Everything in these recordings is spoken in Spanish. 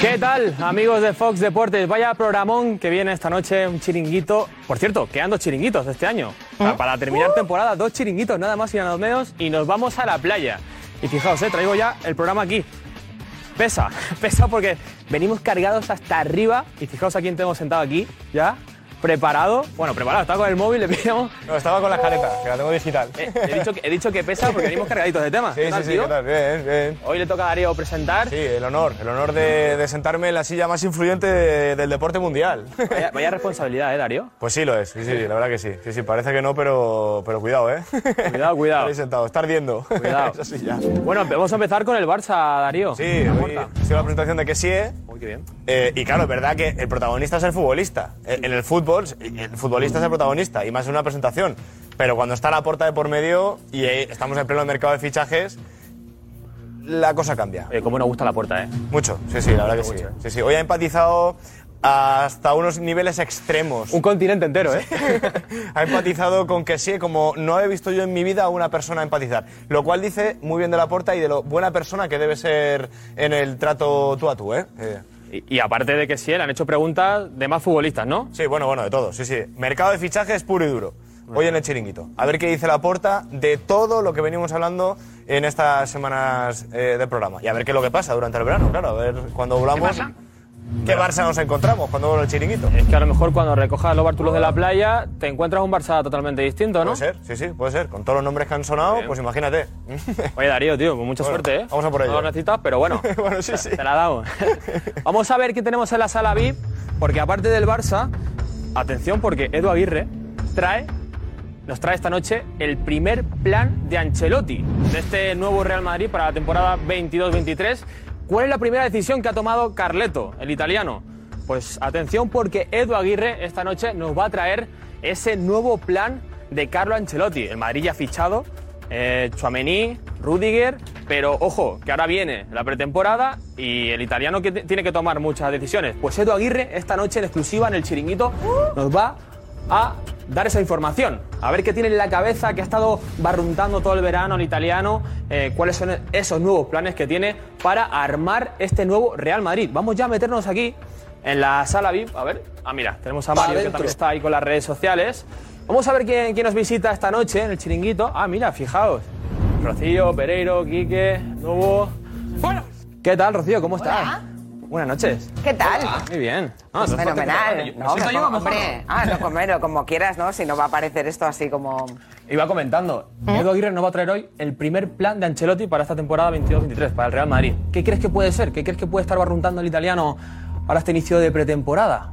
¿Qué tal, amigos de Fox Deportes? Vaya programón que viene esta noche, un chiringuito. Por cierto, quedan dos chiringuitos este año. Para, terminar temporada, dos chiringuitos, nada más y nada menos, y nos vamos a la playa. Y fijaos, eh, traigo ya el programa aquí. Pesa, pesa porque venimos cargados hasta arriba. Y fijaos a quién tenemos sentado aquí, ya, preparado. Bueno, preparado, está con el móvil, le pillamos. No, estaba con la escaleta, que la tengo digital. Eh, he, dicho que, he dicho que pesa porque venimos cargaditos de temas. Sí, ¿Qué tal, sí, sí, tío? ¿qué tal? Bien, bien. Hoy le toca a Darío presentar. Sí, el honor, el honor de, de sentarme en la silla más influyente de- del deporte mundial. Vaya, vaya responsabilidad, ¿eh, Darío? Pues sí lo es, sí, sí, la verdad que sí. Sí, sí, parece que no, pero, pero cuidado, ¿eh? Cuidado, cuidado. Sentado, está ardiendo. Cuidado. Esa silla. Bueno, vamos a empezar con el Barça, Darío. Sí, hoy ha sido la presentación de Kessie. Uy, qué bien. Eh, y claro, es verdad que el protagonista es el futbolista. Eh, En el fútbol, el futbolista es el protagonista, y más en una presentación. Pero cuando está la puerta de por medio y eh, estamos en pleno mercado de fichajes, la cosa cambia. Oye, cómo nos gusta la puerta, ¿eh? Mucho, sí, sí, la verdad que sí. sí, sí. Hoy ha empatizado hasta unos niveles extremos. Un continente entero, ¿eh? ha empatizado con que sí, como no he visto yo en mi vida a una persona empatizar. Lo cual dice muy bien de la puerta y de lo buena persona que debe ser en el trato tú a tú, ¿eh? Eh, Y, y aparte de que sí, le han hecho preguntas de más futbolistas, ¿no? Sí, bueno, bueno, de todo, sí, sí. Mercado de fichajes puro y duro. Hoy en el chiringuito. A ver qué dice la porta de todo lo que venimos hablando en estas semanas eh, de programa. Y a ver qué es lo que pasa durante el verano, claro. A ver cuando volvamos. pasa? ¿Qué Barça nos encontramos cuando vuelve el chiringuito? Es que a lo mejor cuando recojas los bártulos de la playa te encuentras un Barça totalmente distinto, ¿no? Puede ser, sí, sí, puede ser. Con todos los nombres que han sonado, pues imagínate. Oye, Darío, tío, pues mucha Bueno, suerte, ¿eh? vamos a por ello. No lo necesitas, pero bueno. bueno, sí, sí. Te la damos. vamos a ver qué tenemos en la sala VIP, porque aparte del Barça, atención, porque Edu Aguirre trae, nos trae esta noche el primer plan de Ancelotti, de este nuevo Real Madrid para la temporada 22-23. ¿Cuál es la primera decisión que ha tomado Carleto, el italiano? Pues atención, porque Edu Aguirre esta noche nos va a traer ese nuevo plan de Carlo Ancelotti. El Madrid ya ha fichado eh, Rudiger, pero ojo, que ahora viene la pretemporada y el italiano que tiene que tomar muchas decisiones. Pues Edu Aguirre esta noche en exclusiva en el chiringuito nos va a dar esa información, a ver qué tiene en la cabeza, que ha estado barruntando todo el verano el italiano, eh, cuáles son esos nuevos planes que tiene para armar este nuevo Real Madrid. Vamos ya a meternos aquí en la sala VIP, a ver, ah mira, tenemos a Mario que también está ahí con las redes sociales. Vamos a ver quién, quién nos visita esta noche en el chiringuito. Ah, mira, fijaos. Rocío, Pereiro, Quique, Nubo. Bueno. ¿Qué tal, Rocío? ¿Cómo estás? Buenas noches. ¿Qué tal? Muy bien. Ah, Pues fenomenal. No, ¿Me mejor? hombre, ah, no, como, como quieras, ¿no? Si no va a aparecer esto así como... Iba comentando, Edu Aguirre nos va a traer hoy el primer plan de Ancelotti para esta temporada 22-23, para el Real Madrid. ¿Qué crees que puede ser? ¿Qué crees que puede estar barruntando el italiano para este inicio de pretemporada?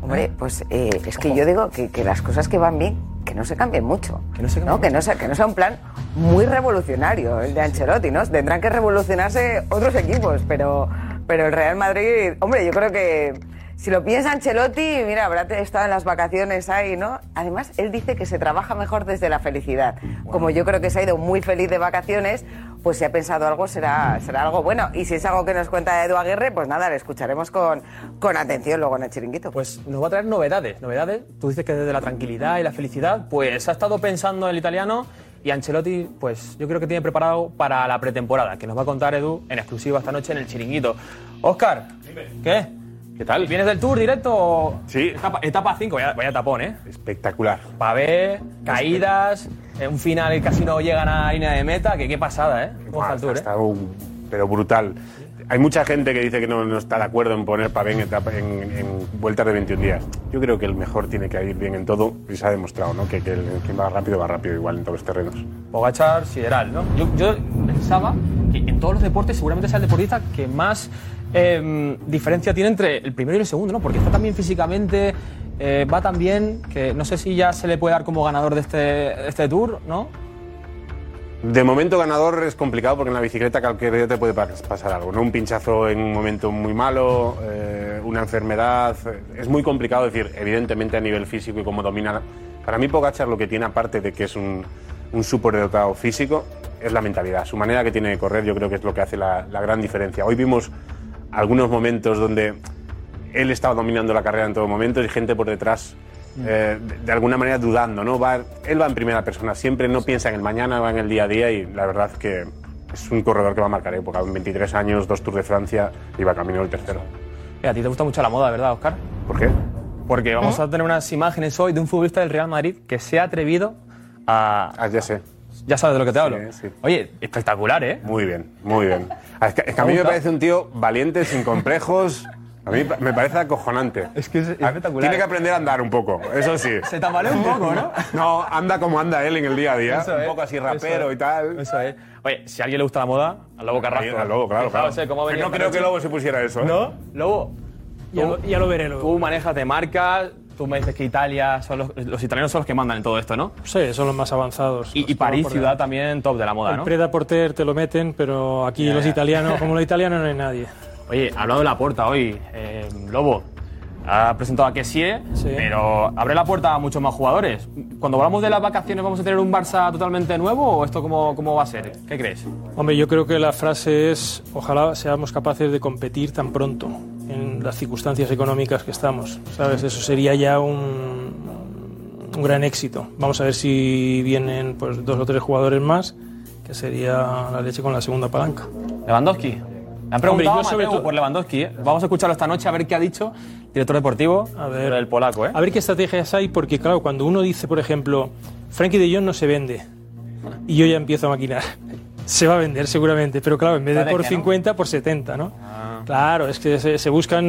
Hombre, pues eh, es que yo digo que, que las cosas que van bien, que no se cambien mucho. Que no se ¿no? Que, no sea, que no sea un plan muy revolucionario el de Ancelotti, ¿no? Tendrán que revolucionarse otros equipos, pero, pero el Real Madrid, hombre, yo creo que si lo piensa Ancelotti, mira, habrá estado en las vacaciones ahí, ¿no? Además, él dice que se trabaja mejor desde la felicidad. Como yo creo que se ha ido muy feliz de vacaciones, pues si ha pensado algo será, será algo bueno. Y si es algo que nos cuenta Edu Aguirre, pues nada, le escucharemos con, con atención luego en el chiringuito. Pues nos va a traer novedades, novedades. Tú dices que desde la tranquilidad y la felicidad, pues ha estado pensando el italiano y Ancelotti, pues yo creo que tiene preparado para la pretemporada, que nos va a contar Edu en exclusiva esta noche en el chiringuito. Oscar, ¿qué? ¿Qué tal? ¿Vienes del tour directo? Sí. Etapa 5, vaya, vaya tapón, ¿eh? Espectacular. Pavé, caídas, eh, un final casi no llegan a línea de meta, que qué pasada, ¿eh? ¿Cómo está el tour, Ha eh? un- pero brutal. Hay mucha gente que dice que no, está de acuerdo en poner Pavé en, vueltas de 21 días. Yo creo que el mejor tiene que ir bien en todo y se ha demostrado ¿no? que, quien va rápido va rápido igual en todos los terrenos. Pogachar, sideral, ¿no? Yo, pensaba que en todos los deportes seguramente sea el deportista que más eh, diferencia tiene entre el primero y el segundo, ¿no? Porque está también físicamente, eh, va tan bien que no sé si ya se le puede dar como ganador de este, este tour, ¿no? De momento ganador es complicado porque en la bicicleta cualquier día te puede pas- pasar algo. ¿no? Un pinchazo en un momento muy malo, eh, una enfermedad. Es muy complicado decir, evidentemente a nivel físico y cómo domina. Para mí Pogacar lo que tiene aparte de que es un, un superdotado físico es la mentalidad. Su manera que tiene de correr yo creo que es lo que hace la, la gran diferencia. Hoy vimos algunos momentos donde él estaba dominando la carrera en todo momento y gente por detrás eh, de, de alguna manera dudando, ¿no? Va, él va en primera persona, siempre no piensa en el mañana, va en el día a día y la verdad que es un corredor que va a marcar época. En 23 años, dos Tours de Francia y va camino del tercero. Eh, a ti te gusta mucho la moda, ¿verdad, Oscar? ¿Por qué? Porque vamos a tener unas imágenes hoy de un futbolista del Real Madrid que se ha atrevido a... Ah, ya sé. Ya sabes de lo que te hablo. Sí, sí. Oye, espectacular, ¿eh? Muy bien, muy bien. Ah, Es que, es que a mí me parece un tío valiente, sin complejos. A mí me parece acojonante. Es que es espectacular. Tiene que aprender a andar un poco, eso sí. Se tambalea un poco, ¿no? No, anda como anda él en el día a día, Eso un es, poco así rapero es, y tal. Eso es. Oye, si a alguien le gusta la moda, al Lobo Carrasco. Al Lobo, claro, claro. eh, cómo Pero no creo que. Lobo se pusiera eso, ¿eh? ¿No? Lobo, Ya lo, ya lo veré luego. tú manejas de marcas, tú me dices que Italia, son los, los italianos son los que mandan en todo esto, ¿no? Sí, son los más avanzados. Y, y París, ciudad también top de la moda, El ¿no? Preda Porter te lo meten, pero aquí Ya, los italianos, como los italianos, no hay nadie. Oye, ha hablado de la puerta hoy, eh, Lobo. Ha presentado a Kessie, Sí. pero abre la puerta a muchos más jugadores. Cuando hablamos de las vacaciones, ¿vamos a tener un Barça totalmente nuevo o esto cómo, cómo va a ser? ¿Qué crees? Hombre, yo creo que la frase es, ojalá seamos capaces de competir tan pronto en las circunstancias económicas que estamos. ¿Sabes? Eso sería ya un, un gran éxito. Vamos a ver si vienen pues, dos o tres jugadores más, que sería la leche con la segunda palanca. Lewandowski. Me han preguntado Hombre, yo sobre Mateo, todo- por Lewandowski. ¿eh? Vamos a escucharlo esta noche a ver qué ha dicho el director deportivo A ver. el polaco. ¿eh? A ver qué estrategias hay, porque claro, cuando uno dice, por ejemplo, Frankie de Jong no se vende, y yo ya empiezo a maquinar, se va a vender seguramente, pero claro, en vez de ¿Vale por que no? 50, por 70, ¿no? Claro, es que se, se buscan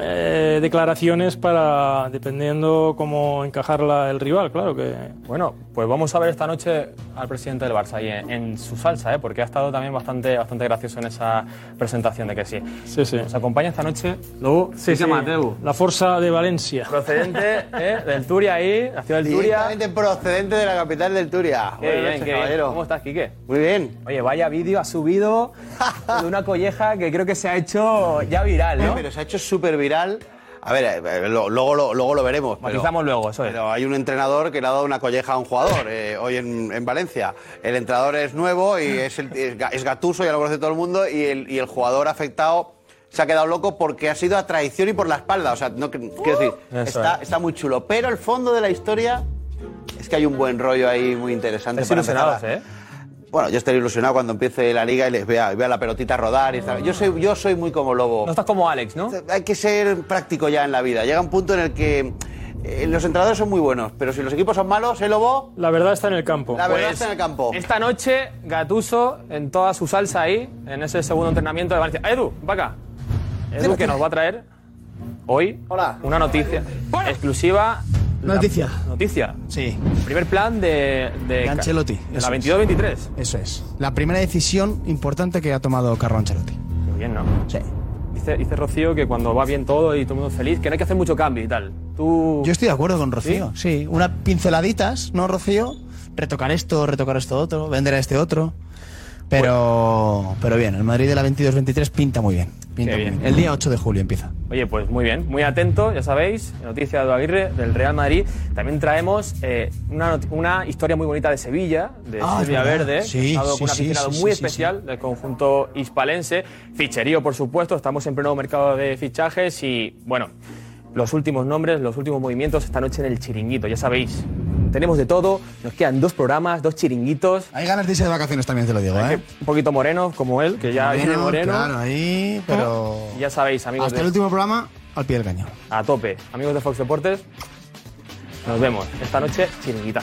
eh, declaraciones para, dependiendo cómo encajarla el rival, claro que... Bueno, pues vamos a ver esta noche al presidente del Barça ahí en, en su salsa, ¿eh? porque ha estado también bastante, bastante gracioso en esa presentación de que sí. Sí, sí. Nos acompaña esta noche luego Sí, sí, Mateu. La Forza de Valencia. Procedente ¿eh? del Turia ahí, nació del Turia. Procedente de la capital del Turia. Qué Buenas bien, noches, qué bien. caballero. ¿Cómo estás, Quique? Muy bien. Oye, vaya vídeo ha subido de una colleja que creo que se ha hecho ya viral, ¿no? Pero se ha hecho súper viral. A ver, eh, lo- luego, lo, luego lo veremos. Matizamos luego, eso es. pero hay un entrenador que le ha dado una colleja a un jugador eh, hoy en, en Valencia. El entrenador es nuevo y es, el- es es Gatuso, ya lo conoce todo el mundo, y el, y el jugador afectado se ha quedado loco porque ha sido a traición y por la espalda. O sea, no, quiero decir, está, es. está muy chulo. Pero el fondo de la historia es que hay un buen rollo ahí muy interesante. Estáis para ilusionados, ¿eh? Bueno, yo estaré ilusionado cuando empiece la liga y les vea, y vea la pelotita rodar. Y tal. yo, soy, yo soy muy como Lobo. No estás como Alex, ¿no? Hay que ser práctico ya en la vida. Llega un punto en el que eh, los entrenadores son muy buenos, pero si los equipos son malos, ¿eh, Lobo? La verdad está en el campo. La verdad Pues, está en el campo. Esta noche, Gatuso en toda su salsa ahí, en ese segundo entrenamiento de Valencia. Edu, va acá. Edu, que nos va a traer hoy Hola. una noticia exclusiva. La- Noticia. noticia. Sí, Primer plan de, de, De Ancelotti, De la es. 22-23. eso es. La primera decisión importante que ha tomado Carlo Ancelotti. Qué bien, ¿no? Sí. Dice, dice Rocío que cuando va bien todo y todo el mundo es feliz, que no hay que hacer mucho cambio y tal. Tú. Yo estoy de acuerdo con Rocío. Sí, unas pinceladitas, ¿no, Rocío? Retocar esto, retocar esto otro, vender a este otro. Pero, pero bien, el Madrid de la 22-23 pinta muy bien. Pinta muy bien. El día 8 de julio empieza. Oye, pues muy bien, muy atento, ya sabéis, noticia de Aguirre del Real Madrid. También traemos eh, una, una historia muy bonita de Sevilla, de Ah, verdad. Verde, Sí, sí, un aficionado sí, muy especial del conjunto hispalense. Ficherío, por supuesto, estamos en pleno mercado de fichajes y, bueno, los últimos nombres, los últimos movimientos esta noche en el chiringuito, ya sabéis. Tenemos de todo, nos quedan dos programas, dos chiringuitos. Hay ganas de irse de vacaciones también, te lo digo, ¿eh? Un poquito moreno, como él, que ya viene moreno. Claro, ahí, pero... Ya sabéis, amigos. Hasta de- el último programa, al pie del cañón. a tope. Amigos de Fox Deportes, nos vemos esta noche, chiringuita.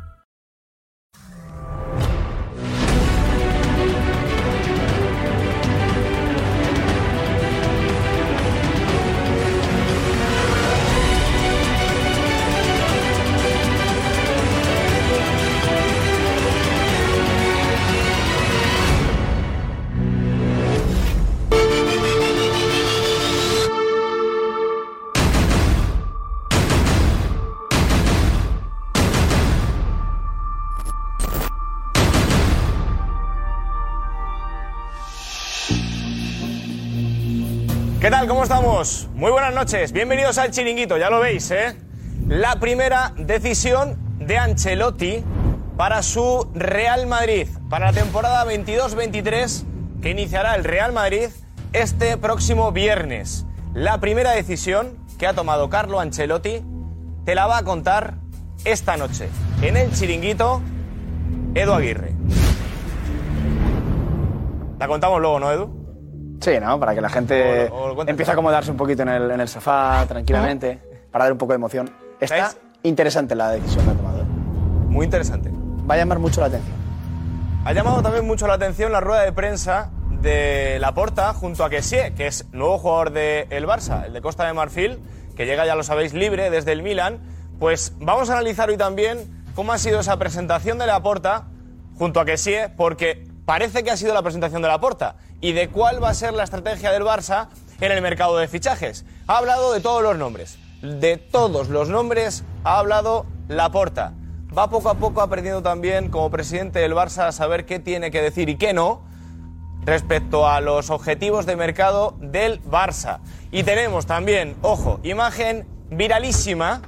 ¿Qué tal? ¿Cómo estamos? Muy buenas noches. Bienvenidos al Chiringuito, ya lo veis, ¿eh? La primera decisión de Ancelotti para su Real Madrid, para la temporada 22-23 que iniciará el Real Madrid este próximo viernes. La primera decisión que ha tomado Carlo Ancelotti te la va a contar esta noche en el Chiringuito Edu Aguirre. La contamos luego, ¿no, Edu? Sí, ¿no? Para que la gente O- o empiece a acomodarse un poquito en el, en el sofá, tranquilamente, para dar un poco de emoción. Está interesante la decisión que ha tomado. Muy interesante. Va a llamar mucho la atención. Ha llamado también mucho la atención la rueda de prensa de Laporta junto a Kessie, que es nuevo jugador del Barça, el de Costa de Marfil, que llega, ya lo sabéis, libre desde el Milan. Pues vamos a analizar hoy también cómo ha sido esa presentación de Laporta junto a Kessie, porque parece que ha sido la presentación de Laporta y de cuál va a ser la estrategia del Barça en el mercado de fichajes. Ha hablado de todos los nombres, de todos los nombres ha hablado Laporta. Va poco a poco aprendiendo también como presidente del Barça a saber qué tiene que decir y qué no respecto a los objetivos de mercado del Barça. Y tenemos también, ojo, imagen viralísima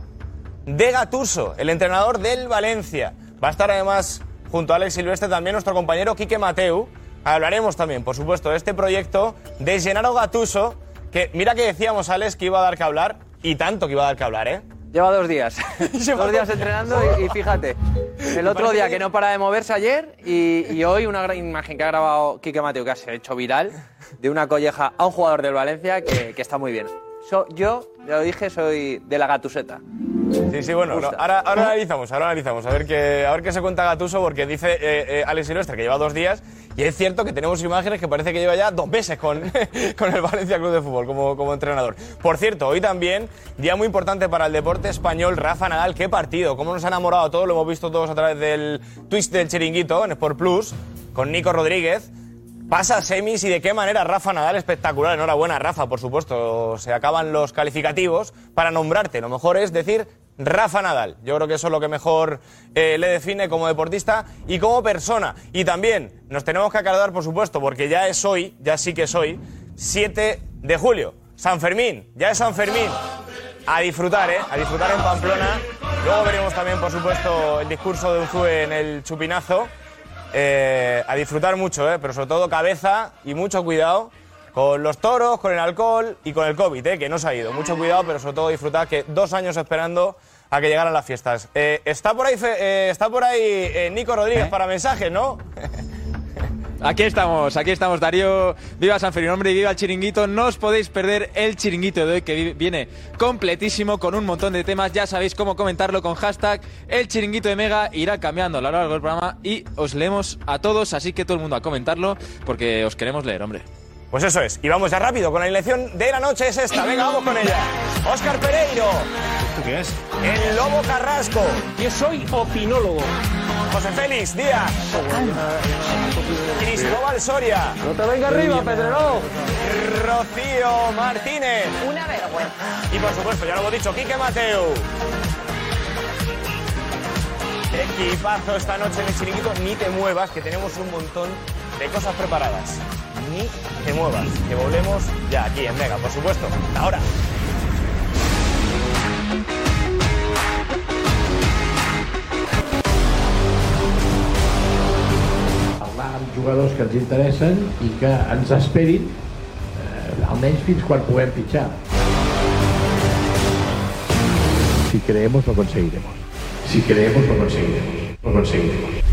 de Gatuso, el entrenador del Valencia. Va a estar además junto a Alex Silvestre también nuestro compañero Quique Mateu. Hablaremos también, por supuesto, de este proyecto de Gennaro Gatuso, que mira que decíamos, Alex, que iba a dar que hablar, y tanto que iba a dar que hablar, ¿eh? Lleva dos días. Dos días entrenando y, y fíjate. El otro día que- que no para de moverse ayer y, y hoy una gran imagen que ha grabado Quique Mateo que se ha hecho viral de una colleja a un jugador del Valencia que, que está muy bien. So- yo, ya lo dije, soy de la gatuseta. Sí, sí, bueno, no, ahora, ahora analizamos, ahora analizamos, a ver qué, a ver qué se cuenta Gatuso, porque dice eh, eh, Alex Silvestre que lleva dos días, y es cierto que tenemos imágenes que parece que lleva ya dos meses con, con el Valencia Club de Fútbol como, como entrenador. Por cierto, hoy también, día muy importante para el deporte español, Rafa Nadal, qué partido, cómo nos ha enamorado a todos, lo hemos visto todos a través del Twitch del Chiringuito en Sport Plus, con Nico Rodríguez. Pasa a semis y de qué manera Rafa Nadal espectacular. Enhorabuena, Rafa, por supuesto. Se acaban los calificativos para nombrarte. Lo mejor es decir Rafa Nadal. Yo creo que eso es lo que mejor eh, le define como deportista y como persona. Y también nos tenemos que acordar, por supuesto, porque ya es hoy, ya sí que es hoy, 7 de julio. San Fermín, ya es San Fermín. A disfrutar, ¿eh? A disfrutar en Pamplona. Luego veremos también, por supuesto, el discurso de Unzue en el chupinazo. Eh, a disfrutar mucho, ¿eh? pero sobre todo cabeza y mucho cuidado con los toros, con el alcohol y con el COVID, ¿eh? que no se ha ido. Mucho cuidado, pero sobre todo disfrutar que dos años esperando a que llegaran las fiestas. Eh, está por ahí, eh, está por ahí Nico Rodríguez para mensajes, ¿no? Aquí estamos, aquí estamos, Darío. Viva San Fermín, hombre, y viva el chiringuito. No os podéis perder el chiringuito de hoy que vi- viene completísimo con un montón de temas. Ya sabéis cómo comentarlo con hashtag el chiringuito de Mega. Irá cambiando a lo largo del programa y os leemos a todos, así que todo el mundo a comentarlo porque os queremos leer, hombre. Pues eso es. Y vamos ya rápido con la elección de la noche es esta. Venga, vamos con ella. Óscar Pereiro. ¿Esto qué es? El Lobo Carrasco. Yo soy opinólogo. José Félix Díaz. Cristóbal Soria. No te venga arriba, Pedrero. Rocío Martínez. Una vergüenza. Y por supuesto, ya lo hemos dicho, Quique Mateu. Equipazo esta noche en el chiringuito. Ni te muevas, que tenemos un montón de cosas preparadas. Ni te muevas, que volvemos ya aquí en Mega, por supuesto. Ahora. parlar amb jugadors que ens interessen i que ens esperin eh, almenys fins quan puguem pitjar. Si creemos lo conseguiremos. Si creemos lo conseguiremos. Lo conseguiremos.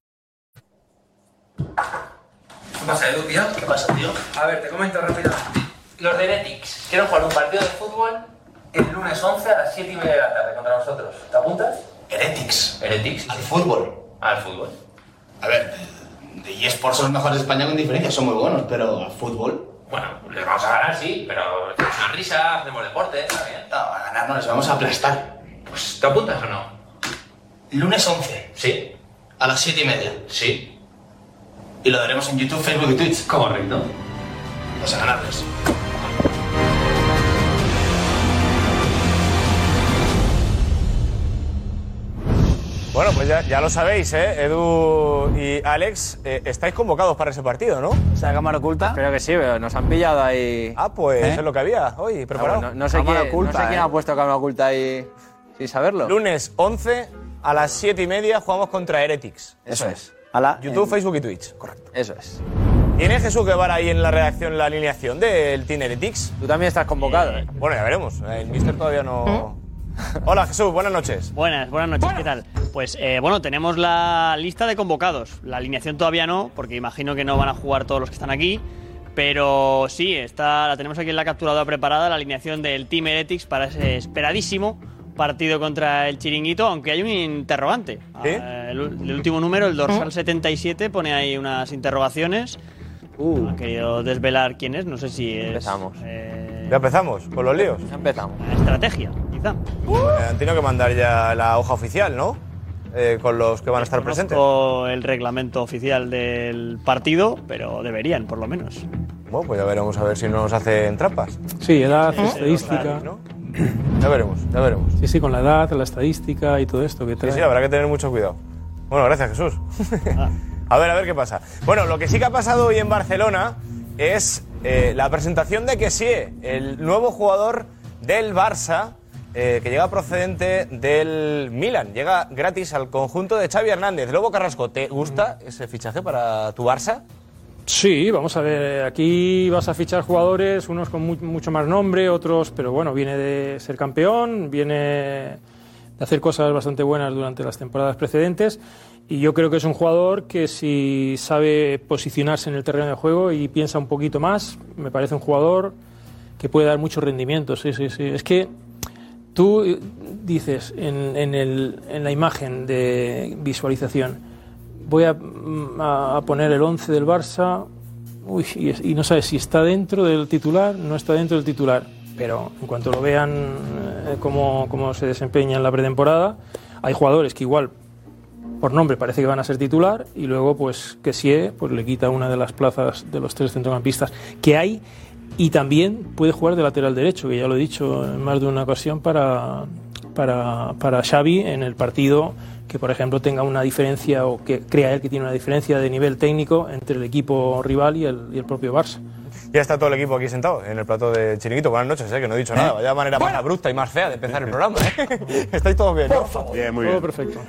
¿Qué pasa, Edu, tío? ¿Qué pasa, tío? A ver, te comento rápidamente. Los de Heretics quieren jugar un partido de fútbol el lunes 11 a las 7 y media de la tarde contra nosotros. ¿Te apuntas? Heretics. Heretics. ¿Al fútbol? Al fútbol. A ver, de eSports son los mejores de España con diferencia, son muy buenos, pero a fútbol. Bueno, les vamos a ganar, sí, pero tenemos una risa, hacemos deporte, está bien. No, a ganar no, les vamos a aplastar. Pues, ¿te apuntas o no? Lunes 11. Sí. A las 7 y media. Sí. Y lo daremos en YouTube, Facebook y Twitch. Correcto. Vamos a ganarles. Bueno, pues ya, ya lo sabéis, ¿eh? Edu y Alex, eh, estáis convocados para ese partido, ¿no? O sea, cámara oculta. Creo que sí, pero nos han pillado ahí. Ah, pues ¿Eh? es lo que había hoy, preparado. Ah, bueno, no, sé Cámara quién, oculta, no sé quién ¿eh? ha puesto cámara oculta ahí sin saberlo. Lunes 11 a las 7 y media jugamos contra Heretics. Eso es. A la- YouTube, en- Facebook y Twitch. Correcto. Eso es. ¿Tiene Jesús Guevara ahí en la redacción la alineación del Team Heretics? Tú también estás convocado, ¿eh? Bueno, ya veremos. El Mister todavía no... Hola Jesús, buenas noches. Buenas, buenas noches, ¿qué tal? Pues eh, bueno, tenemos la lista de convocados. La alineación todavía no, porque imagino que no van a jugar todos los que están aquí. Pero sí, está, la tenemos aquí en la capturadora preparada, la alineación del Team Heretics para ese esperadísimo partido contra el Chiringuito, aunque hay un interrogante. Ah, el, el último número, el dorsal 77, pone ahí unas interrogaciones. Uh. Han querido desvelar quién es, no sé si es. Empezamos. Ya empezamos con los líos. Ya empezamos. Estrategia, quizá. Eh, han tenido que mandar ya la hoja oficial, ¿no? Eh, con los que van a estar presentes. El reglamento oficial del partido, pero deberían, por lo menos. Bueno, pues ya veremos a ver si nos hacen trampas. Sí, edad, ¿Eh? estadística. ¿no? Ya veremos, ya veremos. Sí, sí, con la edad, la estadística y todo esto que Sí, trae. sí, habrá que tener mucho cuidado. Bueno, gracias Jesús. a ver, a ver qué pasa. Bueno, lo que sí que ha pasado hoy en Barcelona es eh, la presentación de Kessie, el nuevo jugador del Barça, eh, que llega procedente del Milan. Llega gratis al conjunto de Xavi Hernández. Lobo Carrasco, ¿te gusta ese fichaje para tu Barça? Sí, vamos a ver, aquí vas a fichar jugadores, unos con mu- mucho más nombre, otros, pero bueno, viene de ser campeón, viene de hacer cosas bastante buenas durante las temporadas precedentes y yo creo que es un jugador que si sabe posicionarse en el terreno de juego y piensa un poquito más, me parece un jugador que puede dar mucho rendimiento, sí, sí, sí. Es que tú dices en, en el- en la imagen de visualización, voy a, mm, a- a poner el 11 del Barça uy, y, no sabes si está dentro del titular, no está dentro del titular. Pero en cuanto lo vean eh, cómo, cómo se desempeña en la pretemporada, hay jugadores que igual por nombre parece que van a ser titular y luego pues que sí pues le quita una de las plazas de los tres centrocampistas que hay y también puede jugar de lateral derecho, que ya lo he dicho en más de una ocasión para, para, para Xavi en el partido que por ejemplo tenga una diferencia o que crea él que tiene una diferencia de nivel técnico entre el equipo rival y el, y el propio Barça. Ya está todo el equipo aquí sentado en el plato de Chiringuito. Buenas noches, ¿eh? que no he dicho nada. Vaya manera más abrupta y más fea de empezar el programa. ¿eh? Estáis todos bien, ¿no? Bien, muy Todo bien. perfecto.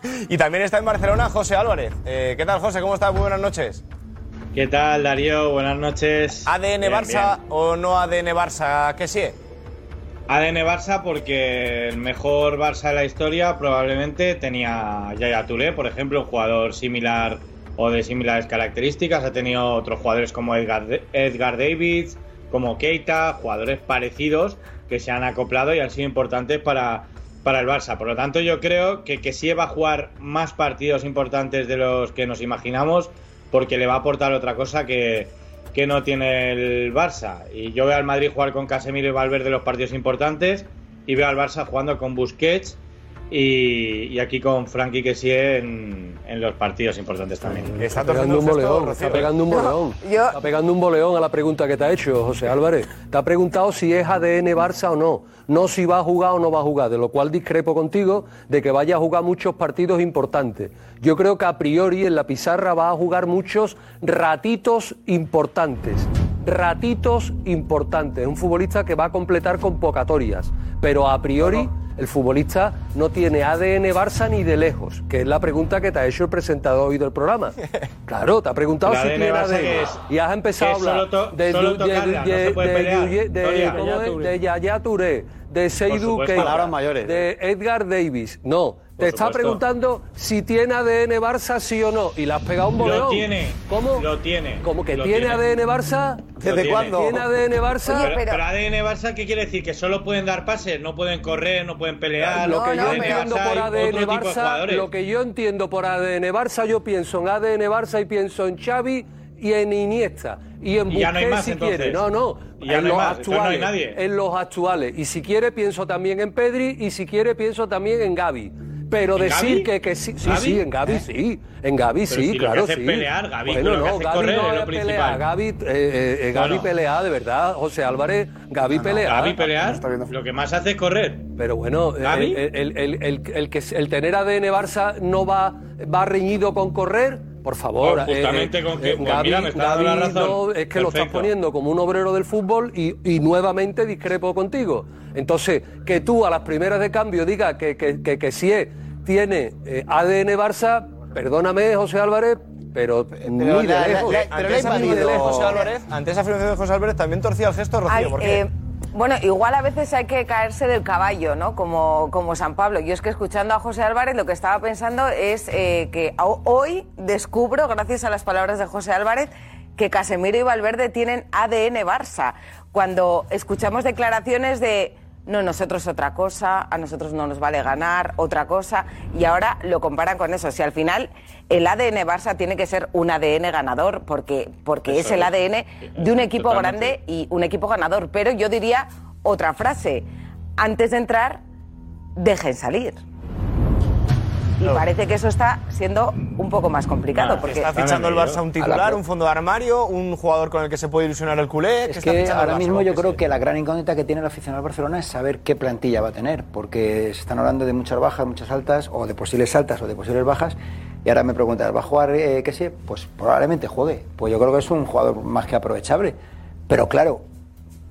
Y también está en Barcelona José Álvarez. Eh, ¿Qué tal, José? ¿Cómo estás? Muy buenas noches. ¿Qué tal, Darío? Buenas noches. ¿ADN Bien, Barça bien. o no ADN Barça? ¿Qué sí? ADN Barça porque el mejor Barça de la historia probablemente tenía Yaya Touré, por ejemplo, un jugador similar o de similares características. Ha tenido otros jugadores como Edgar, Edgar Davids, como Keita, jugadores parecidos que se han acoplado y han sido importantes para, para el Barça. Por lo tanto, yo creo que, que sí va a jugar más partidos importantes de los que nos imaginamos porque le va a aportar otra cosa que, que no tiene el Barça. Y yo veo al Madrid jugar con Casemiro y Valverde los partidos importantes y veo al Barça jugando con Busquets y, y aquí con Frankie Kessie en, en los partidos importantes también. Está pegando un boleón, está pegando un boleón. Está pegando un boleón a la pregunta que te ha hecho José Álvarez. Te ha preguntado si es ADN Barça o no, no si va a jugar o no va a jugar, de lo cual discrepo contigo de que vaya a jugar muchos partidos importantes. Yo creo que a priori en la pizarra va a jugar muchos ratitos importantes. Ratitos importantes. Un futbolista que va a completar convocatorias. Pero a priori el futbolista no tiene ADN Barça ni de lejos, que es la pregunta que te ha hecho el presentador hoy del programa. Claro, te ha preguntado si ADN tiene Barça ADN. es- y has empezado a hablar de, solo de- tocarla, no de- se puede de- pelear. de- de- Soria. ¿cómo Yaya? Touré. De Seydou. Keita, mayores. de Edgar Davis. No, te está supuesto. preguntando si tiene ADN Barça, sí o no. Y le has pegado un boleón. Lo tiene. ¿Cómo? Lo tiene. ¿Cómo que tiene, tiene. ADN Barça? Lo tiene. ¿Tiene ADN Barça? pero, pero ADN Barça, ¿qué quiere decir? Que solo pueden dar pases, no pueden correr, no pueden pelear. lo que yo ADN entiendo Barça por ADN Barça, lo que yo entiendo por ADN Barça, yo pienso en ADN Barça y pienso en Xavi y en Iniesta y en Y ya no hay Busquets más, si entonces. quiere. No, no, Y ya en no hay los más, entonces no hay actuales, nadie. en los actuales. Y si quiere pienso también en Pedri y si quiere pienso también en Gaby. Pero ¿En decir que, que sí, sí, sí, en Gaby ¿Eh? sí, en Gaby Pero sí, si lo que claro hace sí. pelear, Gavi, bueno, lo que no, hace Gavi correr, no es lo es principal. pelea, Gavi, eh, eh, eh, Gavi Bueno. pelea, de verdad, José Álvarez, Gavi pelea. Gavi pelear, lo que más hace es correr. Pero bueno, eh, ¿Gavi? el, el- el- el- el que, el tener ADN Barça no va, va reñido con correr. Por favor, Pues justamente con que- pues mira, me está dando la razón. no, es que lo estás poniendo como un obrero del fútbol y, y nuevamente discrepo contigo. Entonces, que tú a las primeras de cambio digas que, que, que, que sí es- tiene eh, ADN Barça, perdóname, José Álvarez, pero, muy de lejos. ante esa afirmación de José Álvarez, ante esa afirmación de José Álvarez también torcía el gesto Rocío. Ay, ¿Por qué? Bueno, igual a veces hay que caerse del caballo, ¿no? Como, como San Pablo. Yo es que escuchando a José Álvarez lo que estaba pensando es eh, que ho- hoy descubro, gracias a las palabras de José Álvarez, que Casemiro y Valverde tienen ADN Barça. Cuando escuchamos declaraciones de no, nosotros otra cosa, a nosotros no nos vale ganar, otra cosa, y ahora lo comparan con eso. Si al final el ADN Barça tiene que ser un ADN ganador, porque, porque es el. ADN de un equipo Totalmente. grande y un equipo ganador. Pero yo diría otra frase. Antes de entrar, dejen salir. Y parece que eso está siendo un poco más complicado. porque Está fichando el Barça un titular, un fondo de armario, un jugador con el que se puede ilusionar el culé. ¿Qué Es está que ahora Barça? mismo yo ¿Qué creo que la gran incógnita que tiene el aficionado del Barcelona es saber qué plantilla va a tener, porque se están hablando de muchas bajas, muchas altas, o de posibles altas o de posibles bajas, y ahora me preguntas, ¿va a jugar eh, qué sé? Pues probablemente juegue, pues yo creo que es un jugador más que aprovechable, pero claro,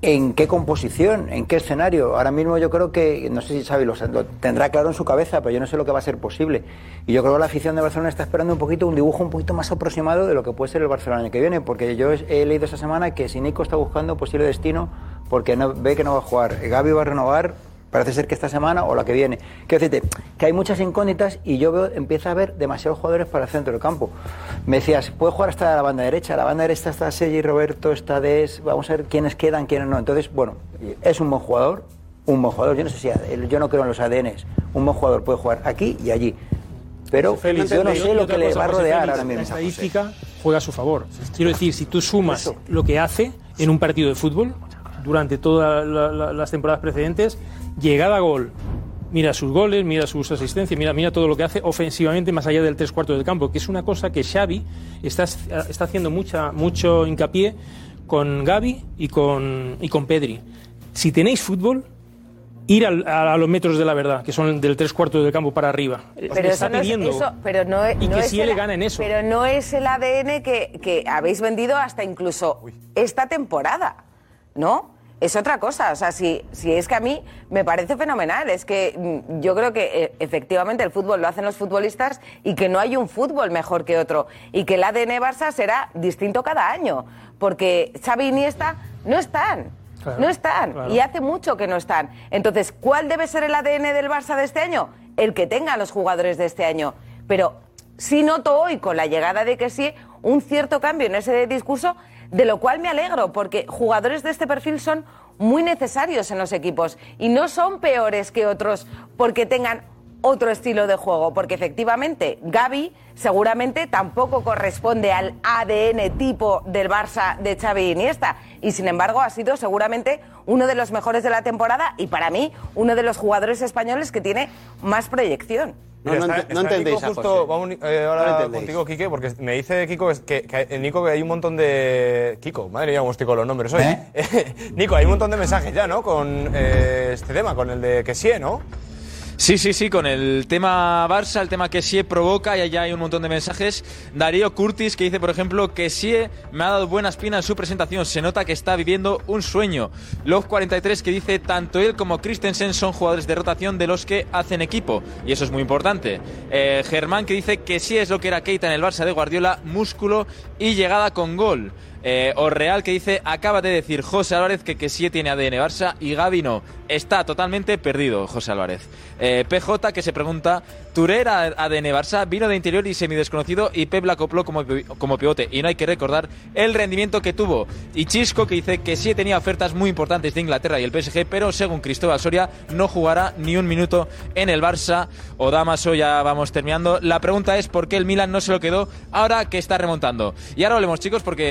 ¿en qué composición? ¿En qué escenario? Ahora mismo yo creo que, no sé si Xavi lo, tendrá claro en su cabeza, pero yo no sé lo que va a ser posible. Y yo creo que la afición de Barcelona está esperando un poquito, un dibujo un poquito más aproximado de lo que puede ser el Barcelona el año que viene, porque yo he he leído esta semana que si Nico está buscando posible destino porque no, ve que no va a jugar, Gaby va a renovar, parece ser que esta semana o la que viene. Quiero decirte que hay muchas incógnitas y yo veo, empieza a haber demasiados jugadores para el centro del campo. Me decías, puede jugar hasta la banda derecha, la banda derecha está Sergi Roberto, está Des, vamos a ver quiénes quedan, quiénes no. Entonces, bueno, es un buen jugador, un buen jugador. Yo no sé si yo no creo en los ADNs. Un buen jugador puede jugar aquí y allí. Pero Félix, yo no sé lo que le va a rodear Félix, ahora mismo. La estadística juega a su favor. Quiero decir, si tú sumas lo que hace en un partido de fútbol durante todas la- la- las temporadas precedentes, llegada a gol, mira sus goles, mira sus asistencias, mira, mira todo lo que hace ofensivamente más allá del tres cuartos del campo, que es una cosa que Xavi está, está haciendo mucha, mucho hincapié con Gaby y con, y con Pedri. Si tenéis fútbol, ir al- a, a los metros de la verdad, que son del tres cuartos del campo para arriba. Pero está no es pidiendo eso, pero no es, y no que es el- él gana en eso. Pero no es el ADN que, que habéis vendido hasta incluso esta temporada, ¿no? Es otra cosa, o sea, si, si es que a mí me parece fenomenal, es que mm, yo creo que eh, efectivamente el fútbol lo hacen los futbolistas y que no hay un fútbol mejor que otro y que el ADN Barça será distinto cada año, porque Xavi y Iniesta no están. Claro, no están claro. y hace mucho que no están. Entonces, ¿cuál debe ser el ADN del Barça de este año? El que tengan los jugadores de este año. Pero sí noto hoy, con la llegada de que sí, un cierto cambio en ese discurso, de lo cual me alegro, porque jugadores de este perfil son muy necesarios en los equipos y no son peores que otros porque tengan otro estilo de juego, porque efectivamente Gaby seguramente tampoco corresponde al ADN tipo del Barça de Xavi y Iniesta y sin embargo ha sido seguramente uno de los mejores de la temporada y para mí uno de los jugadores españoles que tiene más proyección. Mira, está- está Nico justo, vamos eh, ahora No entendéis. contigo, Quique, porque me dice Kiko que, que, que- Nico que hay un montón de... Kiko, madre mía, estoy con los nombres hoy. Nico, hay un montón de mensajes ya, ¿no? Con eh, este tema, con el de que sí, ¿no? Sí, sí, sí, con el tema Barça, el tema que sí provoca, y allá hay un montón de mensajes. Darío Curtis que dice, por ejemplo, que sí me ha dado buena espina en su presentación, se nota que está viviendo un sueño. Love43 que dice, tanto él como Christensen son jugadores de rotación de los que hacen equipo, y eso es muy importante. Eh, Germán que dice que sí es lo que era Keita en el Barça de Guardiola, músculo y llegada con gol. Eh, Orreal que dice, acaba de decir José Álvarez que sí tiene ADN Barça y Gaby no. Está totalmente perdido José Álvarez. Eh, PJ que se pregunta, Touré era ADN Barça, vino de interior y semidesconocido y Pep la como, como pivote. Y no hay que recordar el rendimiento que tuvo. Y Chisco que dice que sí tenía ofertas muy importantes de Inglaterra y el PSG, pero según Cristóbal Soria no jugará ni un minuto en el Barça. O Damaso, ya vamos terminando. La pregunta es por qué el Milan no se lo quedó ahora que está remontando. Y ahora hablemos chicos porque...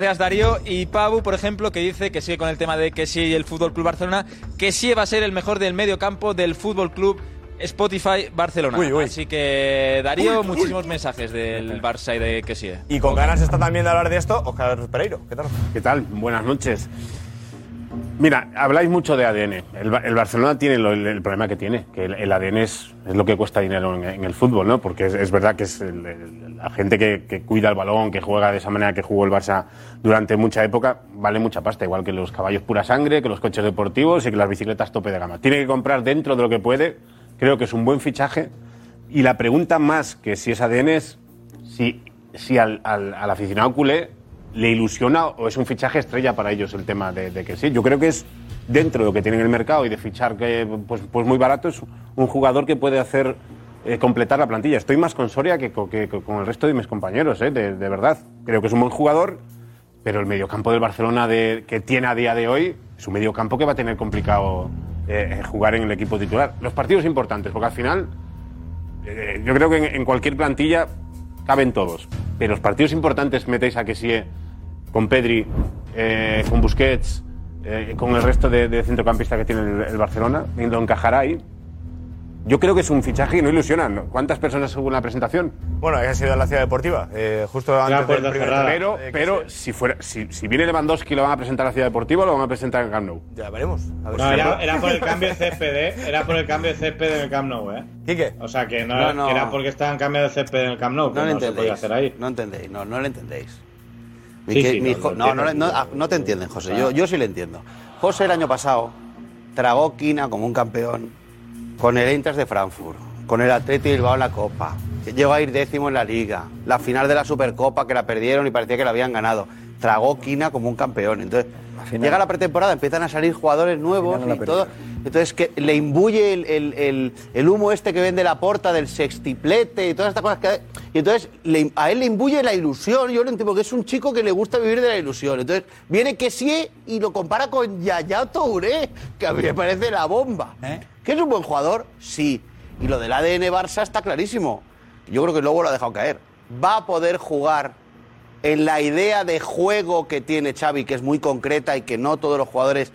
Gracias Darío y Pabu, por ejemplo, que dice que sigue con el tema de que sí el Fútbol Club Barcelona, que sí va a ser el mejor del medio campo del Fútbol Club Spotify Barcelona. Uy, uy. Así que Darío, Uy, uy. muchísimos mensajes del Barça y de que sí. Y con ganas está también de hablar de esto, Oscar Pereiro. ¿Qué tal? ¿Qué tal? Buenas noches. Mira, habláis mucho de ADN. El, Ba- el Barcelona tiene el, problema que tiene, que el, el ADN es, lo que cuesta dinero en, el fútbol, ¿no? Porque es, verdad que es la gente que, que cuida el balón, que juega de esa manera que jugó el Barça durante mucha época, vale mucha pasta, igual que los caballos pura sangre, que los coches deportivos y que las bicicletas tope de gama. Tiene que comprar dentro de lo que puede, creo que es un buen fichaje. Y la pregunta más que si es ADN es si, si al, al- al aficionado culé le ilusiona o es un fichaje estrella para ellos el tema de, que sí. Yo creo que es dentro de lo que tienen en el mercado y de fichar que pues, pues muy barato, es un jugador que puede hacer eh, completar la plantilla. Estoy más con Soria que, co- que- que con el resto de mis compañeros, eh, de, verdad. Creo que es un buen jugador, pero el mediocampo del Barcelona que tiene a día de hoy es un mediocampo que va a tener complicado eh, jugar en el equipo titular. Los partidos importantes, porque al final yo creo que en cualquier plantilla caben todos. Pero los partidos importantes metéis a Kessie con Pedri, eh, con Busquets, eh, con el resto de, de centrocampistas que tiene el, el Barcelona, lo encajará ahí. Yo creo que es un fichaje no ilusiona. ¿no? ¿Cuántas personas hubo en la presentación? Bueno, ha sido en la ciudad deportiva, eh, justo antes del primer Pero, pero si, fuera, si, si viene Lewandowski, ¿lo van a presentar a la ciudad deportiva o lo van a presentar en Camp Nou? Ya veremos. A ver No, si- era, era por el cambio de césped, era por el cambio de césped en el Camp Nou, ¿eh? ¿Quique? O sea, que no, No, no. que era porque estaban cambiando de césped en el Camp Nou, que No no, lo se podía entendéis. hacer ahí. No entendéis, no, no lo entendéis. Mi Sí, que- sí, mi no, no, no, ah, no te entienden, José. Yo, yo sí le entiendo. José el año pasado tragó quina como un campeón con el Eintracht de Frankfurt, con el Atleti Bilbao en la Copa. que Llegó a ir décimo en la Liga. La final de la Supercopa que la perdieron y parecía que la habían ganado. Tragó quina como un campeón. Entonces, llega la pretemporada, empiezan a salir jugadores nuevos y todo. Entonces, que le imbuye el, el- el- el humo este que vende la porta del sextiplete y todas estas cosas que. Y entonces, le- a él le imbuye la ilusión. Yo lo entiendo, porque es un chico que le gusta vivir de la ilusión. Entonces, viene que sí y lo compara con Yaya Touré, que a mí me parece la bomba. ¿Que es un buen jugador? Sí. Y lo del ADN Barça está clarísimo. Yo creo que luego lo ha dejado caer. Va a poder jugar en la idea de juego que tiene Xavi, que es muy concreta y que no todos los jugadores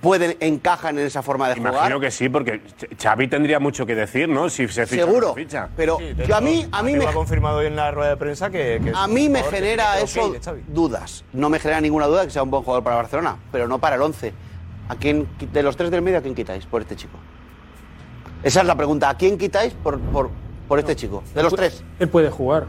pueden encajan en esa forma de jugar. Imagino que sí, porque Xavi tendría mucho que decir, ¿no? Si se ficha Seguro, se ficha. pero yo a mí, a mí me, ha confirmado hoy en la rueda de prensa que. que a mí me que genera tiene eso dudas. No me genera ninguna duda que sea un buen jugador para Barcelona, pero no para el 11. ¿A quién, qui- de los tres del medio, a quién quitáis por este chico? Esa es la pregunta. ¿A quién quitáis por, por, por este chico? De los tres. Él puede jugar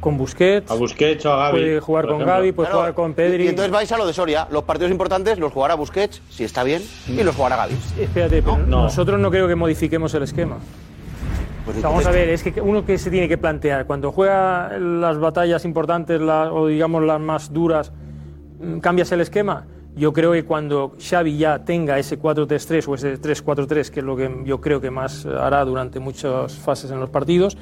con Busquets. A Busquets o a Gavi. Puede jugar con ejemplo. Gavi, puede Claro, jugar con Pedri. Y, y entonces vais a lo de Soria. Los partidos importantes los jugará Busquets, si está bien, y los jugará Gavi. Espérate, pero No. nosotros no creo que modifiquemos el esquema. Pues O sea, vamos a ver, es que uno que se tiene que plantear, cuando juega las batallas importantes la- o digamos las más duras, mm, ¿cambias el esquema? Yo creo que cuando Xavi ya tenga ese 4-3-3 o ese 3-4-3, que es lo que yo creo que más hará durante muchas fases en los partidos,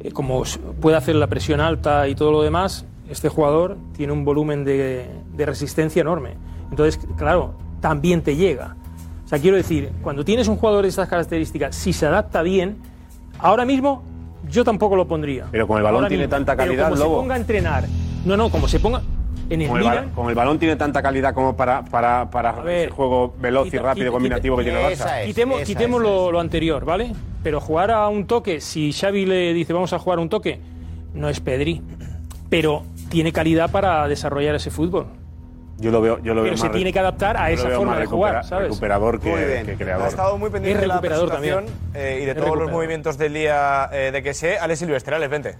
eh, como puede hacer la presión alta y todo lo demás, este jugador tiene un volumen de, de resistencia enorme. Entonces, claro, también te llega. O sea, quiero decir, cuando tienes un jugador de estas características, si se adapta bien, ahora mismo yo tampoco lo pondría. Pero con el balón Ahora tiene mismo. tanta Pero calidad, como Lobo. se ponga a entrenar. No, no, como se ponga en el Con el, Milan, con el balón tiene tanta calidad como para, para, para ver, ese juego veloz y quita- rápido quita- combinativo que tiene el Barça. es. Quitemos, esa quitemos es, lo, lo anterior, ¿vale? Pero jugar a un toque, si Xavi le dice vamos a jugar a un toque, no es Pedri. Pero tiene calidad para desarrollar ese fútbol. Yo lo veo, yo lo Pero veo se más tiene que adaptar a esa forma de jugar, ¿sabes? Recuperador que, Muy bien. que Ha creador. estado muy pendiente de la recuperador presentación también. eh, y de Es todos los movimientos del día eh, de que sé. Alex Silvestre, Alex, vente.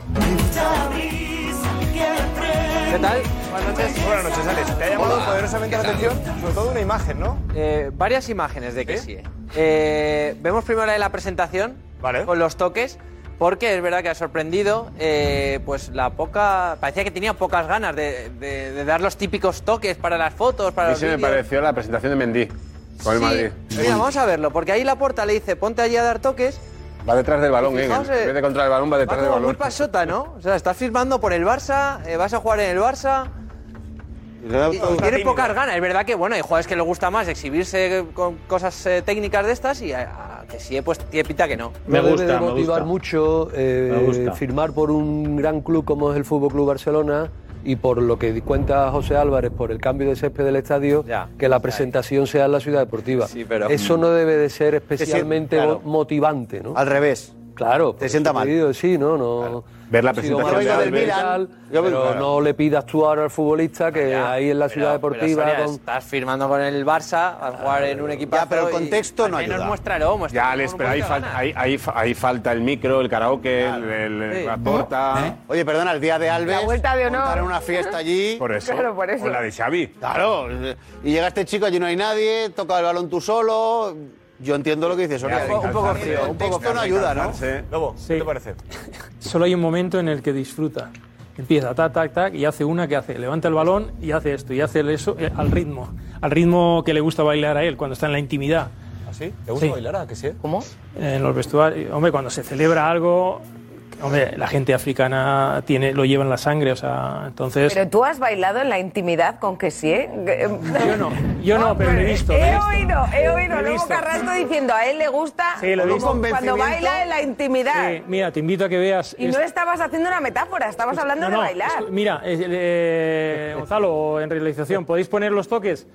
¿Qué tal? Buenas noches. Buenas noches, Alex. Te ha llamado poderosamente la atención, sobre todo una imagen, ¿no? Eh, varias imágenes de que sí. Eh, vemos primero la de la presentación con los toques, porque es verdad que ha sorprendido, eh, pues la poca, parecía que tenía pocas ganas de, de- de dar los típicos toques para las fotos, para A mí los se me pareció la presentación de Mendy con el Sí. Madrid. Mira, vamos a verlo, porque ahí la puerta le dice ponte allí a dar toques. Va detrás del balón, ¿eh? En eh, vez de contra el balón, va Va detrás del como muy balón. pasota, ¿no? O sea, estás firmando por el Barça, eh, vas a jugar en el Barça. Y, y tiene pocas ganas. Es verdad que, bueno, hay jugadores que les gusta más exhibirse con cosas eh, técnicas de estas y a, a que sí, pues tiene pinta que no. Me debe de motivar mucho eh, Me gusta. firmar por un gran club como es el Fútbol Club Barcelona y por lo que cuenta José Álvarez por el cambio de césped del estadio, que la presentación sea en la ciudad deportiva. pero- Eso no debe de ser especialmente claro. motivante, ¿no? Al revés. Claro. Te sienta mal. Sí, no, no. Ver la presentación de Alves. Pero claro. no le pidas tú ahora al futbolista que ahí en la ciudad deportiva con- estás firmando con el Barça a jugar en un equipo. Ya, pero el contexto no ayuda. muéstralo, muéstralo Ya, Alex, pero ahí, fal- falta el micro, el karaoke, el, el- Sí. la torta. ¿Eh? Oye, perdona, el día de Alves. La vuelta de honor. una fiesta allí. Por eso. Claro, por eso. O la de Xavi. Claro. Y llega este chico, allí no hay nadie, toca el balón tú solo. Yo entiendo lo que dices, Soria. Ya, Un poco frío, un poco texto no ayuda, ¿no? Lobo, ¿qué te parece? Solo hay un momento en el que disfruta. Empieza tac, tac, tac, y hace una que hace. Levanta el balón y hace esto, y hace eso eh, al ritmo. Al ritmo que le gusta bailar a él cuando está en la intimidad. ¿Ah, sí? ¿Te gusta Sí. bailar? ¿A que sí? ¿Cómo? En los vestuarios. Hombre, cuando se celebra algo. Hombre, la gente africana tiene, lo lleva en la sangre, o sea, entonces. Pero tú has bailado en la intimidad con que sí, ¿eh? Yo no, yo no, pero he visto. he He visto. oído, he oído luego. Carrasco diciendo a él le gusta Sí, lo visto. cuando baila en la intimidad. Sí, mira, te invito a que veas. Y no estabas haciendo una metáfora, estabas hablando No, de bailar. Mira, eh, eh, Gonzalo, en realización, ¿podéis poner los toques?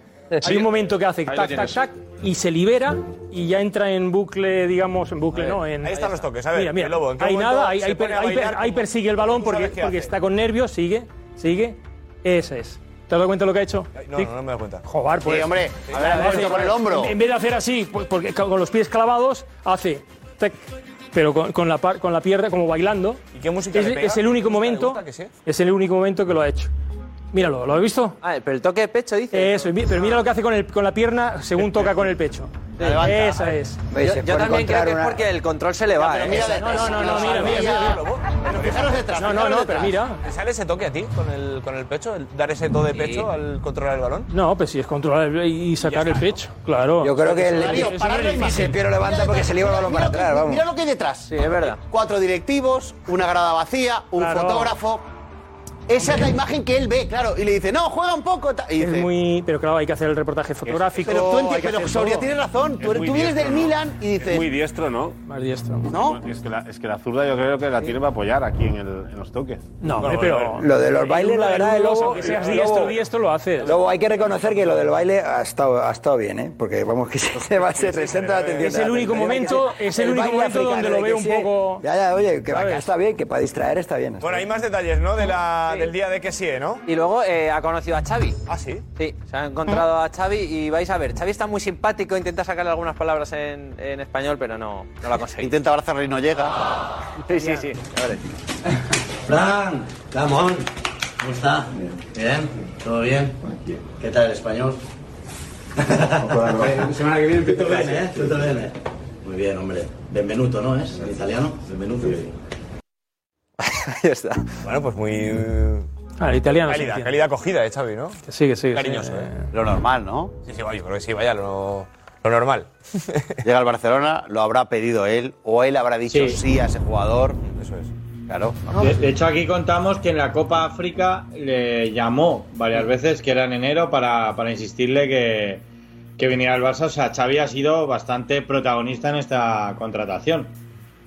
Hay un momento que hace tac, tac, tac y se libera y ya entra en bucle, digamos, en bucle, A ver, ¿no? En, ahí están los toques, a ver, Mira, mira, el Lobo, ¿en qué hay nada, ahí, per- a como- persigue el balón porque, porque está con nervios, sigue, sigue. Ese es. ¿Te has dado cuenta de lo que ha hecho? No, Sí. no, no me da cuenta. Joder, pues. Sí, hombre, a ver, Hace- puesto con el hombro. En vez de hacer así, pues, porque con los pies clavados, hace. tac, pero con, con la, par- con la pierna como bailando. ¿Y qué música es, le pega? es el único ¿Le gusta? ¿Le momento. gusta que sí? Es el único momento que lo ha hecho. Míralo, ¿lo has visto? Ah, pero el toque de pecho dice. Eso, mi- pero mira lo que hace con, el, con la pierna según toca con el pecho. Esa es. Yo, yo también creo que es porque el control se le va. pero ¿eh? mira detrás. No, no, no, mira, mira, mira. mira. Pero fijaros detrás. No, no, no, pero mira. ¿Te sale ese toque a ti con el, con el pecho? El dar ese do de pecho al controlar el balón? No, pues si es controlar el- y sacar el pecho, claro. Yo creo que el, Darío, el, parad la imagen. el pie lo levanta porque se le iba el balón para atrás, vamos. Mira lo que hay detrás. Sí, es verdad. Cuatro directivos, una grada vacía, un fotógrafo. Esa es la imagen que él ve, claro. Y le dice, no, juega un poco. Y Es muy. Pero claro, hay que hacer el reportaje fotográfico. pero tú entiendes, pero Soria tiene razón. Tú, vienes del diestro, ¿no? Milan y dices, Es muy diestro, ¿no? Más diestro. ¿no? Es que, la, es que la zurda yo creo que la tiene para apoyar aquí en, el- en los toques. No, pero. Lo de los bailes, la verdad, el lobo, aunque seas diestro, lobo- diestro, lo haces. Luego hay que reconocer que lo del baile ha estado, ha estado bien, ¿eh? Porque vamos que se, se va, se resalta la atención. Es el único momento- es el único momento donde lo veo un poco- Ya, ya, oye, que está bien, que para distraer está bien. Bueno, hay más detalles, ¿no? De la, Del día de que sí, ¿no? Y luego eh, ha conocido a Xavi. Ah, sí. Sí, se ha encontrado a Xavi y vais a ver, Xavi está muy simpático, intenta sacarle algunas palabras en, en español, pero no, no lo ha conseguido. intenta abrazarle y no llega. Sí, sí, sí. veréis. Fran, Camón, ¿cómo está? Bien, ¿todo bien? ¿Qué tal el español? semana que viene Tutto bene, eh? Tutto bene. Muy bien, hombre. Benvenuto, ¿no es? En italiano. Benvenuto. Ahí está. Bueno, pues muy. Ah, el italiano. Calidad, calidad acogida, ¿eh, Xavi, ¿no? Que sí, que sí. Cariñoso, sí, ¿eh? Lo normal, ¿no? Sí, sí, vaya, yo creo que sí, vaya, lo, lo normal. Llega al Barcelona, lo habrá pedido él, o él habrá dicho Sí. sí, a ese jugador. Eso es. Claro. De, de hecho, aquí contamos que en la Copa África le llamó varias veces, que era en enero, para, para insistirle que, que viniera al Barça. O sea, Xavi ha sido bastante protagonista en esta contratación.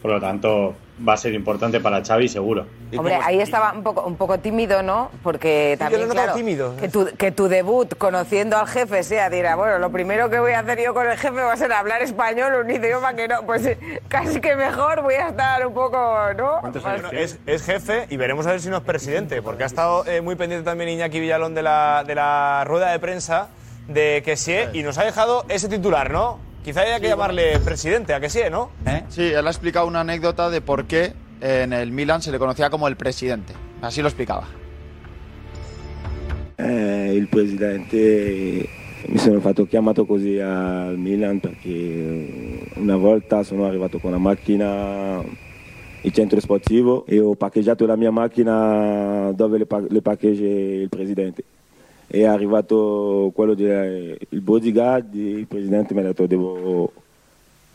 Por lo tanto, va a ser importante para Xavi seguro. Hombre, ahí estaba un poco, un poco tímido, ¿no? Porque también, notado claro, tímido. Que, tu, que tu debut conociendo al jefe sea, dirá, bueno, lo primero que voy a hacer yo con el jefe va a ser hablar español, un idioma que no, pues casi que mejor voy a estar un poco, ¿no? Bueno, es, es jefe y veremos a ver si no es presidente, porque ha estado eh, muy pendiente también Iñaki Villalón de la, de la rueda de prensa de que sí y nos ha dejado ese titular, ¿no? Quizá haya que llamarle presidente, a que sí, ¿no? Sí, él ha explicado una anécdota de por qué en el Milan se le conocía como el presidente. Así lo explicaba. Eh, il presidente mi sono fatto chiamato così al Milan perché una volta sono arrivato con la macchina in centro sportivo e ho parcheggiato la mia macchina dove le, pa- le parcheggia il presidente. È arrivato quello del bodyguard, il presidente mi ha detto devo,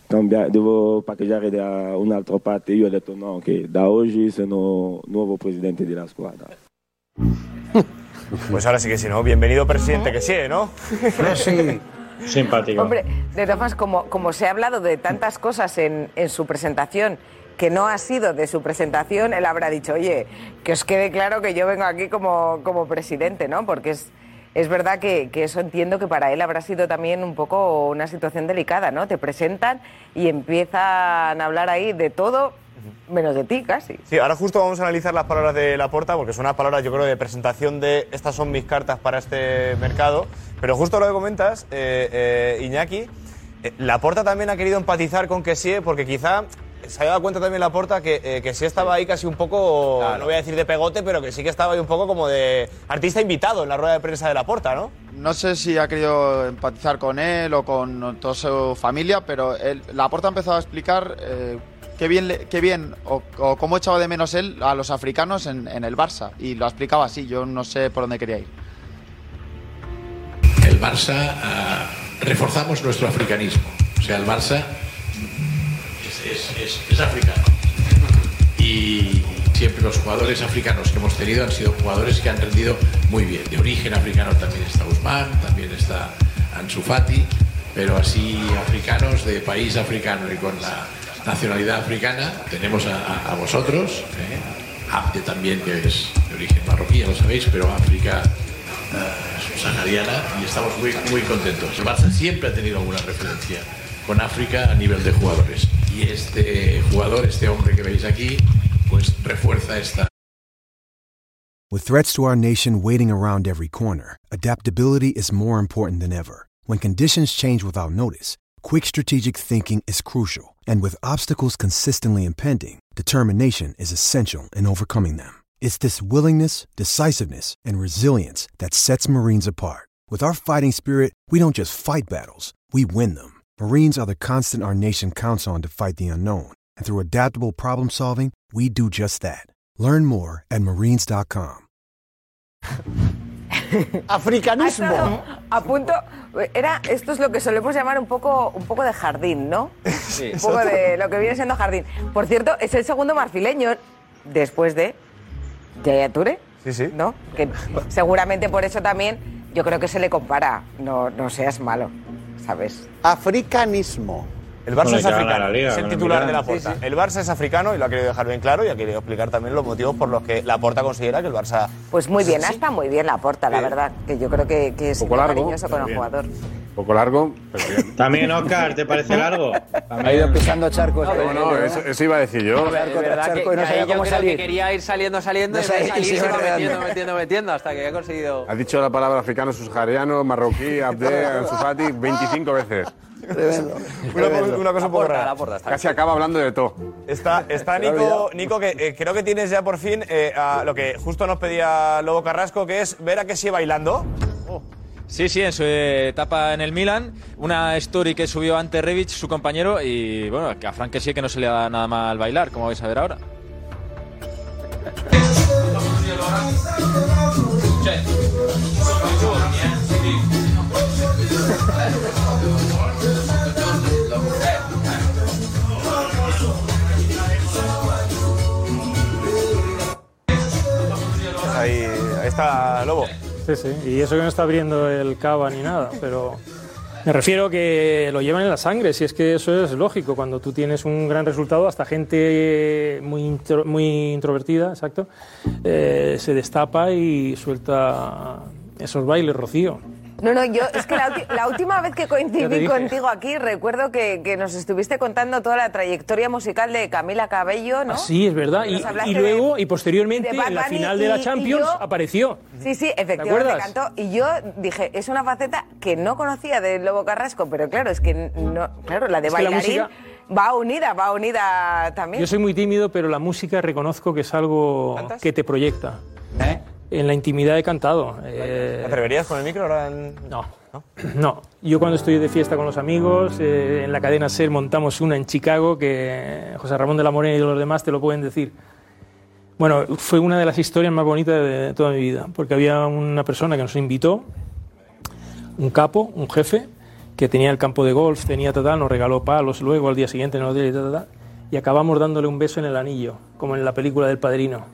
cambiare, devo parcheggiare da un'altra parte. Io ho detto no, che da oggi sono nuovo presidente della squadra. Pues ahora sí que sí, ¿no? Bienvenido presidente que sí, ¿no? Sí. Simpático. Hombre, de todas formas, como, como se ha hablado de tantas cosas en, en su presentación que no ha sido de su presentación, él habrá dicho, oye, que os quede claro que yo vengo aquí como, como presidente, ¿no? Porque es, es verdad que, eso entiendo que para él habrá sido también un poco una situación delicada, ¿no? Te presentan y empiezan a hablar ahí de todo, menos de ti casi. Sí, ahora justo vamos a analizar las palabras de Laporta, porque son unas palabras, yo creo, de presentación de estas son mis cartas para este mercado. Pero justo lo que comentas, eh, eh, Iñaki, eh, Laporta también ha querido empatizar con Kessie, porque quizá se ha dado cuenta también Laporta que, eh, que sí estaba ahí casi un poco, no voy a decir de pegote, pero que sí que estaba ahí un poco como de artista invitado en la rueda de prensa de Laporta, ¿no? No sé si ha querido empatizar con él o con toda su familia, pero él, Laporta ha empezado a explicar eh, qué bien, qué bien o, o cómo echaba de menos él a los africanos en, en el Barça. Y lo ha explicado así, yo no sé por dónde quería ir. el Barça ah, reforzamos nuestro africanismo. O sea, el Barça es, es- es- africano. Y siempre los jugadores africanos que hemos tenido han sido jugadores que han rendido muy bien. De origen africano también está Usman, también está Ansu Fati, pero así africanos de país africano y con la nacionalidad africana tenemos a, vosotros, ¿eh? También que es de origen marroquí, ya lo sabéis, pero África eh, subsahariana y estamos muy, muy contentos. El Barça siempre ha tenido alguna referencia con África a nivel de jugadores y este jugador, este hombre que veis aquí, pues refuerza esta With threats to our nation waiting around every corner, adaptability is more important than ever. When conditions change without notice, quick strategic thinking is crucial. And with obstacles consistently impending, determination is essential in overcoming them. It's this willingness, decisiveness, and resilience that sets Marines apart. With our fighting spirit, we don't just fight battles, we win them. Marines are the constant our nation counts on to fight the unknown. And through adaptable problem solving, we do just that. Learn more at marines.com. Africanismo. A punto. Era, esto es lo que solemos llamar un poco, un poco de jardín, ¿no? un poco de lo que viene siendo jardín. Por cierto, es el segundo marfileño después de Yaya Touré. Sí, sí. ¿No? Que seguramente por eso también yo creo que se le compara. No, no seas malo, ¿sabes? Africanismo. El Barça es africano, Liga es el titular de la Porta. Sí, sí. El Barça es africano y lo ha querido dejar bien claro y ha querido explicar también los motivos por los que la Porta considera que el Barça. Pues muy bien, Sí. está muy bien la porta, la verdad. Que yo creo que, que es poco largo, cariñoso con el bien. jugador. Un poco largo, pero bien. También Oscar, ¿te parece largo? Ha ido pisando charcos. No, no, eso, eso iba a decir yo. Charco que, charco y no que ahí sabía yo cómo creo que salir. quería ir saliendo, saliendo, No y sabía- salir se metiendo, metiendo, metiendo, hasta que ha conseguido... Has dicho la palabra africano, subsahariano, marroquí, abde, Ansu Fati 25 veces. Una, una cosa un poco rara. Casi acaba hablando de todo. Está, está Nico. Nico que eh, creo que tienes ya por fin eh, a lo que justo nos pedía Lobo Carrasco, que es ver a que sigue bailando. Sí, sí, en su etapa en el Milan, una story que subió ante Rebic, su compañero, y bueno, que a Frank sí que no se le da nada mal bailar, como vais a ver ahora. Ahí, ahí está Lobo. Sí, sí. Y eso que no está abriendo el cava ni nada, pero Me refiero que lo llevan en la sangre, si es que eso es lógico. Cuando tú tienes un gran resultado, hasta gente muy, muy introvertida, exacto, eh, se destapa y suelta esos bailes, Rocío. No, no, yo es que la, última vez que te coincidí contigo aquí, recuerdo que, que nos estuviste contando toda la trayectoria musical de Camila Cabello, ¿no? Ah, sí, es verdad. Y, luego, de- y posteriormente, en la final de la Champions, yo- apareció. Sí, sí, ¿Te efectivamente acuerdas? cantó. Y yo dije, es una faceta que no conocía de Lobo Carrasco, pero claro, es que no, claro, la de Es la bailarín música- va unida, va unida también. Yo soy muy tímido, pero la música reconozco que es algo que te proyecta. En la intimidad he cantado. eh, ¿Te atreverías con el micro ahora? En... No. No, yo cuando estoy de fiesta con los amigos, eh, en la cadena SER montamos una en Chicago que José Ramón de la Morena y los demás te lo pueden decir. Bueno, fue una de las historias más bonitas de toda mi vida, porque había una persona que nos invitó, un capo, un jefe, que tenía el campo de golf, tenía tal, nos regaló palos luego al día siguiente tal, tal, y acabamos dándole un beso en el anillo, como en la película del Padrino.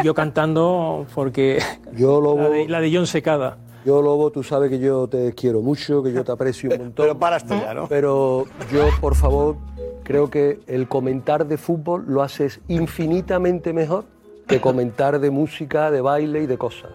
Y yo cantando porque Yo, Lobo, la de, la de John Secada. Yo, Lobo, tú sabes que yo te quiero mucho, que yo te aprecio un montón. Pero para esto ya, ¿no? Pero yo, por favor, creo que el comentar de fútbol lo haces infinitamente mejor que comentar de música, de baile y de cosas.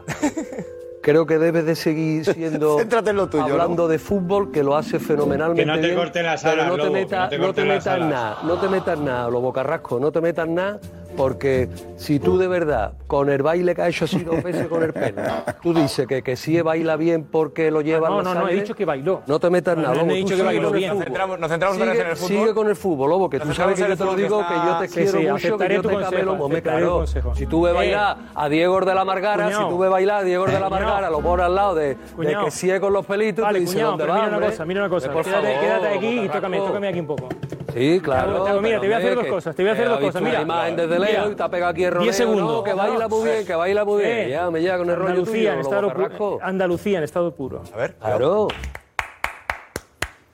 Creo que debes de seguir siendo Céntrate en lo tuyo, hablando de fútbol, que lo hace fenomenalmente Que no te bien, corten las pero alas, no te metas no te no metas nada, no te metas nada, Lobo Carrasco, no te metas nada, porque si tú de verdad, con el baile que ha hecho así dos veces con el pelo, tú dices que, que sí baila bien porque lo lleva No, en la no, no, he dicho que bailó. no te metas No, nada, no, no Lobo, he dicho que bailó bien. Nos centramos- nos centramos Sigue- en el fútbol. Sigue con el fútbol, Lobo, que tú sabes que yo te lo digo, que yo te quiero sí, mucho, que aceptaré yo tu te consejo, camelo, claro. consejo. Si tú ves Eh, bailar a Diego de la Margara, si tú ves bailar a Diego de la Eh, Margara, lo pones al lado de, que sigue con los pelitos, Vale, tú dices, cuñado, ¿dónde va, mira una cosa, mira una cosa. Eh, por Quédate, favor, quédate aquí y tócame aquí un poco. Sí, claro. Te hago- mira, te voy a hacer dos cosas, te voy a hacer dos cosas, mira. Imagen desde Mira, lejos y te ha pegado aquí el roneo, 10 segundos. no, que baila muy bien, que baila muy bien. Eh, Ya, me llega con el rollo Andalucía, tuyo, en estado puro. Andalucía en estado puro. A ver. Claro.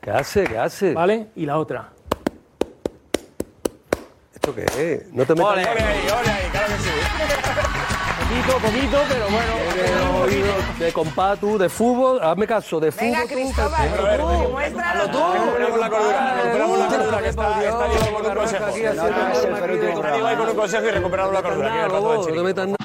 ¿Qué hace? ¿Qué hace? ¿Vale? Y la otra. ¿Esto qué es? No te metas Ole ahí, ole ahí, claro que sí. Poquito, poquito, pero bueno. De compás tú, de fútbol, hazme caso, de fútbol. Venga, tú, Cristóbal, pero tú, tú, muéstralo tú. Recuperamos la cordura, recuperamos la cordura, que está, está Diego con un consejo. aquí haciendo Está Diego ahí con un consejo y recuperamos la cordura. Aquí en el plato del no te chiringuito. metas nada.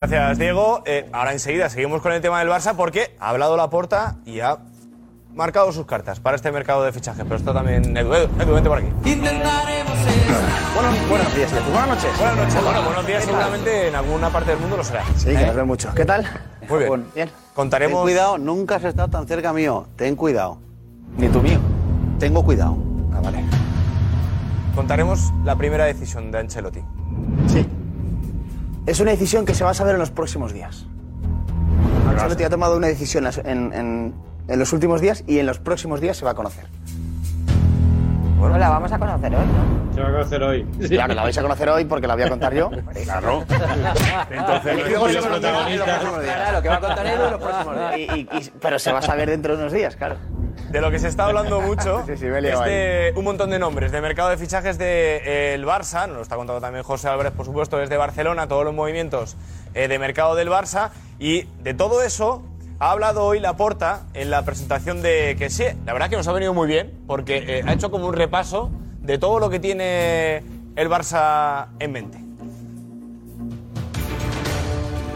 Gracias, Diego. Eh, ahora enseguida seguimos con el tema del Barça porque ha hablado la porta y ha marcado sus cartas para este mercado de fichajes. Pero esto también, Edu, Edu, Edu, vente por aquí. Bueno, buenos días, Jesús. Buenas noches. Buenas noches. Bueno, buenos días. Seguramente en alguna parte del mundo lo será. Sí, que nos ve mucho. ¿Qué tal? Muy bien. Bien. Contaremos. Ten cuidado, nunca has estado tan cerca mío. Ten cuidado. Ni tú mío. Tengo cuidado. Ah, vale. Contaremos la primera decisión de Ancelotti. Sí. Es una decisión que se va a saber en los próximos días. Ancelotti ha tomado una decisión en, en- en los últimos días y en los próximos días se va a conocer. Bueno, la vamos a conocer hoy, ¿no? Se va a conocer hoy. Claro, la vais a conocer hoy porque la voy a contar yo. Claro. Entonces, Y luego los se conocerá en los protagonistas. próximos días. Claro, lo que va a contar Edu en los próximos días. Y- y- y- pero se va a saber dentro de unos días, claro. De lo que se está hablando mucho Sí, sí, me he es de un montón de nombres, de mercado de fichajes del Barça, nos lo está contando también José Álvarez, por supuesto, desde Barcelona, todos los movimientos eh, de mercado del Barça, y de todo eso ha hablado hoy Laporta en la presentación de que sí, la verdad que nos ha venido muy bien, porque eh, ha hecho como un repaso de todo lo que tiene el Barça en mente.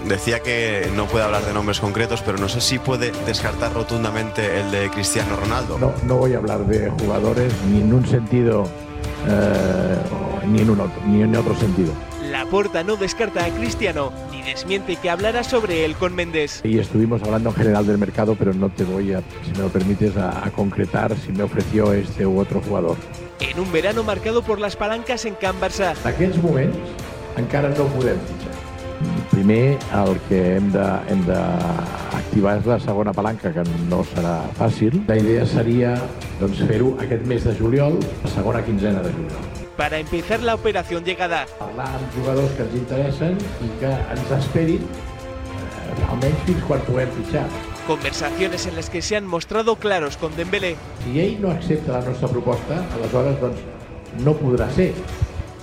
Decía que no puede hablar de nombres concretos, pero no sé si puede descartar rotundamente el de Cristiano Ronaldo. No, no voy a hablar de jugadores ni en un sentido eh, ni en un otro, ni en otro sentido. Laporta no descarta a Cristiano ni desmiente que hablara sobre él con Méndez. Y estuvimos hablando en general del mercado, pero no te voy a, si me lo permites, a, a concretar si me ofreció este u otro jugador. En un verano marcado por las palancas en Can Barça. En aquells moments encara no podem fitxar. Primer el que hem de, hem de activar la segona palanca, que no serà fàcil. La idea seria doncs, fer-ho aquest mes de juliol, la segona quinzena de juliol. Para empezar la operación llegada. Parlar amb jugadors que ens interessen i que ens esperin eh, almenys fins quan puguem fitxar. Conversaciones en las que se han mostrado claros con Dembélé, Si ell no accepta la nostra proposta, aleshores doncs, no podrà ser.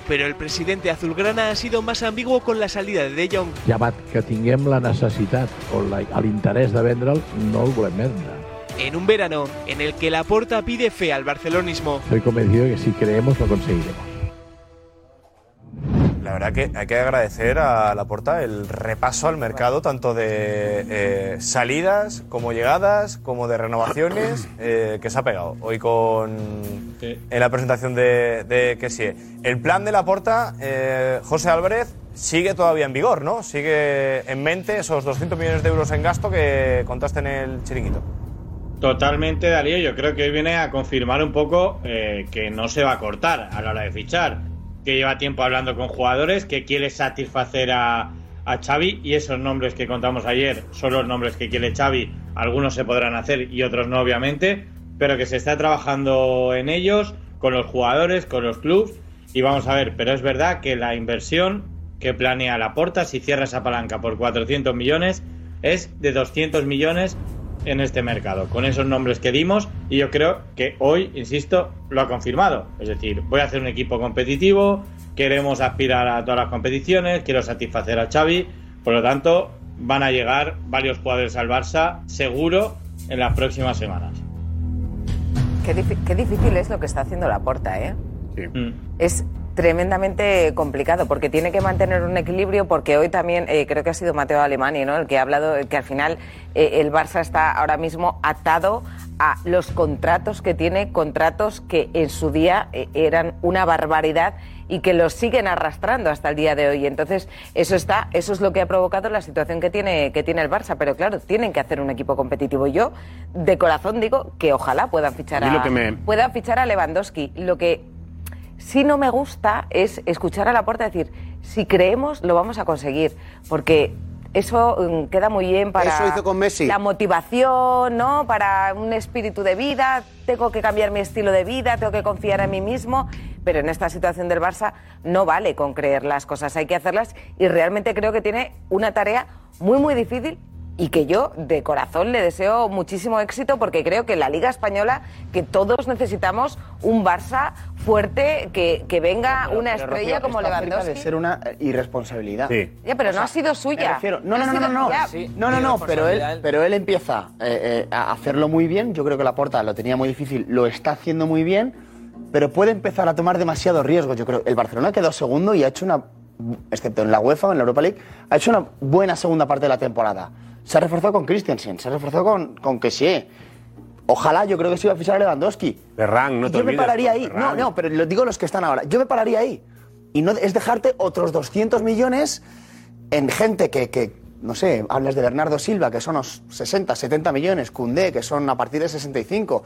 Pero el presidente azulgrana ha sido más ambiguo con la salida de De Jong. Llevat que tinguem la necessitat o l'interès de vendre'l, no el volem vendre. En un verano en el que Laporta pide fe al barcelonismo. Estoy convencido de que si creemos lo conseguiremos. La verdad que hay que agradecer a Laporta el repaso al mercado, tanto de eh, salidas como llegadas, como de renovaciones, eh, que se ha pegado hoy con en la presentación de, de Kessie. El plan de Laporta, eh, José Álvarez, sigue todavía en vigor, ¿no? Sigue en mente esos 200 millones de euros en gasto que contaste en el chiringuito. Totalmente, Darío. Yo creo que hoy viene a confirmar un poco eh, que no se va a cortar a la hora de fichar. Que lleva tiempo hablando con jugadores, que quiere satisfacer a, a Xavi y esos nombres que contamos ayer son los nombres que quiere Xavi. Algunos se podrán hacer y otros no, obviamente, pero que se está trabajando en ellos, con los jugadores, con los clubes y vamos a ver. Pero es verdad que la inversión que planea la Porta, si cierra esa palanca por 400 millones, es de 200 millones en este mercado, con esos nombres que dimos, y yo creo que hoy, insisto, lo ha confirmado. Es decir, voy a hacer un equipo competitivo, queremos aspirar a todas las competiciones, quiero satisfacer a Xavi, por lo tanto, van a llegar varios jugadores al Barça, seguro, en las próximas semanas. Qué, difícil es lo que está haciendo la porta, ¿eh? Es tremendamente complicado porque tiene que mantener un equilibrio porque hoy también eh, creo que ha sido Mateo Alemani ¿no? el que ha hablado que al final eh, el Barça está ahora mismo atado a los contratos que tiene, contratos que en su día eh, eran una barbaridad y que los siguen arrastrando hasta el día de hoy. Entonces, eso está, eso es lo que ha provocado la situación que tiene, que tiene el Barça. Pero claro, tienen que hacer un equipo competitivo. Yo, de corazón, digo que ojalá puedan fichar A me- puedan fichar a Lewandowski. Lo que sí no me gusta es escuchar a la puerta decir, si creemos, lo vamos a conseguir. Porque eso mm, queda muy bien para Eso hizo con Messi. la motivación, ¿no? Para un espíritu de vida, tengo que cambiar mi estilo de vida, tengo que confiar en mí mismo, pero en esta situación del Barça no vale con creer las cosas, hay que hacerlas y realmente creo que tiene una tarea muy muy difícil y que yo de corazón le deseo muchísimo éxito porque creo que en la Liga Española que todos necesitamos un Barça fuerte, que, que venga una Pero, estrella Rocío, como Lewandowski. de ser una irresponsabilidad. Ya, pero no ha sido suya. refiero- no, no, no, no, no, no, no, no, no, pero él, pero él empieza eh, eh, a hacerlo muy bien. Yo creo que la porta lo tenía muy difícil, lo está haciendo muy bien, pero puede empezar a tomar demasiados riesgos. Yo creo el Barcelona quedó segundo y ha hecho una, excepto en la UEFA o en la Europa League, ha hecho una buena segunda parte de la temporada. Se ha reforzado con Christensen, se ha reforzado con, con Kessie. Ojalá, yo creo que se iba a fichar a Lewandowski. Ferran, no te yo me olvides, pararía ahí. Ferran. No, no, pero lo digo los que están ahora. Yo me pararía ahí. Y no es dejarte otros 200 millones en gente que, que, no sé, hablas de Bernardo Silva, que son unos 60, 70 millones, Cundé, que son a partir de 65,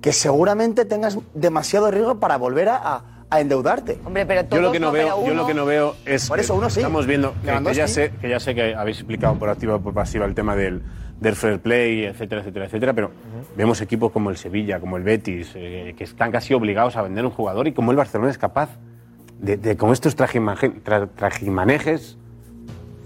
que seguramente tengas demasiado riesgo para volver a, a- a endeudarte. Hombre, pero Yo lo que no veo, yo lo que no veo es Por eso uno sí. estamos viendo que- que, ya sé que ya sé que habéis explicado por activa o por pasiva el tema del, del fair play, etcétera, etcétera, etcétera, pero vemos equipos como el Sevilla, como el Betis, eh, que están casi obligados a vender un jugador y como el Barcelona es capaz de, de con estos tra- trajimanejes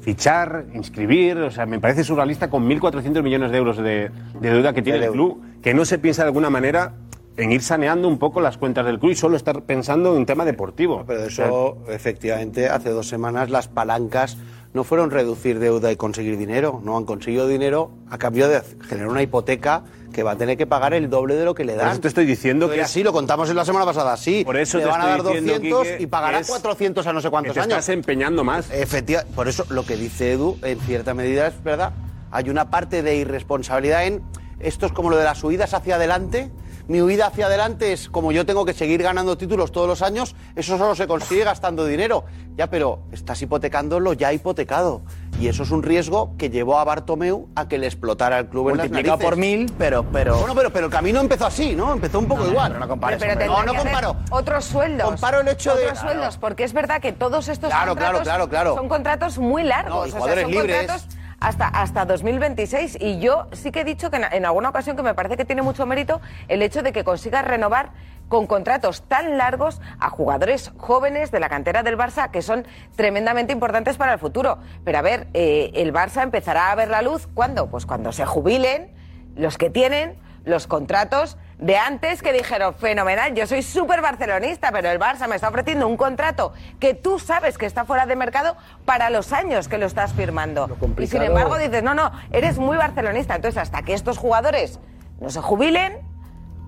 fichar, inscribir, o sea, me parece surrealista con 1.400 millones de euros de, de deuda que tiene el club, que no se piensa de alguna manera en ir saneando un poco las cuentas del club y solo estar pensando en un tema deportivo. Pero eso, efectivamente, hace dos semanas las palancas no fueron reducir deuda y conseguir dinero, no han conseguido dinero a cambio de generar una hipoteca que va a tener que pagar el doble de lo que le Por dan. eso te estoy diciendo que Pero así lo contamos en la semana pasada, sí. Por eso le te van a dar estoy diciendo, 200 Quique, y pagará es 400 a no sé cuántos que te años. estás empeñando más. Efectivamente, por eso lo que dice Edu, en cierta medida es verdad. Hay una parte de irresponsabilidad en esto es como lo de las huidas hacia adelante. Mi huida hacia adelante es como yo tengo que seguir ganando títulos todos los años, eso solo se consigue gastando dinero. Ya, pero estás hipotecando lo ya hipotecado. Y eso es un riesgo que llevó a Bartomeu a que le explotara el club en las Multiplicado narices. por mil, pero, pero... Bueno, pero, pero el camino empezó así, ¿no? Empezó un poco igual. no compares, Pero No, no que hacer comparo. Otros sueldos. Comparo el hecho de- Otros Claro. sueldos, porque es verdad que todos estos Claro, contratos claro, claro. son contratos muy largos. No, y o sea, jugadores son libres. contratos hasta, hasta 2026. Y yo sí que he dicho que en, alguna ocasión que me parece que tiene mucho mérito el hecho de que consiga renovar con contratos tan largos a jugadores jóvenes de la cantera del Barça que son tremendamente importantes para el futuro. Pero a ver, eh, el Barça empezará a ver la luz ¿cuándo? Pues cuando se jubilen los que tienen los contratos de antes que dijeron, fenomenal, yo soy súper barcelonista, pero el Barça me está ofreciendo un contrato que tú sabes que está fuera de mercado para los años que lo estás firmando. Y sin embargo dices, no, no, eres muy barcelonista. Entonces, hasta que estos jugadores no se jubilen,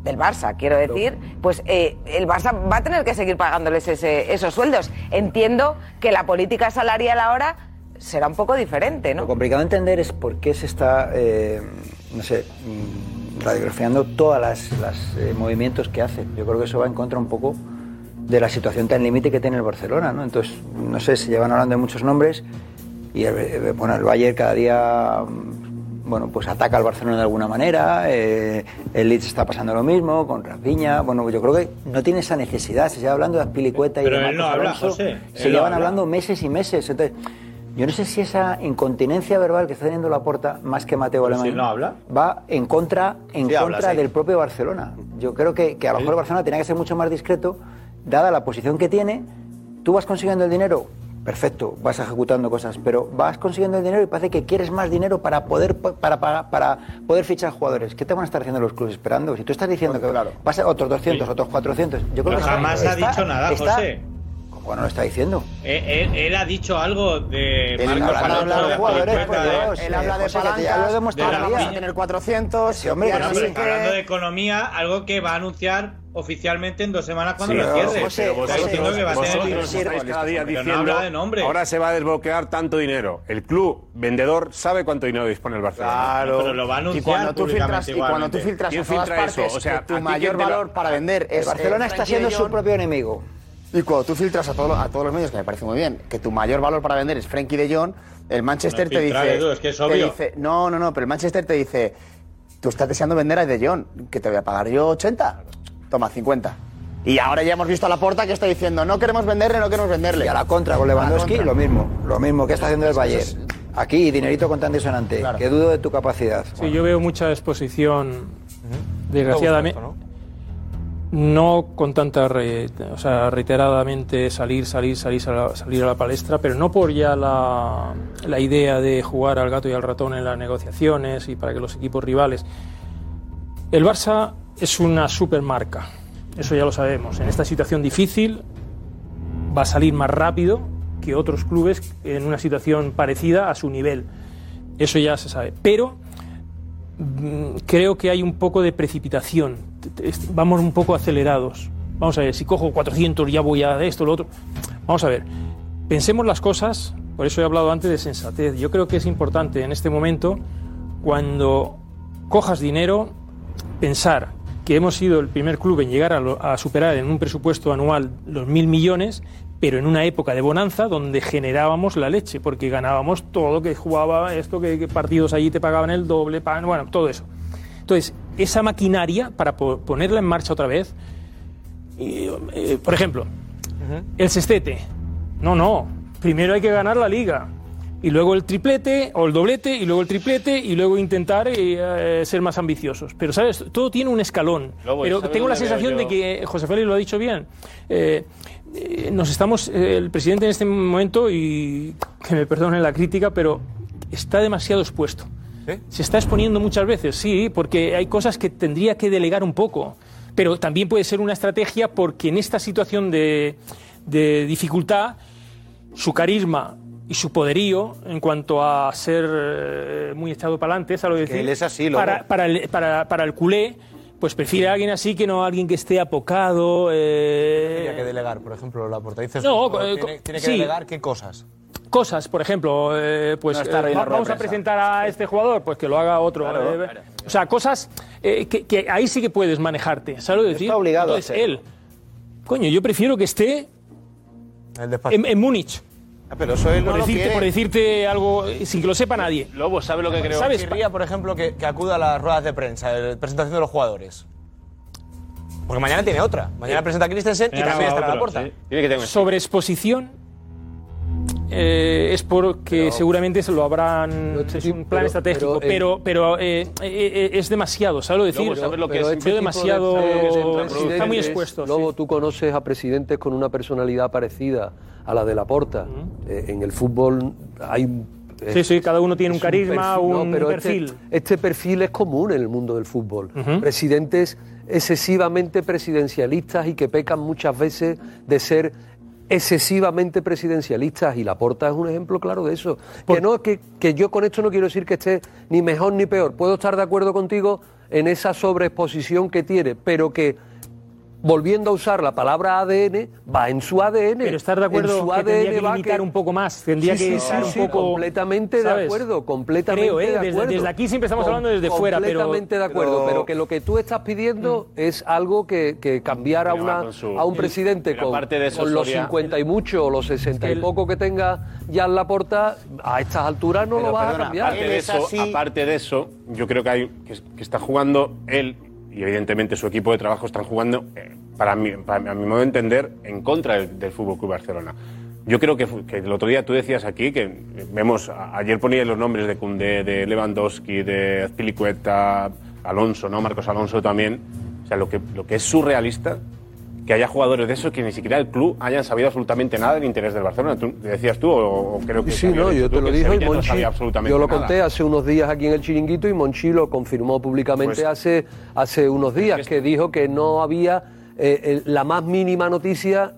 del Barça, quiero decir, pues eh, el Barça va a tener que seguir pagándoles ese- esos sueldos. Entiendo que la política salarial ahora será un poco diferente, Lo ¿no? complicado de entender es por qué se está, eh, no sé, mm, radiografiando todos los movimientos que hace. Yo creo que eso va en contra un poco de la situación tan límite que tiene el Barcelona, ¿no? Entonces, no sé, se llevan hablando de muchos nombres y eh, bueno, el Bayern cada día mm, bueno, pues ataca al Barcelona de alguna manera, eh, el Leeds está pasando lo mismo, con Rapiña, bueno, yo creo que no tiene esa necesidad, se lleva hablando de Azpilicueta y Pero de él no habla, Alonso, José, se no llevan habla. hablando meses y meses, entonces yo no sé si esa incontinencia verbal que está teniendo la porta más que Mateo si Alemán no habla. va en contra en Sí, habla, contra sí. del propio Barcelona. Yo creo que, que a lo mejor el Barcelona tenía que ser mucho más discreto, dada la posición que tiene. Tú vas consiguiendo el dinero, perfecto, vas ejecutando cosas, pero vas consiguiendo el dinero y parece que quieres más dinero para poder para, para, para poder fichar jugadores. ¿Qué te van a estar haciendo los clubes esperando? Si tú estás diciendo que vas a otros 200, otros 400, yo creo Pero que jamás está- ha dicho nada, está- José. ¿Cómo no lo está diciendo? Él, él- él ha dicho algo de Él Marcos habla- de de jugadores, de- Dios. Él habla de José, que ya palancas, lo he demostrado, de a tener 400. Sí, hombre, Bueno, está que- hablando de economía, algo que va a anunciar oficialmente en dos semanas cuando Sí, lo cierre. José, Pero está José, diciendo que va a tener vosotros cada día no diciendo, habla de nombres. ahora se va a desbloquear tanto dinero. El club vendedor sabe cuánto dinero dispone el Barcelona. Claro. Pero lo va a anunciar y cuando tú filtras, y cuando tú filtras ¿Quién a todas filtra eso? partes O sea, que ¿a tu mayor valor para vender El es Barcelona eh, está siendo su propio enemigo. Y cuando tú filtras a, todo- a todos los medios, que me parece muy bien, que tu mayor valor para vender es Frenkie de Jong, el Manchester No, te filtrar, dice, Edu, es que es te obvio. dice- No, no, no, pero el Manchester te dice, tú estás deseando vender a de Jong, que te voy a pagar yo 80, toma 50. Y ahora ya hemos visto a la porta que está diciendo, no queremos venderle, no queremos venderle. Y a la contra con Lewandowski, lo mismo. Lo mismo que está haciendo el Bayern. Aquí, dinerito contante y sonante. Que dudo de tu capacidad. Sí, yo veo mucha exposición, desgraciadamente, no con tanta, re- o sea, reiteradamente salir, salir, salir, sal- salir a la palestra, pero no por ya la, la idea de jugar al gato y al ratón en las negociaciones y para que los equipos rivales. El Barça es una supermarca, eso ya lo sabemos. En esta situación difícil va a salir más rápido que otros clubes en una situación parecida a su nivel. Eso ya se sabe. Pero mm, creo que hay un poco de precipitación. Vamos un poco acelerados. Vamos a ver, si cojo 400 ya voy a esto, lo otro. Vamos a ver, pensemos las cosas, por eso he hablado antes de sensatez. Yo creo que es importante en este momento, cuando cojas dinero, pensar que hemos sido el primer club en llegar a superar en un presupuesto anual los mil millones, pero en una época de bonanza donde generábamos la leche, porque ganábamos todo, que jugaba esto, que, que partidos allí te pagaban el doble, pan, bueno, todo eso. Entonces, esa maquinaria, para po- ponerla en marcha otra vez, y, eh, por ejemplo, el sextete. No, no. Primero hay que ganar la liga. Y luego el triplete, o el doblete, y luego el triplete, y luego intentar eh, ser más ambiciosos. Pero, ¿sabes? Todo tiene un escalón. Lobo, Pero ¿sabes tengo la sensación de que José Félix lo ha dicho bien. Eh, eh, nos estamos, eh, el presidente en este momento, y que me perdonen la crítica, pero está demasiado expuesto. Se está exponiendo muchas veces, sí, porque hay cosas que tendría que delegar un poco. Pero también puede ser una estrategia porque en esta situación de, de dificultad, su carisma y su poderío en cuanto a ser eh, muy echado para adelante, ¿sabes lo que que decir? él es así, para, para, el, para, para el culé, pues prefiere a alguien así que no a alguien que esté apocado. eh, que delegar, por ejemplo, la porta. Dices, No, ¿tiene, eh, tiene que sí. delegar qué cosas? Cosas, por ejemplo, eh, pues No eh, vamos a presentar a este jugador, pues que lo haga otro. Claro, eh, O sea, cosas eh, que, que ahí sí que puedes manejarte, ¿sabes lo que decir? Está obligado a él, coño, yo prefiero que esté en, en Múnich. Ah, pero eso él no por, lo decirte, por decirte algo eh, sin que lo sepa nadie. Lobo, ¿sabe lo que creo? ¿Sabes? Querría, por ejemplo, que, que acuda a las ruedas de prensa, la presentación de los jugadores. Porque mañana tiene otra. Mañana presenta a Christensen y también a la puerta. sí. Sobre exposición, eh, es porque seguramente se lo habrán. es un plan pero- estratégico, pero pero, pero, eh, eh, es demasiado, ¿sabes lo decir? Lobo, ¿sabes lo que Pero es? veo demasiado. Está muy expuesto. Lobo, tú conoces a presidentes con una personalidad parecida a la de Laporta. Eh, en el fútbol hay. eh, Sí, sí, cada uno tiene un carisma, perfil, un pero este- perfil. Este, perfil es común en el mundo del fútbol. Ujú. Presidentes excesivamente presidencialistas y que pecan muchas veces de ser excesivamente presidencialistas y Laporta es un ejemplo claro de eso. Que no que, que yo con esto no quiero decir que esté ni mejor ni peor. Puedo estar de acuerdo contigo en esa sobreexposición que tiene, pero que volviendo a usar la palabra ADN va en su ADN. Pero estar de acuerdo en su que tendría que limitar un poco más, tendría Sí, que sí, sí, un sí, poco- completamente de ¿sabes? acuerdo, completamente Creo, ¿eh? de Desde- acuerdo. desde aquí siempre estamos hablando desde fuera, pero- Completamente de acuerdo, pero- pero, que lo que tú estás pidiendo es algo que, que cambiar a, una, con su- a un el- presidente pero con, aparte de eso, con los Soria- 50 y mucho o los 60 y El- poco que tenga ya en la porta, a estas alturas no Pero, lo vas perdona, a cambiar. Aparte de, eso, aparte de eso, yo creo que, hay, que, que está jugando él y evidentemente su equipo de trabajo están jugando, eh, para, mí, a mi modo de entender, en contra del, Fútbol Club Barcelona. Yo creo que, que el otro día tú decías aquí que eh, vemos, ayer ponía los nombres de Koundé, de Lewandowski, de Azpilicueta, Alonso, ¿no? Marcos Alonso también. O sea, lo que, lo que es surrealista que haya jugadores de esos que ni siquiera el club hayan sabido absolutamente nada del interés del Barcelona. ¿Tú, ¿Decías tú o, o creo que Sí, no, yo tú te lo dije y no Monchi, sabía absolutamente yo lo nada? conté hace unos días aquí en el chiringuito y Monchi lo confirmó públicamente Pues- hace, hace unos días, que dijo que no había eh, eh, la más mínima noticia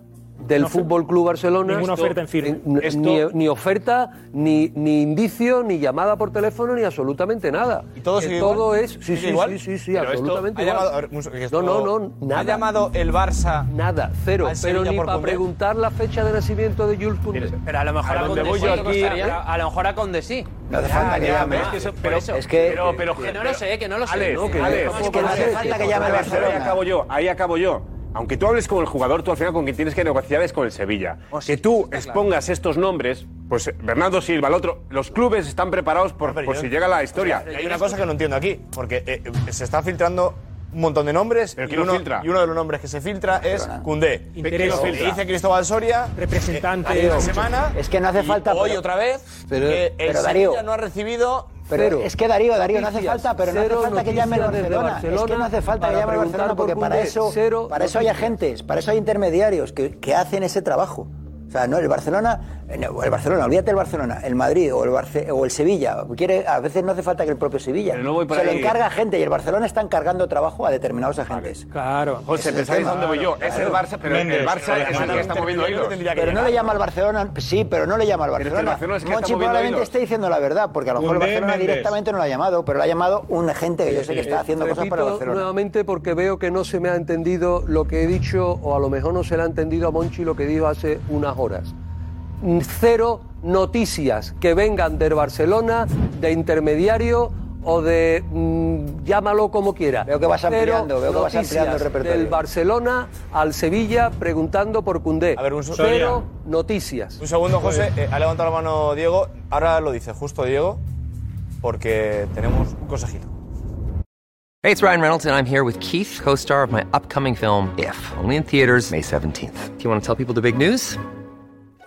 del No, Fútbol Club Barcelona. ninguna oferta en firme. Ni- Esto- Ni, ni oferta, ni, ni indicio, ni llamada por teléfono, ni absolutamente nada. ¿Y todo que sigue todo igual? es. Sí, ¿Sigue sí, igual? sí, sí, sí, Pero esto absolutamente igual. llamado- esto- no, no, no, nada. ¿Ha llamado el Barça Nada, cero. Pero ni para preguntar la fecha de nacimiento de Jules Koundé. Pero a lo mejor ¿A a Conde voy sí, yo aquí? a, a lo mejor a Conde sí. No hace falta que llame. Es que eso, pero- es que- pero, pero- que no lo sé, que no lo sé. No, que- es que no hace falta que llame al Barcelona. Ahí acabo yo, ahí acabo yo. Aunque tú hables con el jugador, tú al final con quien tienes que negociar es con el Sevilla. que tú expongas estos nombres, pues Bernardo Silva, el otro, los clubes están preparados por, Pero por yo- si llega la historia. Y hay una cosa que no entiendo aquí, porque eh, eh, se está filtrando un montón de nombres ¿Pero y quién lo uno, filtra? y uno de los nombres que se filtra es Cundé. Dice Cristóbal Soria, representante hace una semana. Es que no hace falta, Hoy pero- otra vez, pero- que el pero, Sevilla Darío, no ha recibido. Pero es que Darío, Darío, no hace falta, pero no hace falta que llame noticias desde Barcelona. Es que Barcelona no hace falta que llame preguntar Barcelona por porque para eso, para eso hay agentes, para eso hay intermediarios que, que hacen ese trabajo. O sea, no, el Barcelona, el Barcelona, olvídate el Barcelona, el Madrid o el, Barce- o el Sevilla, quiere, a veces no hace falta que el propio Sevilla. Pero no voy Se lo ahí. encarga gente y el Barcelona está encargando trabajo a determinados agentes. Claro. José, pensáis dónde voy yo. Es el Barça, pero el Barça es el que está moviendo hilos. Pero no le llama al Barcelona, sí, pero no le llama al que el Barcelona. Barcelona es que está Monchi probablemente esté diciendo la verdad, porque a lo mejor el Barcelona directamente no lo ha llamado, pero lo ha llamado un agente que yo sé que está haciendo cosas para el Barcelona. nuevamente porque veo que no se me ha entendido lo que he dicho o a lo mejor no se le ha entendido a Monchi lo que dijo hace unas horas. Cero noticias que vengan del Barcelona, de intermediario o de mm, llámalo como quiera. Veo que vas ampliando, veo que vas ampliando el repertorio. Del Barcelona al Sevilla preguntando por Cundé. A ver, un so- Cero noticias. Un segundo, José. eh, ha levantado la mano Diego. Ahora lo dice justo Diego, porque tenemos un consejito. Hey, it's Ryan Reynolds, and I'm here with Keith, co star of my upcoming film, If, only in theaters, May 17th. Do you want to tell people the big news?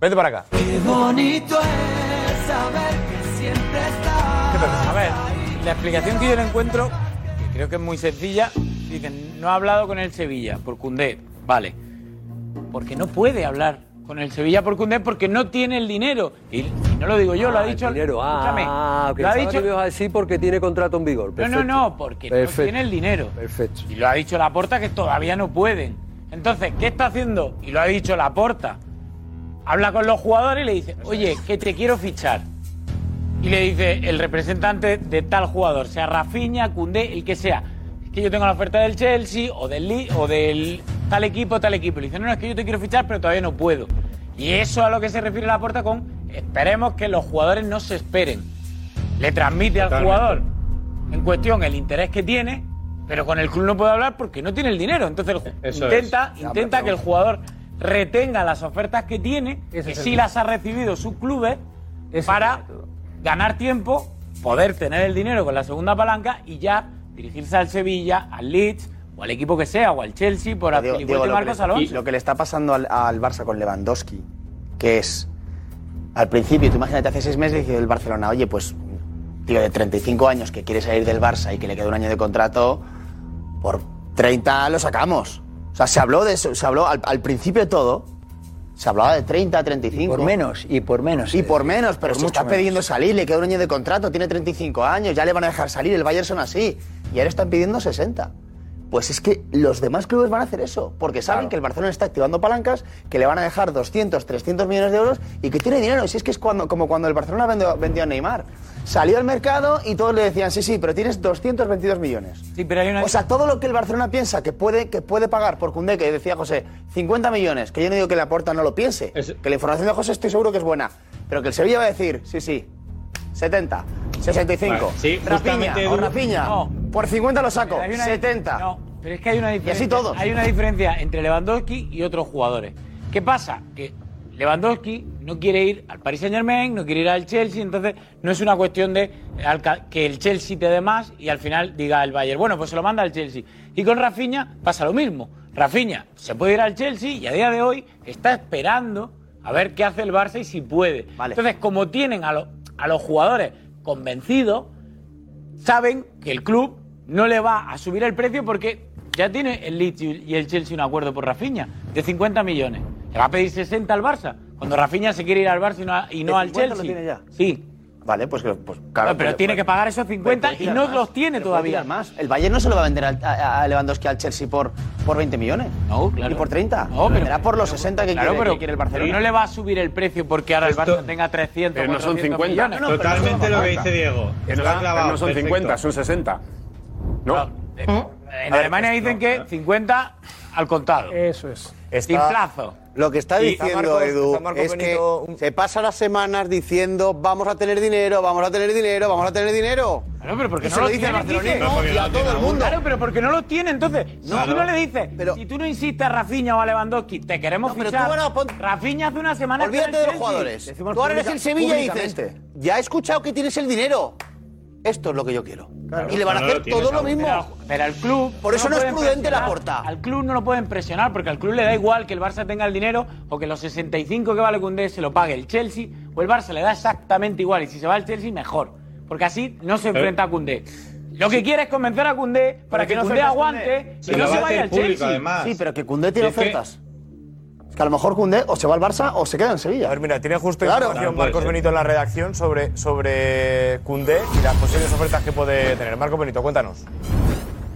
vete para acá. Qué bonito es saber que siempre está. A ver, la explicación que yo le encuentro, que creo que es muy sencilla, dicen, no ha hablado con el Sevilla por Cundé. Vale. Porque no puede hablar con el Sevilla por Cundé porque no tiene el dinero. Y, y no lo digo yo, lo ha Ah, el dicho. dinero. escúchame, Ah, ok. lo ha dicho. que me ibas a decir porque tiene contrato en vigor. No, Perfecto. no, no, porque no tiene el dinero. Perfecto. Y lo ha dicho Laporta que todavía no pueden. Entonces, ¿qué está haciendo? Y lo ha dicho Laporta. Habla con los jugadores y le dice, oye, que te quiero fichar. Y le dice el representante de tal jugador, sea Rafinha, Cundé, el que sea. Es que yo tengo la oferta del Chelsea o del o del tal equipo, tal equipo. Y le dice, no, no, es que yo te quiero fichar, pero todavía no puedo. Y eso a lo que se refiere Laporta con esperemos que los jugadores no se esperen. Le transmite al jugador en cuestión el interés que tiene, pero con el club no puede hablar porque no tiene el dinero. Entonces el intenta, es. intenta que el jugador retenga las ofertas que tiene, Ese que sí las ha recibido sus clubes, para ganar tiempo, poder tener el dinero con la segunda palanca y ya dirigirse al Sevilla, al Leeds o al equipo que sea, o al Chelsea por Diego, y Marcos le, Alonso. lo que le está pasando al, al Barça con Lewandowski, que es, al principio, tú imagínate, hace seis meses dice el Barcelona, oye, pues, tío de 35 años que quiere salir del Barça y que le queda un año de contrato, por 30 lo sacamos. O sea, se habló de eso, se habló al, al principio de todo, se hablaba de 30, 35. por menos, y por menos. Y por menos, pero Por se está menos. pidiendo salir, le queda un año de contrato, tiene 35 años, ya le van a dejar salir, el Bayern son así. Y ahora están pidiendo 60. Pues es que los demás clubes van a hacer eso, porque saben que el Barcelona está activando palancas, que le van a dejar 200, 300 millones de euros y que tiene dinero. Y si es que es cuando, como cuando el Barcelona vendió, vendió a Neymar. Salió al mercado y todos le decían, sí, sí, pero tienes 222 millones. Sí, pero hay una... O sea, todo lo que el Barcelona piensa que puede, que puede pagar por Cundé, que decía José, 50 millones, que yo no digo que la aporta no lo piense, que la información de José estoy seguro que es buena, pero que el Sevilla va a decir, sí, sí, 70, 65, Vale, sí, justamente, o No. por 50 lo saco, Pero hay una- 70. No, pero es que hay una diferencia. así todos. Hay una diferencia entre Lewandowski y otros jugadores. ¿Qué pasa? Que Lewandowski no quiere ir al Paris Saint Germain, no quiere ir al Chelsea, entonces no es una cuestión de alca- que el Chelsea te dé más y al final diga el Bayern, bueno, pues se lo manda al Chelsea. Y con Rafinha pasa lo mismo. Rafinha se puede ir al Chelsea y a día de hoy está esperando a ver qué hace el Barça y si puede. Entonces, como tienen a, lo- a los jugadores convencidos, saben que el club no le va a subir el precio porque ya tiene el Leeds y el Chelsea un acuerdo por Rafinha de 50 millones. Le va a pedir 60 al Barça. Cuando Rafinha se quiere ir al Barça y no, a- y no ¿De al 50 lo Chelsea. tiene ya? Sí. Vale, pues, que- pues claro. No, pero pues- tiene pues- que pagar esos 50 puede y tirar no más, los tiene pero todavía. más. El Bayern no se lo va a vender al- a, a Lewandowski al Chelsea por, por 20 millones. No, claro. Ni por 30. No, pero- venderá por los 60 que, Claro, quiere, pero, que quiere el pero Barcelona. no le va a subir el precio porque ahora el Barça tenga 300 Pero no son 400 50. millones. No, no, pero Totalmente lo que dice Diego. Pero ha no, clavado, no son perfecto. 50, son 60. ¿No? En Alemania dicen que 50 al contado. Eso es. Está-. Lo que está diciendo Marcos- Edu es Benito, que se pasa las semanas diciendo vamos a tener dinero, vamos a tener dinero, vamos a tener dinero. Claro, pero porque Y no se lo lo dice dice. y a todo el mundo. Claro, pero porque no lo tiene, entonces. Si Claro. tú no le dices, si tú no insistes a Rafinha o a Lewandowski, te queremos pero fichar. tú ahora pon- Rafinha hace una semana Olvídate de los jugadores. Tú ahora eres el Sevilla y dices, ya he escuchado que tienes el dinero. Esto es lo que yo quiero. y le van a No lo hacer todo lo mismo. Pero, pero al club. Por eso no es prudente la porta. Al club no lo pueden presionar porque al club le da igual que el Barça tenga el dinero o que los 65 que vale Koundé se lo pague el Chelsea o el Barça le da exactamente igual. Y si se va al Chelsea, mejor. Porque así no se enfrenta a Koundé. Lo que quiere es convencer a Koundé para que ¿qué Koundé aguante Koundé? y no se vaya al Chelsea. Sí, pero que Cundé tiene Es que- ofertas. Que a lo mejor Cundé o se va al Barça o se queda en Sevilla. A ver, mira, tiene justo Claro. información Claro, Marcos ser. Benito en la redacción sobre, sobre Cundé y las posibles ofertas que puede tener. Marcos Benito, cuéntanos.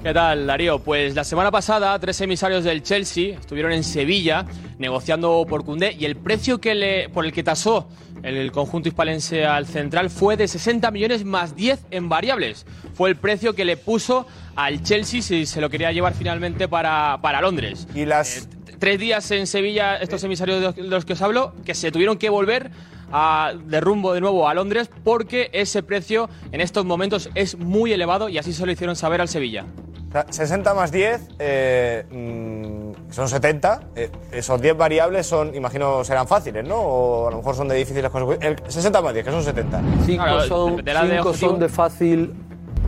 ¿Qué tal, Darío? Pues la semana pasada, tres emisarios del Chelsea estuvieron en Sevilla negociando por Cundé y el precio que le, por el que tasó el conjunto hispalense al central fue de 60 millones más 10 en variables. Fue el precio que le puso al Chelsea si se lo quería llevar finalmente para, para Londres. Y las. Tres días en Sevilla, estos emisarios de los- de los que os hablo, que se tuvieron que volver a- de rumbo de nuevo a Londres porque ese precio en estos momentos es muy elevado y así se lo hicieron saber al Sevilla. O sea, 60 más 10 eh, mm, son 70. Eh, esos 10 variables son, imagino, serán fáciles, ¿no? O a lo mejor son de difíciles consecuencias. El 60 más 10, que son 70. Cinco, Claro, son, dependerá de cinco son de fácil,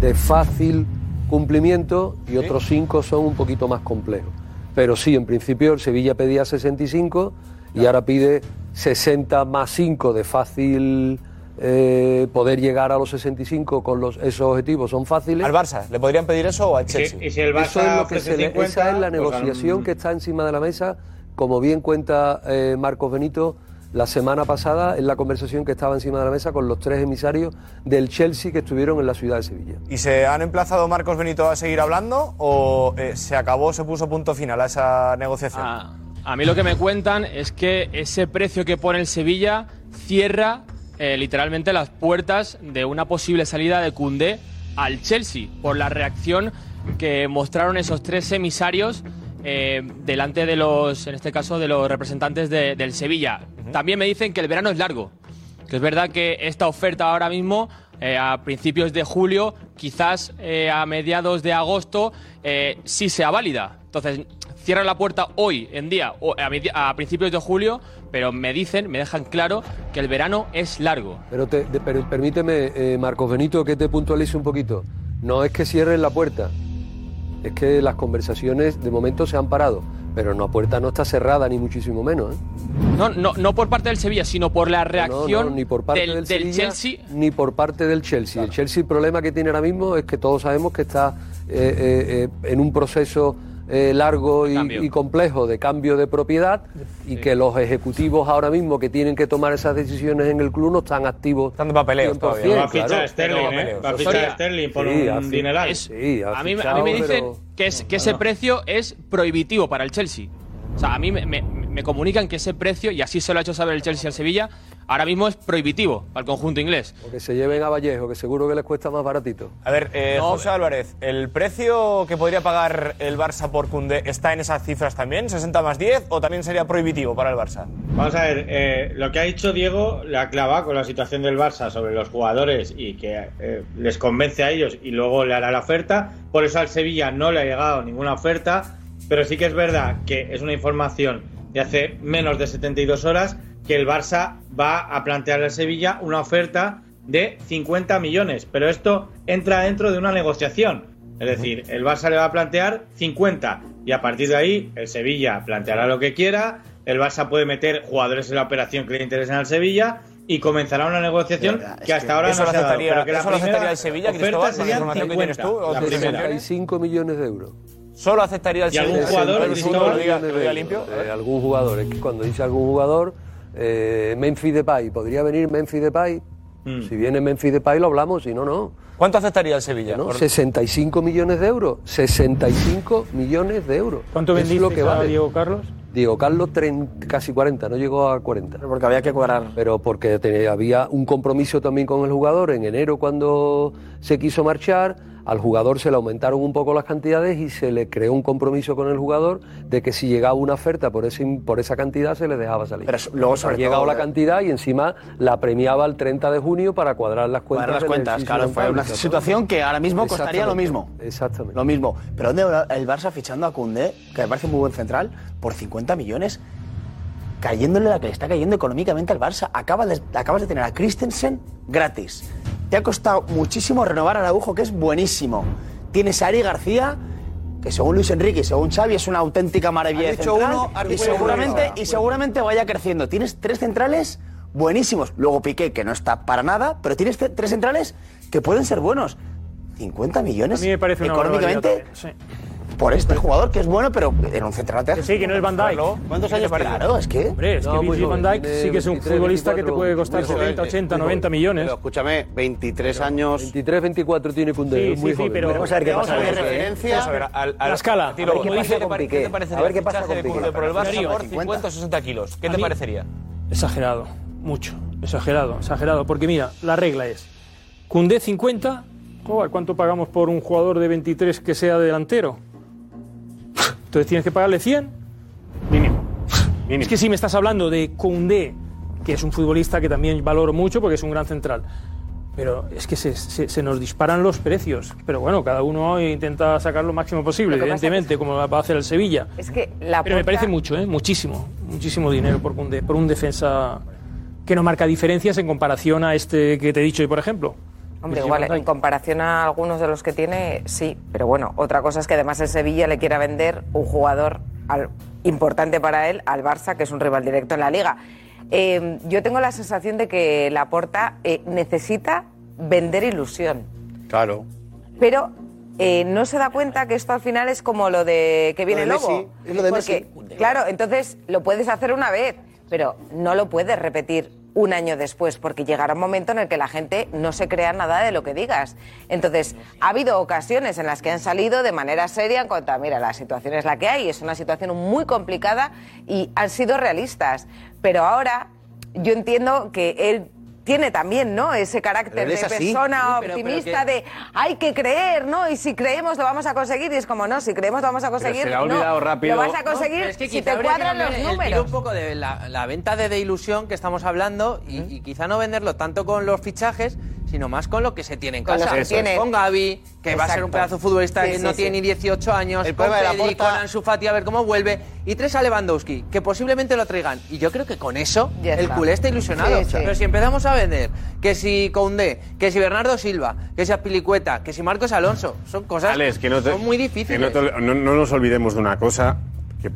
de fácil cumplimiento y otros cinco son un poquito más complejos. Pero sí, en principio el Sevilla pedía 65 y ahora pide 60 más 5 de fácil eh, poder llegar a los 65 con los, esos objetivos son fáciles. ¿Al Barça? ¿Le podrían pedir eso o al Chelsea? y si el Barça Eso es lo que se le- 50, esa es la pues, negociación que está encima de la mesa, como bien cuenta eh, Marcos Benito. La semana pasada, en la conversación que estaba encima de la mesa con los tres emisarios del Chelsea que estuvieron en la ciudad de Sevilla. ¿Y se han emplazado Marcos Benito a seguir hablando o eh, se acabó, se puso punto final a esa negociación? Ah, A mí lo que me cuentan es que ese precio que pone el Sevilla cierra eh, literalmente las puertas de una posible salida de Cundé al Chelsea por la reacción que mostraron esos tres emisarios eh, delante de los, en este caso, de los representantes de- del Sevilla. También me dicen que el verano es largo Que es verdad que esta oferta ahora mismo, eh, a principios de julio, quizás eh, a mediados de agosto, eh, sí sea válida. Entonces, cierran la puerta hoy en día, o a, a principios de julio, pero me dicen, me dejan claro que el verano es largo. Pero, te- de- pero permíteme, eh, Marcos Benito, que te puntualice un poquito. No es que cierren la puerta, es que las conversaciones de momento se han parado, pero la puerta no está cerrada ni muchísimo menos. ¿eh? No, no, no por parte del Sevilla, sino por la No, reacción no, ni por parte del, del, del Sevilla, Chelsea. ni por parte del Chelsea. El Chelsea el problema que tiene ahora mismo es que todos sabemos que está eh, eh, eh, en un proceso eh, largo y, y complejo de cambio de propiedad y que los ejecutivos ahora mismo que tienen que tomar esas decisiones en el club no están activos. Están de papeleos todavía. Va a fichar Sterling, ¿eh? Va a fichar Soria. Sterling por Sí, un dineral. Es- Sí, ha a, mí, a mí me dicen pero- que, es, que ese precio es prohibitivo para el Chelsea. O sea, a mí me, me- me comunican que ese precio, y así se lo ha hecho saber el Chelsea al Sevilla, ahora mismo es prohibitivo para el conjunto inglés. O que se lleven a Vallejo, que seguro que les cuesta más baratito. A ver, eh, José Álvarez, ¿el precio que podría pagar el Barça por Koundé está en esas cifras también? ¿60 más 10 o también sería prohibitivo para el Barça? Vamos a ver, eh, lo que ha dicho Diego la clava con la situación del Barça sobre los jugadores y que eh, les convence a ellos y luego le hará la oferta. Por eso al Sevilla no le ha llegado ninguna oferta, pero sí que es verdad que es una información de hace menos de 72 horas que el Barça va a plantear al Sevilla una oferta de 50 millones, pero esto entra dentro de una negociación. Es decir, el Barça le va a plantear 50 y a partir de ahí el Sevilla planteará lo que quiera, el Barça puede meter jugadores en la operación que le interesen al Sevilla y comenzará una negociación que hasta ahora eso no lo se ha dado, aceptaría- pero que la eso lo aceptaría el Sevilla, oferta Cristóbal, con la serían información que tienes 50, tú, la primera. 65 millones de euros. ¿Solo aceptaría el ¿Y algún Sevilla? jugador, Cristóbal? limpio. Eh, algún jugador, es que cuando dice algún jugador, eh, Memphis Depay, ¿podría venir Memphis Depay? Si viene Memphis Depay lo hablamos, si no, no. ¿Cuánto aceptaría el Sevilla? ¿no? Por- 65 millones de euros. 65 millones de euros. ¿Cuánto es vendiste lo que a vale. Diego Carlos? Diego Carlos casi 40, no llegó a 40. Porque había que cuadrar. Pero porque había un compromiso también con el jugador en enero cuando se quiso marchar. Al jugador se le aumentaron un poco las cantidades y se le creó un compromiso con el jugador de que si llegaba una oferta por, ese, por esa cantidad se le dejaba salir. Pero luego, sobre ha llegado todo, la cantidad y encima la premiaba el 30 de junio para cuadrar las cuentas. Cuadrar las cuentas, claro, fue una situación que ahora mismo costaría lo mismo. Exactamente. Lo mismo. Pero ¿dónde el Barça fichando a Koundé, que me parece muy buen central, por 50 millones? Cayéndole la que le está cayendo económicamente al Barça. Acabas de, acabas de tener a Christensen gratis. Te ha costado muchísimo renovar a Araujo, que es buenísimo. Tienes a Ari García, que según Luis Enrique y según Xavi es una auténtica maravilla de central, uno, y seguramente, y seguramente vaya creciendo. Tienes tres centrales buenísimos. Luego Piqué, que no está para nada, pero tienes tres centrales que pueden ser buenos. 50 millones A mí me parece una económicamente también, por este jugador que es bueno, pero en un central te Sí, que no es Van Dijk. ¿Cuántos años Claro, es que. Hombre, es que No, Virgil van Dijk sí que es un 23, futbolista que te 24, puede costar muy joven, 70, 80, muy 90 joven. millones. Pero escúchame, 23 años. 23, 24 tiene Koundé, Sí, muy sí, joven. pero- Vamos a ver qué Vamos pasa. a ver, Vamos a ver, al- al- La escala. a ver qué ¿qué pasa te con pare- Piqué. ¿Qué te parecería A ver qué pasa con de Piqué. Por el Barça por 50. 50 o 60 kilos? ¿Qué te parecería? Exagerado, mucho. Exagerado, exagerado. Porque mira, la regla es: Cundé 50, joder, ¿cuánto pagamos por un jugador de 23 que sea delantero? Entonces tienes que pagarle 100 mínimo. Es que si me estás hablando de Koundé, que es un futbolista que también valoro mucho porque es un gran central, pero es que se, se- se nos disparan los precios. Pero bueno, cada uno intenta sacar lo máximo posible, Lo evidentemente, como va a hacer el Sevilla. Es que la Pero me Porta- parece mucho, ¿eh? muchísimo, muchísimo dinero por Koundé, por un defensa que no marca diferencias en comparación a este que te he dicho hoy, por ejemplo. Hombre, igual van en comparación a algunos de los que tiene, sí. Pero bueno, otra cosa es que además el Sevilla le quiera vender un jugador al- importante para él al Barça, que es un rival directo en la liga. Eh, yo tengo la sensación de que Laporta eh, necesita vender ilusión. Claro. Pero eh, no se da cuenta que esto al final es como lo de que viene el de lobo. Messi, es lo de Porque, Claro, entonces lo puedes hacer una vez, pero no lo puedes repetir un año después, porque llegará un momento en el que la gente no se crea nada de lo que digas. Entonces, ha habido ocasiones en las que han salido de manera seria en cuanto a, mira, la situación es la que hay, es una situación muy complicada y han sido realistas. Pero ahora yo entiendo que él tiene también, ¿no? Ese carácter de persona Sí, pero- optimista pero de hay que creer, ¿no? Y si creemos lo vamos a conseguir. Y es como, no, si creemos lo vamos a conseguir, se le ha no. olvidado rápido. Lo vas a No, conseguir es que si te cuadran los números. un poco de la, la venta de, de ilusión que estamos hablando y, y quizá no venderlo tanto con los fichajes, sino más con lo que se tiene en Con lo casa. tiene. Con Gaby, que va a ser un pedazo de futbolista Sí, que sí, no sí. tiene ni 18 años, El con de la Pedri, con Ansu Fati, a ver cómo vuelve, y tres a Lewandowski, que posiblemente lo traigan. Y yo creo que con eso el culé está ilusionado. Sí, sí. Pero si empezamos a vender que si Koundé, que si Bernardo Silva, que si Aspilicueta, que si Marcos Alonso, son cosas Alex, que no te- son muy que difíciles. no, te- no- no nos olvidemos de una cosa, que,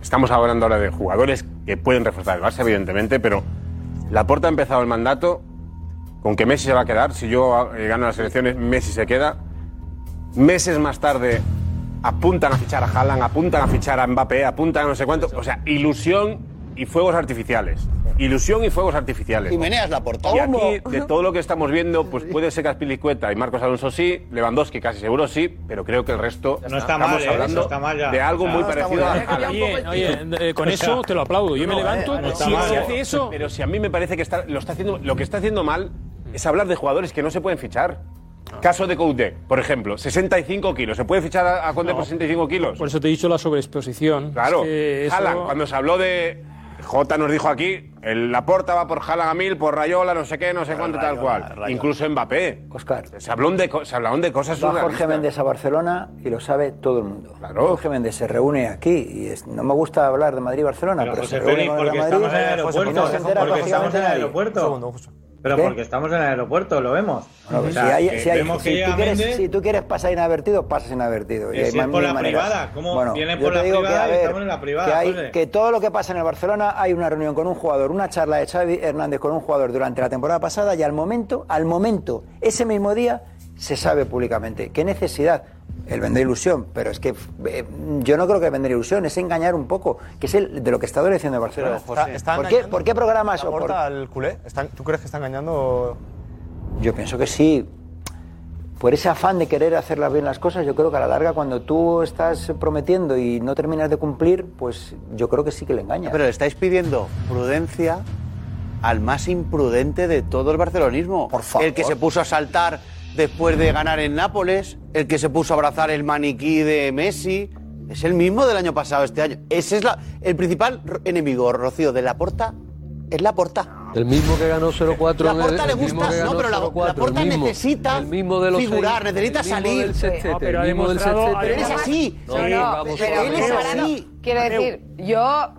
estamos hablando ahora de jugadores que pueden reforzar el Barça, evidentemente, pero Laporta ha empezado el mandato con que Messi se va a quedar. Si yo eh, gano las elecciones, Messi se queda. Meses más tarde apuntan a fichar a Haaland, apuntan a fichar a Mbappé, apuntan a no sé cuánto. O sea, ilusión y fuegos artificiales. Ilusión y fuegos artificiales. Y Meneas la porta. Y aquí, de todo lo que estamos viendo, pues puede ser que Aspilicueta y Marcos Alonso sí, Lewandowski casi seguro sí, pero creo que el resto No está estamos mal, ¿eh? hablando está mal de algo O sea, muy parecido a. Oye, oye, eh, con eso te lo aplaudo. Yo me No, levanto. eh, no está si se hace eso, Pero si a mí me parece que está, lo, está haciendo, lo que está haciendo mal es hablar de jugadores que no se pueden fichar. Caso de Coudet, por ejemplo, 65 kilos. ¿Se puede fichar a, a Conde por 65 kilos? por eso te he dicho la sobreexposición. Claro, Es que eso- Haaland, cuando se habló de. Jota nos dijo aquí, el Laporta va por Haaland a mil, por Rayola, no sé qué, no sé cuánto, tal cual. Incluso Mbappé. Oscar. Se, habló de, co- se hablaron de cosas Va Jorge surrealistas. Méndez a Barcelona y lo sabe todo el mundo. Jorge Méndez se reúne aquí y es- no me gusta hablar de Madrid y Barcelona, Pero pero, José se reúne Félix, con el porque estamos en el aeropuerto. y no se entera Porque estamos prácticamente en el nadie. aeropuerto. Pero ¿Qué? porque estamos en el aeropuerto, lo vemos. Bueno, O sea, si hay- que si hay- vemos que si llega tú quieres, Méndez- si tú quieres pasar inadvertido, pasas inadvertido. Y Que hay si es por la maneras. privada, ¿cómo Bueno, vienen yo por te la digo que, privada y ver, estamos en la privada, que, hay- que todo lo que pasa en el Barcelona hay una reunión con un jugador, una charla de Xavi Hernández con un jugador durante la temporada pasada y al momento, al momento, ese mismo día, se sabe públicamente. ¿Qué necesidad? El vender ilusión, pero es que eh, yo no creo que vender ilusión, es engañar un poco, que es el, de lo que está adoleciendo el Barcelona. Pero, José, ¿está ¿Por, qué, ¿Por qué programas o por- ¿Laporta al culé? ¿Están- ¿Tú crees que está engañando? Yo pienso que sí. Por ese afán de querer hacerlas bien las cosas, yo creo que a la larga cuando tú estás prometiendo y no terminas de cumplir, pues yo creo que sí que le engaña. Pero le estáis pidiendo prudencia al más imprudente de todo el barcelonismo. Por favor. El que se puso a saltar después de ganar en Nápoles, el que se puso a abrazar el maniquí de Messi. Es el mismo del año pasado, este año. Ese es la, el principal enemigo, Rocío, de la porta. Es la porta. El mismo que ganó 0-4 La Porta le gusta, no, pero la, 0-4, la Porta necesita El mismo de los figurar, seis- necesita el mismo salir. del sextete, No, pero el ha mismo del demostrado- sextete. Pero él es así. Él es así. quiero decir, yo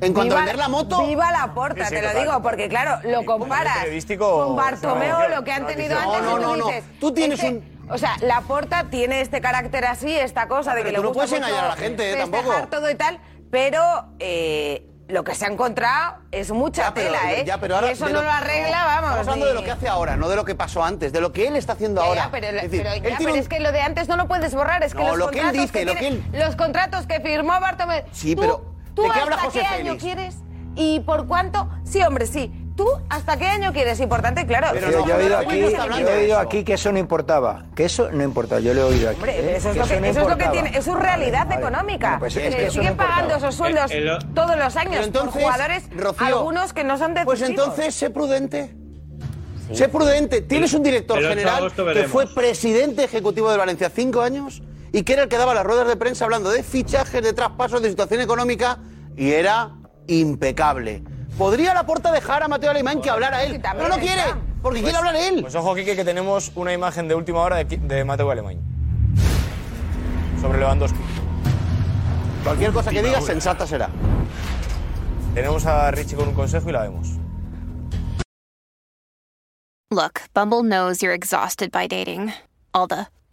En cuanto a viva, vender la moto. Viva la porta, Sí, sí, te lo total. digo, porque claro, lo comparas con Bartomeu, No, lo que han no, tenido no, antes, no, y tú no, no. dices, Tú tienes este- un- O sea, la porta tiene este carácter así, esta cosa de pero que le tú no puedes mucho engañar a la gente, ¿eh? Tampoco. todo y tal, pero eh, lo que se ha encontrado es mucha Ya, pero- tela, ¿eh? ya, pero ahora y eso de no lo arregla, vamos. Estamos hablando de ni- lo que hace ahora, no de lo que pasó antes, de lo que él está haciendo Ya, ahora. ya, pero, Es decir, pero ya, pero un- es que lo de antes no lo puedes borrar, es que No, los lo que él contratos dice, lo que tiene- él- los contratos que firmó Bartomeu. Sí, tú- pero ¿Tú ¿de qué hasta habla José qué año quieres? ¿Y por cuánto? Sí, hombre, sí. ¿Tú hasta qué año quieres? Importante, claro. Pero yo, he oído no, aquí, yo he de oído aquí que eso no importaba. Que eso no importaba. Yo lo he oído aquí. Hombre, ¿eh? eso es, lo que, no eso es lo que tiene, es su realidad Vale, económica. Bueno, pues es Le que eso no siguen pagando esos sueldos todos los años entonces, por jugadores, Rocío, algunos que no son decisivos. Pues entonces, sé prudente. Sé prudente. Tienes un director El 8 de general que fue presidente ejecutivo de Valencia cinco años y que era el que daba las ruedas de prensa hablando de fichajes, de traspasos, de situación económica y era impecable. ¿Podría la porta dejar a Mateo Alemán que hablara él? Sí, Pero también no quiere, está. porque quiere hablar él. Pues ojo, Kike, que tenemos una imagen de última hora de Mateo Alemán. Sobre Lewandowski. Cualquier cosa que digas, sensata será. Tenemos a Richie con un consejo y la vemos. Look, Bumble knows you're exhausted by dating. All the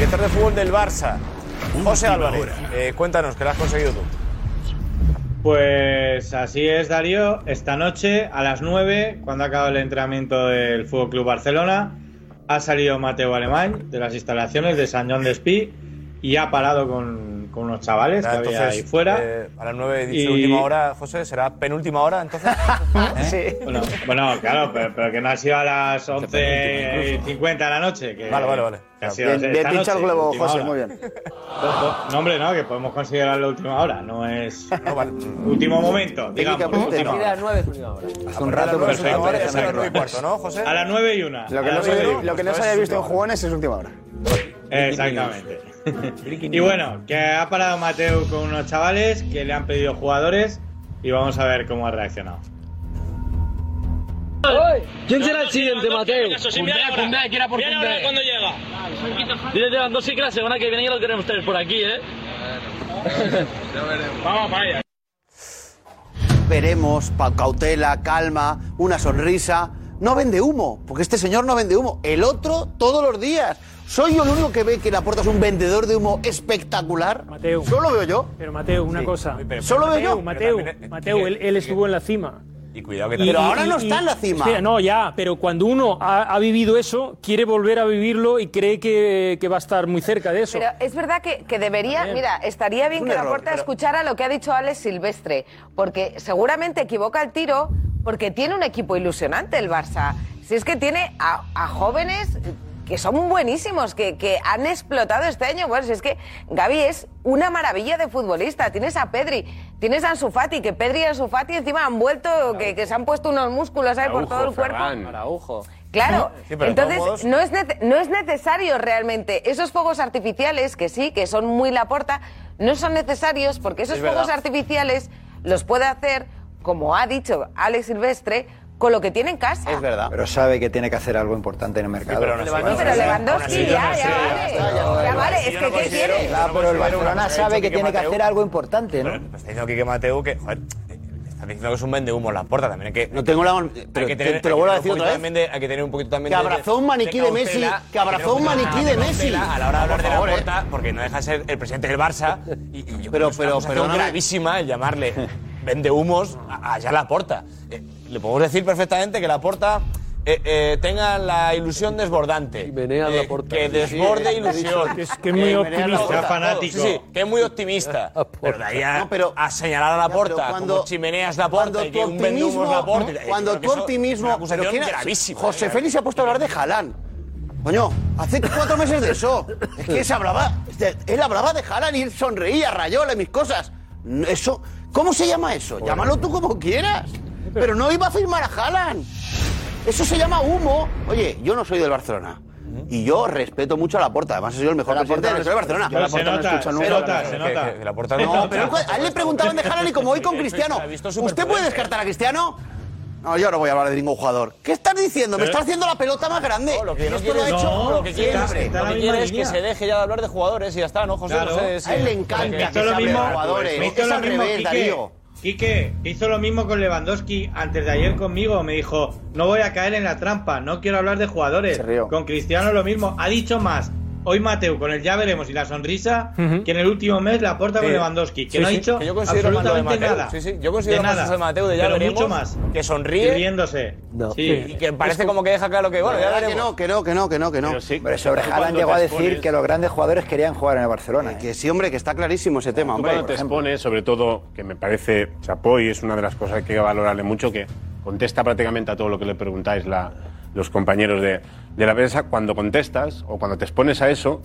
director de fútbol del Barça. José Álvarez, eh, cuéntanos, ¿qué la has conseguido tú? Pues así es, Darío. Esta noche, a las 9, cuando ha acabado el entrenamiento del Fútbol Club Barcelona, ha salido Mateo Alemán de las instalaciones de San John de Espí y ha parado con, con unos chavales que había ahí fuera. eh, a las 9 dice Y- última hora, José, ¿será penúltima hora entonces? ¿Eh? Bueno, bueno, claro, pero, pero que no ha sido a las 11.50 de la noche. Que, Vale, vale, vale. que ha sido Bien, bien dicho noche, el globo, última José, hora. muy bien. No, hombre, no, que podemos considerarlo última hora, no es último momento, digamos. última hora. Hace un rato, pero Perfecto, es una hora, perfecto. es a las nueve y cuarto, ¿no, José? A las 9 y una. Lo que A no las se, nueve y una. lo que no se haya visto en jugones es última hora. Exactamente. y bueno, que ha parado Mateo con unos chavales que le han pedido jugadores y vamos a ver cómo ha reaccionado. ¿Quién será el siguiente, Mateo? Cundé, Cundé, que era por Cundé. cuando llega. Dile a Lewandowski que la semana que viene ya lo queremos tener por aquí, ¿eh? Vamos para allá. Veremos, pa- cautela, calma, una sonrisa. No vende humo, porque este señor no vende humo. El otro todos los días. ¿Soy yo el único que ve que Laporta es un vendedor de humo espectacular? Mateo. Solo veo yo. Pero Mateo, una cosa. Solo veo yo. Mateo, Mateo, él, él estuvo en la cima. Y cuidado que Y- Pero ahora no está en la cima. Espera, no, ya, pero cuando uno ha, ha vivido eso, quiere volver a vivirlo y cree que, que va a estar muy cerca de eso. Pero es verdad que, que debería, mira, estaría bien que error, la puerta pero- escuchara lo que ha dicho Alex Silvestre, porque seguramente equivoca el tiro, porque tiene un equipo ilusionante el Barça. Si es que tiene a, a jóvenes que son buenísimos, que, que han explotado este año. Bueno, si es que Gaby es una maravilla de futbolista. Tienes a Pedri, tienes a Ansu Fati, que Pedri y Ansu Fati encima han vuelto, que, que se han puesto unos músculos ahí por todo el cuerpo. Araujo. Claro, Sí, todos entonces modos- no, es no es necesario realmente. Esos fuegos artificiales, que sí, que son muy la porta, no son necesarios porque esos Es fuegos artificiales los puede hacer, como ha dicho Alex Silvestre, con lo que tiene en casa. Es verdad. Pero sabe que tiene que hacer algo importante en el mercado. pero no sé, Lewandowski, pero Lewandowski ya, ya vale. Ya vale, es que ¿qué quiere? Claro, pero el Barcelona sabe que tiene que hacer algo importante, ¿no? Está diciendo Quique Mateu que, joder, está diciendo que es un vende humo en la puerta también. Hay que, No tengo la. hay Pero que te, tener, te lo vuelvo a que decir otra vez. también de- hay que tener un poquito también Que abrazó un maniquí de Messi, que abrazó un maniquí de Messi. A la hora de hablar de la favor, porta, porque no deja de ser el presidente del Barça. Y, y yo Pero- creo que es una pero- acusación perdóname. gravísima el llamarle vende humos allá la porta. Eh, le podemos decir perfectamente que la porta. eh, eh, tenga la ilusión desbordante. Eh, que desborde ilusión. Que es- que es muy optimista. Fanático. Sí, sí, que es muy optimista. Pero de ahí a, No, pero- a señalar a la porta cuando- como chimeneas la porta Cuando y que un vendehumos la porta. optimismo, cuando tu optimismo, Una pero acusación ¿quién ha- gravísima. José ¿eh? Félix se ha puesto a hablar de Haaland. Coño, hace cuatro meses de eso. Es que se hablaba, él hablaba de Haaland y él sonreía, rayola y mis cosas. Eso, ¿cómo se llama eso? Llámalo tú como quieras. Pero no iba a firmar a Haaland. Eso se llama humo. Oye, yo no soy del Barcelona. Y yo respeto mucho a la porta. Además, he sido el mejor presidente de la de Barcelona. Pero se nota, se nota, se nota. Que- que la porta No, pero a él le preguntaban de Haaland y como hoy con Cristiano. ¿Usted puede descartar a Cristiano? No, yo no voy a hablar de ningún jugador. ¿Qué estás diciendo? Me está haciendo la pelota más grande. No, lo que yo no Esto lo quiero ha es- hecho no, lo que quiere, siempre. lo que quiere es que se deje ya de hablar de jugadores y ya está, ¿no, José? Claro. No sé si- A él le encanta Me que hizo se lo hable de mismo, jugadores. me hizo Es lo al mismo revés, Quique. Darío. Quique hizo lo mismo con Lewandowski antes de ayer conmigo. Me dijo, no voy a caer en la trampa, no quiero hablar de jugadores. Con Cristiano lo mismo. Ha dicho más. Hoy Mateo con el ya veremos y la sonrisa que en el último mes la aporta con. Lewandowski, que Sí, no ha dicho que yo más de absolutamente Mateo. nada. Sí, sí, yo considero De más nada. de Mateo de ya Pero veremos, mucho más. que sonríe riéndose. Sí. Y que parece como que deja claro que, bueno, ya ¿Verdad que veremos. no, que no, que no, que no, que no. Pero sobre Haaland llegó a decir que los grandes jugadores querían jugar en el Barcelona. ¿eh? Que sí, hombre, que está clarísimo ese tema, Tú hombre. cuando te expones, sobre todo, que me parece chapó y es una de las cosas que hay que valorarle mucho, que contesta prácticamente a todo lo que le preguntáis la- los compañeros de, de la prensa, cuando contestas o cuando te expones a eso,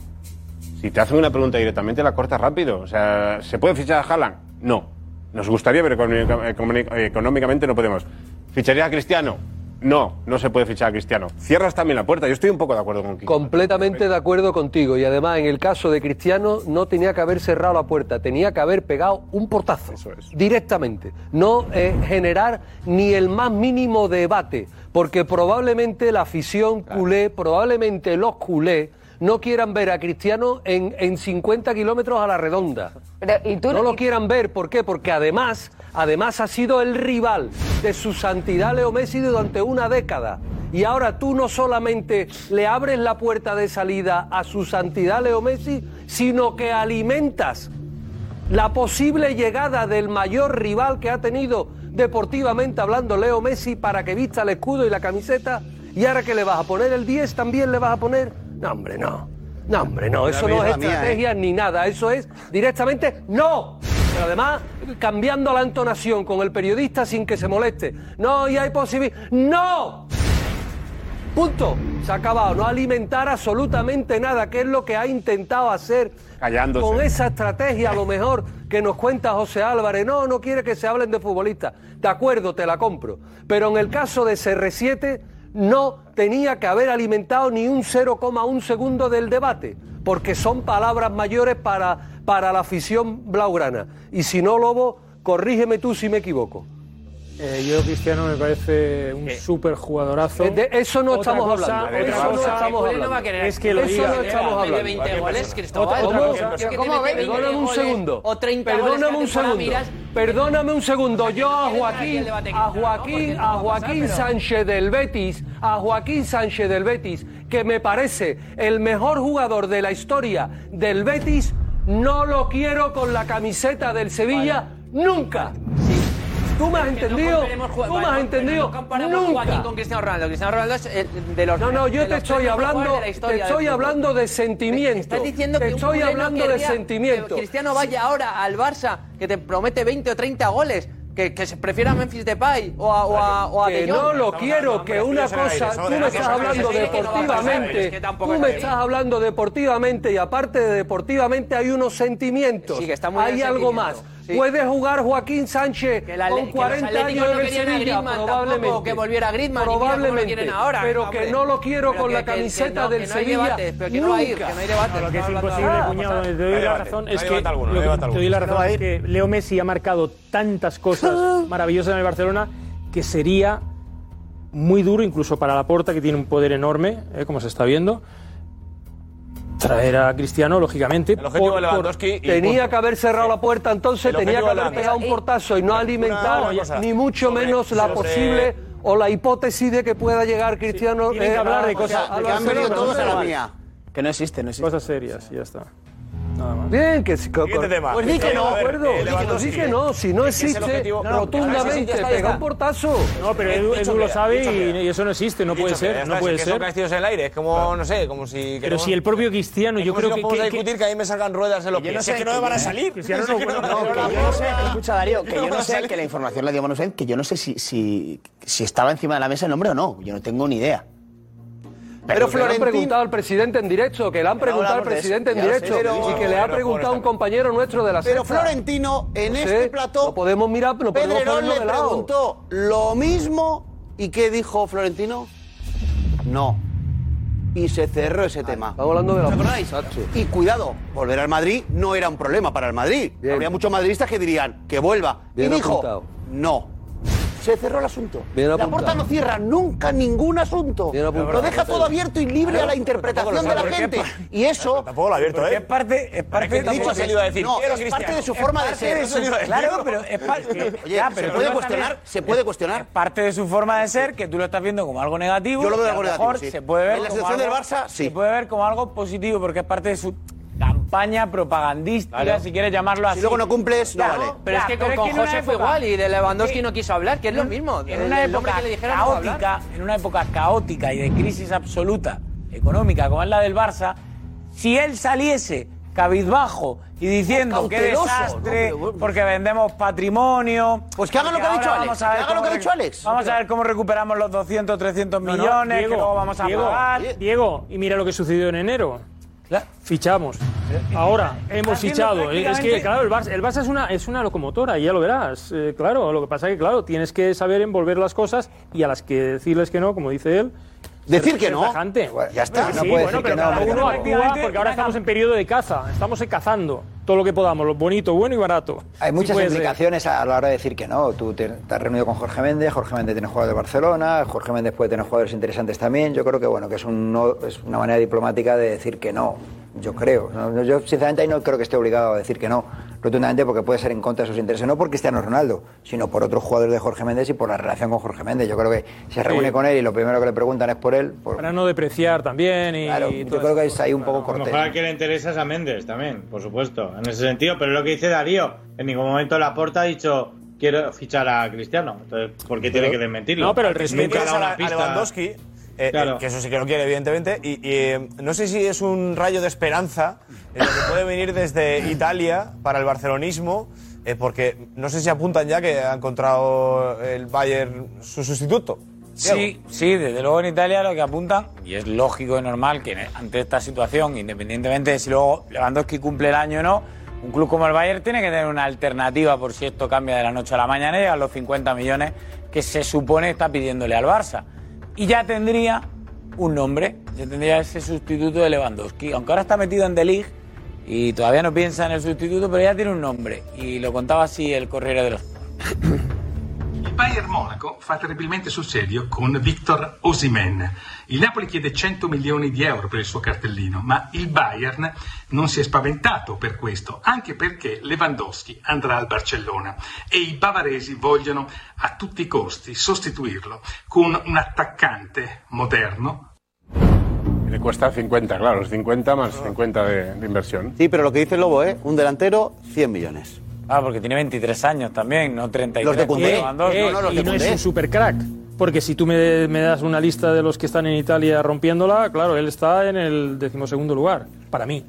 si te hacen una pregunta directamente la cortas rápido. O sea, ¿se puede fichar a Haaland? No. Nos gustaría, pero económica- económicamente no podemos. ¿Ficharía a Cristiano? No, no se puede fichar a Cristiano. Cierras también la puerta. Yo estoy un poco de acuerdo con Kiko. Completamente de acuerdo contigo. Y además, en el caso de Cristiano, no tenía que haber cerrado la puerta, tenía que haber pegado un portazo. Directamente. No eh, generar ni el más mínimo debate. Porque probablemente la afición culé, probablemente los culés, no quieran ver a Cristiano en, en 50 kilómetros a la redonda. no lo quieran ver, ¿por qué? Porque además, además ha sido el rival de su santidad Leo Messi durante una década. Y ahora tú no solamente le abres la puerta de salida a su santidad Leo Messi, sino que alimentas la posible llegada del mayor rival que ha tenido deportivamente hablando Leo Messi para que vista el escudo y la camiseta y ahora que le vas a poner el 10 también le vas a poner no hombre no no hombre no eso no es mía, ¿eh? estrategia ni nada eso es directamente no pero además cambiando la entonación con el periodista sin que se moleste no y hay posibilidad no Punto. Se ha acabado. No alimentar absolutamente nada, que es lo que ha intentado hacer Callándose. con esa estrategia, a lo mejor, que nos cuenta José Álvarez. No, no quiere que se hablen de futbolistas. De acuerdo, te la compro. Pero en el caso de CR7, no tenía que haber alimentado ni un 0,1 segundo del debate, porque son palabras mayores para, para la afición blaugrana. Y si no, Lobo, corrígeme tú si me equivoco. Eh, yo Cristiano me parece un súper jugadorazo. De eso no Otra estamos cosa- hablando, otra eso no cosa- estamos hablando. Es que lo Eso diga. no estamos hablando. de 20 goles, Cristóbal. Otra- ¿Cómo? ¿Cómo? Es que ¿Cómo? 20 Perdóname un segundo. O 30 goles Perdóname un segundo. miras. Perdóname un segundo. Yo a Joaquín, a Joaquín, a Joaquín Sánchez del Betis, a Joaquín Sánchez del Betis, que me parece el mejor jugador de la historia del Betis, no lo quiero con la camiseta del Sevilla nunca. ¿Tú me has entendido? ¿Tú me has entendido? Nunca. con Cristiano Ronaldo. Cristiano Ronaldo es el- de los No, no, yo te estoy hablando, te estoy hablando de sentimiento. Estás diciendo te que estoy hablando de sentimiento. Que Cristiano vaya ahora al Barça, que te promete 20 o 30 goles, que, que se prefiera a Memphis Depay o a, o a, o a que De Jong. no lo quiero, que una cosa, tú me estás hablando deportivamente, tú me estás hablando deportivamente y aparte de deportivamente hay unos sentimientos, Sí, que está muy hay algo más. Sí. Puede jugar Joaquín Sánchez la- con que los 40 atléticos años no en el Sevilla, Griezmann tampoco, probablemente. que volviera Griezmann, y mira lo probablemente, quieren ahora, pero hombre. que no lo quiero Pero con que- la que- que camiseta no, del que no hay Sevilla. debate, pero que no va a ir, nunca. que no hay debate. Lo que es imposible, hablando- cuñado, te No doy hay la razón, no es hay que, no hay que te doy la No razón es que Leo Messi ha marcado tantas cosas maravillosas en el Barcelona que sería muy duro, incluso para la Porta, que tiene un poder enorme, eh, como se está viendo, traer a Cristiano, lógicamente. El objetivo de Lewandowski y Tenía punto. que haber cerrado la puerta entonces, El tenía que objetivo haber de pegado un portazo y no alimentar una cosa. ni mucho Sobre- menos la sobre- posible o la hipótesis de que pueda llegar Cristiano. Tienen que eh, hablar a- de cosas a- que a han venido Barcelona. todos a la mía. Que no existe, no existe. Cosas serias, y ya está. Nada más. Bien, que Siguiente tema. Pues di que no, acuerdo. eh, Di que no, si no existe, rotundamente, pega un portazo. No, pero Edu, lo sabe y, eso no existe, no puede ser, no puede es que Son ser. en el aire, es como, no sé, como si... Pero si el propio Cristiano, yo creo si que... no podemos discutir que a mí me salgan ruedas en los pies. no Es sé, que no me van a salir. Cristiano no escucha Darío, que yo No sé, que la información la dio Manuel que yo no sé si, si, si estaba encima de la mesa el nombre o no, yo no tengo ni idea. Pero que le han preguntado al presidente en directo, que le han preguntado al presidente en lo directo y que le ha preguntado un compañero nuestro de la Pero. Florentino, en este plató, podemos mirar, no podemos ponerlo le preguntó lo mismo. ¿Y qué dijo Florentino? No. Y se cerró ese tema. Estamos hablando de la... ¿Os acordáis? Y cuidado, volver al Madrid no era un problema para el Madrid. Habría muchos madridistas que dirían que vuelva. Y dijo, no. Se cerró el asunto. Bien la apuntado. puerta no cierra nunca ningún asunto. Lo deja todo abierto y libre a la interpretación de la gente. Y eso... Tampoco lo ha abierto, ¿eh? es parte, es parte que tampoco dicho ha salido a decir, no, quiero es Cristiano. parte de su Es forma de ser. de Claro, pero es parte. Oye, ya, ¿se puede cuestionar? ¿Se puede es- cuestionar? Es parte de su forma de ser que tú lo estás viendo como algo negativo. Yo lo veo algo negativo. Se puede ver En la como selección del Barça, sí. Se puede ver como algo positivo porque es parte de su campaña propagandística, Claro. si quieres llamarlo así. Si luego no cumples, no Ya, vale. Pero es que con, pero con en una José fue época- igual y de Lewandowski que- no quiso hablar, que es lo mismo. En El- una el época que le dijeron no va a hablar. caótica, en una época caótica y de crisis absoluta económica como es la del Barça, si él saliese cabizbajo y diciendo qué Cauteloso, desastre, ¿no? Pero bueno. porque vendemos patrimonio. Pues que haga lo que ha dicho Alex, vamos a ver que haga lo cómo que ha dicho Alex. Vamos a ver cómo recuperamos los 200, 300 No, no, millones Diego, que luego vamos a Diego, pagar. Diego, y mira lo que sucedió en enero. Fichamos. Ahora hemos fichado. Es que, claro, el Barça, el Barça es, una, es una locomotora, y ya lo verás. Eh, claro, lo que pasa es que, claro, tienes que saber envolver las cosas y a las que decirles que no, como dice él. Decir que no. tajante. Ya está. Sí, no puede bueno, decir pero que no, cada hombre, uno actúa porque ahora estamos en periodo de caza. Estamos cazando todo lo que podamos, lo bonito, bueno y barato. Hay Sí muchas puede ser. implicaciones a la hora de decir que no. Tú te, te has reunido con Jorge Méndez, Jorge Méndez tiene jugadores de Barcelona, Jorge Méndez puede tener jugadores interesantes también. Yo creo que bueno que es, un no- es una manera diplomática de decir que no. Yo creo. No, no, Yo sinceramente ahí no creo que esté obligado a decir que no. Rotundamente porque puede ser en contra de sus intereses, no por Cristiano Ronaldo, sino por otros jugadores de Jorge Méndez y por la relación con Jorge Méndez. Yo creo que se reúne Sí. con él y lo primero que le preguntan es por él. por- Para no depreciar también. Y, Claro, y yo creo que es ahí un poco A lo cortés. mejor al que le interesa es a Méndez también, por supuesto, en ese sentido. Pero es lo que dice Darío, en ningún momento Laporta ha dicho quiero fichar a Cristiano. Entonces, ¿por qué tiene que desmentirlo? No, pero el respeto ha dado a, una a. Lewandowski, eh, Claro. eh, que eso sí que lo quiere, evidentemente, y, y, eh, no sé si es un rayo de esperanza en lo que puede venir desde Italia para el barcelonismo, eh, porque no sé si apuntan ya que ha encontrado el Bayern su sustituto. Sí, sí, desde luego en Italia lo que apuntan, y es lógico y normal que ante esta situación, independientemente de si luego Lewandowski cumple el año o no, un club como el Bayern tiene que tener una alternativa por si esto cambia de la noche a la mañana y a los 50 millones que se supone está pidiéndole al Barça. Y ya tendría un nombre, ya tendría ese sustituto de Lewandowski, aunque ahora está metido en The y todavía no piensa en el sustituto, pero ya tiene un nombre. Y lo contaba así el Corriere de los Il Bayern Monaco fa terribilmente sul serio con Victor Osimen. Il Napoli chiede 100 milioni di euro per il suo cartellino, ma il Bayern non si è spaventato per questo, anche perché Lewandowski andrà al Barcellona e i bavaresi vogliono a tutti i costi sostituirlo con un attaccante moderno, Le cuesta 50, claro, los 50 más 50 de, de inversión. Sí, pero lo que dice Lobo, ¿eh? Un delantero, 100 millones. Ah, porque tiene 23 años también, no 33. Los de. Lewandowski. Eh, y no es un super crack. Porque si tú me, me das una lista de los que están en Italia rompiéndola, claro, él está en el decimosegundo lugar, para mí.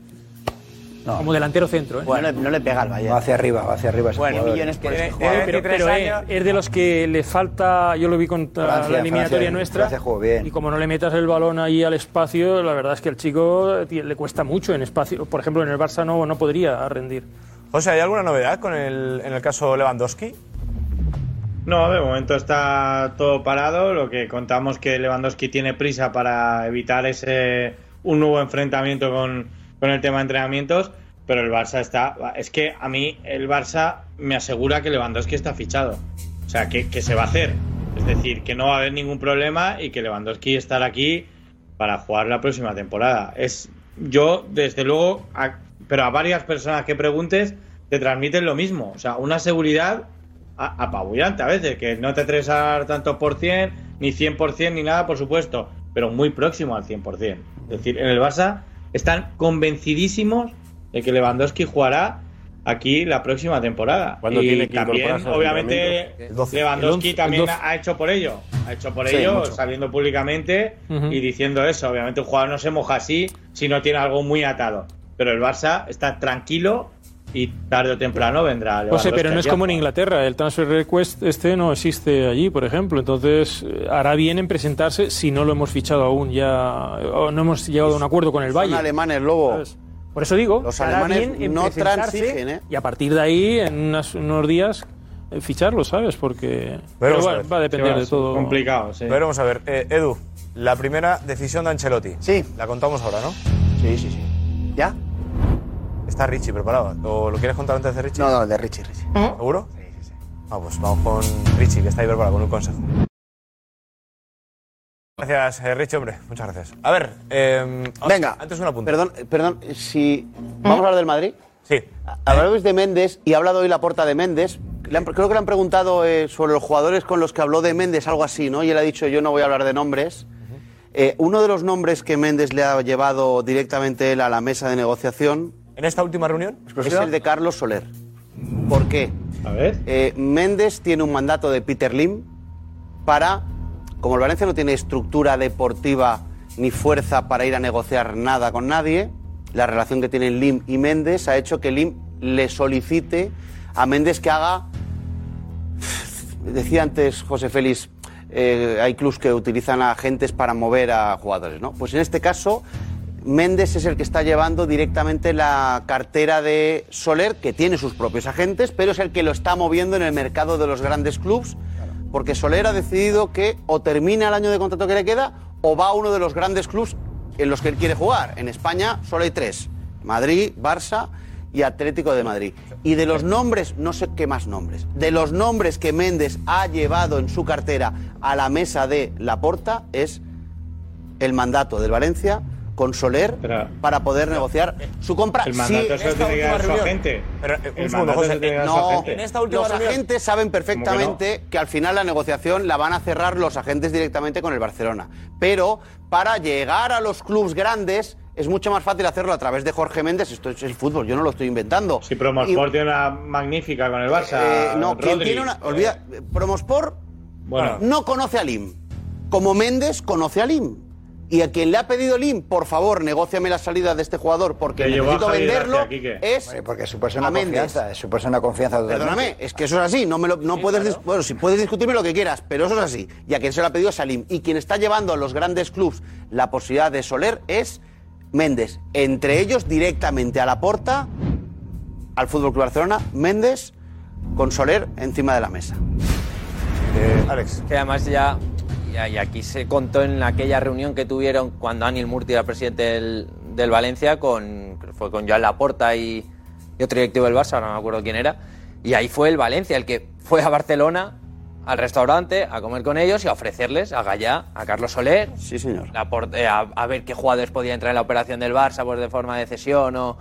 Como delantero centro. ¿eh? No le- no le pega al Bayern. Va hacia arriba, va hacia arriba ese Bueno, jugador. millones por este jugador. pero, pero, eh, es de los que le falta, yo lo vi con Francia, la eliminatoria Francia, nuestra, Francia jugó bien. y como no le metas el balón ahí al espacio, la verdad es que el chico eh, le cuesta mucho en espacio. Por ejemplo, en el Barça no, no podría rendir. José, ¿hay alguna novedad con el, en el caso Lewandowski? No, de momento está todo parado. Lo que contamos que Lewandowski tiene prisa para evitar ese un nuevo enfrentamiento con, con el tema de entrenamientos, pero el Barça está. Es que a mí el Barça me asegura que Lewandowski está fichado. O sea, que, que se va a hacer. Es decir, que no va a haber ningún problema y que Lewandowski estará aquí para jugar la próxima temporada. Es yo, desde luego, pero a varias personas que preguntes te transmiten lo mismo. O sea, una seguridad a- apabullante a veces, que no te atreves a dar tanto por cien, ni 100% ni nada, por supuesto, pero muy próximo al 100%. Es decir, en el Barça están convencidísimos de que Lewandowski jugará aquí la próxima temporada. ¿Cuándo y tiene que también, obviamente, entrenamiento? El 12. Lewandowski El 11, también el 12. ha hecho por ello. Ha hecho por Sí, ello, mucho. saliendo públicamente y diciendo eso. Obviamente, un jugador no se moja así si no tiene algo muy atado. Pero el Barça está tranquilo y tarde o temprano vendrá. José, pero no es a como en. Inglaterra. El transfer request este no existe allí, por ejemplo. Entonces, eh, hará bien en presentarse si no lo hemos fichado aún ya. O no hemos llegado a un acuerdo con el Son Valle. alemanes, Lobo. Por eso digo, Los alemanes bien en no transigen, ¿eh? Y a partir de ahí, en unas- unos días, eh, ficharlo, ¿sabes? Porque. Pero Veremos a va, va a depender Sí, va, de todo. Complicado, sí. Veremos a ver. Eh, Edu, la primera decisión de Ancelotti. Sí. La contamos ahora, ¿no? Sí, sí, sí. ¿Ya? Está Richie preparado. ¿O lo quieres contar antes de Richie? No, no, de Richie, Richie. ¿Seguro? Sí, sí, sí. Ah, pues vamos con Richie, que está ahí preparado con un consejo. Gracias, eh, Richie, hombre. Muchas gracias. A ver, eh, Venga, antes un apunte. Perdón, perdón, si. ¿Vamos a hablar del Madrid? Sí. Hablabais de Méndez y ha hablado hoy la porta de Méndez. Le han- creo que le han preguntado eh, sobre los jugadores con los que habló de Méndez, algo así, ¿no? Y él ha dicho, yo no voy a hablar de nombres. Eh, uno de los nombres que Méndez le ha llevado directamente él a la mesa de negociación. ¿En esta última reunión? Es el de Carlos Soler. ¿Por qué? A ver. Eh, Méndez tiene un mandato de Peter Lim para, como el Valencia no tiene estructura deportiva ni fuerza para ir a negociar nada con nadie, la relación que tienen Lim y Méndez ha hecho que Lim le solicite a Méndez que haga, decía antes José Félix, eh, hay clubs que utilizan a agentes para mover a jugadores, ¿no? Pues en este caso, Méndez es el que está llevando directamente la cartera de Soler, que tiene sus propios agentes, pero es el que lo está moviendo en el mercado de los grandes clubs, porque Soler ha decidido que o termina el año de contrato que le queda o va a uno de los grandes clubs en los que él quiere jugar. En España solo hay tres, Madrid, Barça y Atlético de Madrid. Y de los nombres, no sé qué más nombres, de los nombres que Méndez ha llevado en su cartera a la mesa de Laporta es el mandato del Valencia con Soler para poder negociar su compra. El mandato Sí, se lo tiene que dar su agente. Pero, eh, el segundo, mandato José, se lo tiene que dar su No, agente. En esta última los reunión- agentes saben perfectamente que al final la negociación la van a cerrar los agentes directamente con el Barcelona. Pero para llegar a los clubes grandes es mucho más fácil hacerlo a través de Jorge Méndez. Esto es el fútbol, yo no lo estoy inventando. Si Promosport tiene una magnífica con el Barça. Eh, no, quien tiene una. Olvida, Promosport Bueno. no conoce a Lim. Como Méndez conoce a Lim. Y a quien le ha pedido Lim, por favor, negóciame la salida de este jugador porque necesito venderlo, es Hombre, porque supone una a Méndez. confianza, supone una confianza totalmente. Perdóname, es que eso es así, no, me lo- no puedes, bueno, si puedes discutirme lo que quieras, pero eso es así. Y a quien se lo ha pedido es a Lim. Y quien está llevando a los grandes clubs la posibilidad de Soler es Méndez. Entre ellos directamente a la porta, al Fútbol Club Barcelona, Méndez con Soler encima de la mesa. Alex. Que además ya, ya- y aquí se contó en aquella reunión que tuvieron cuando Anil Murti era presidente del, del Valencia, con, fue con Joan Laporta y, y otro directivo del Barça, ahora no me acuerdo quién era, y ahí fue el Valencia el que fue a Barcelona al restaurante a comer con ellos y a ofrecerles a Gallá, a Carlos Soler, sí, señor. a, a ver qué jugadores podían entrar en la operación del Barça pues de forma de cesión o...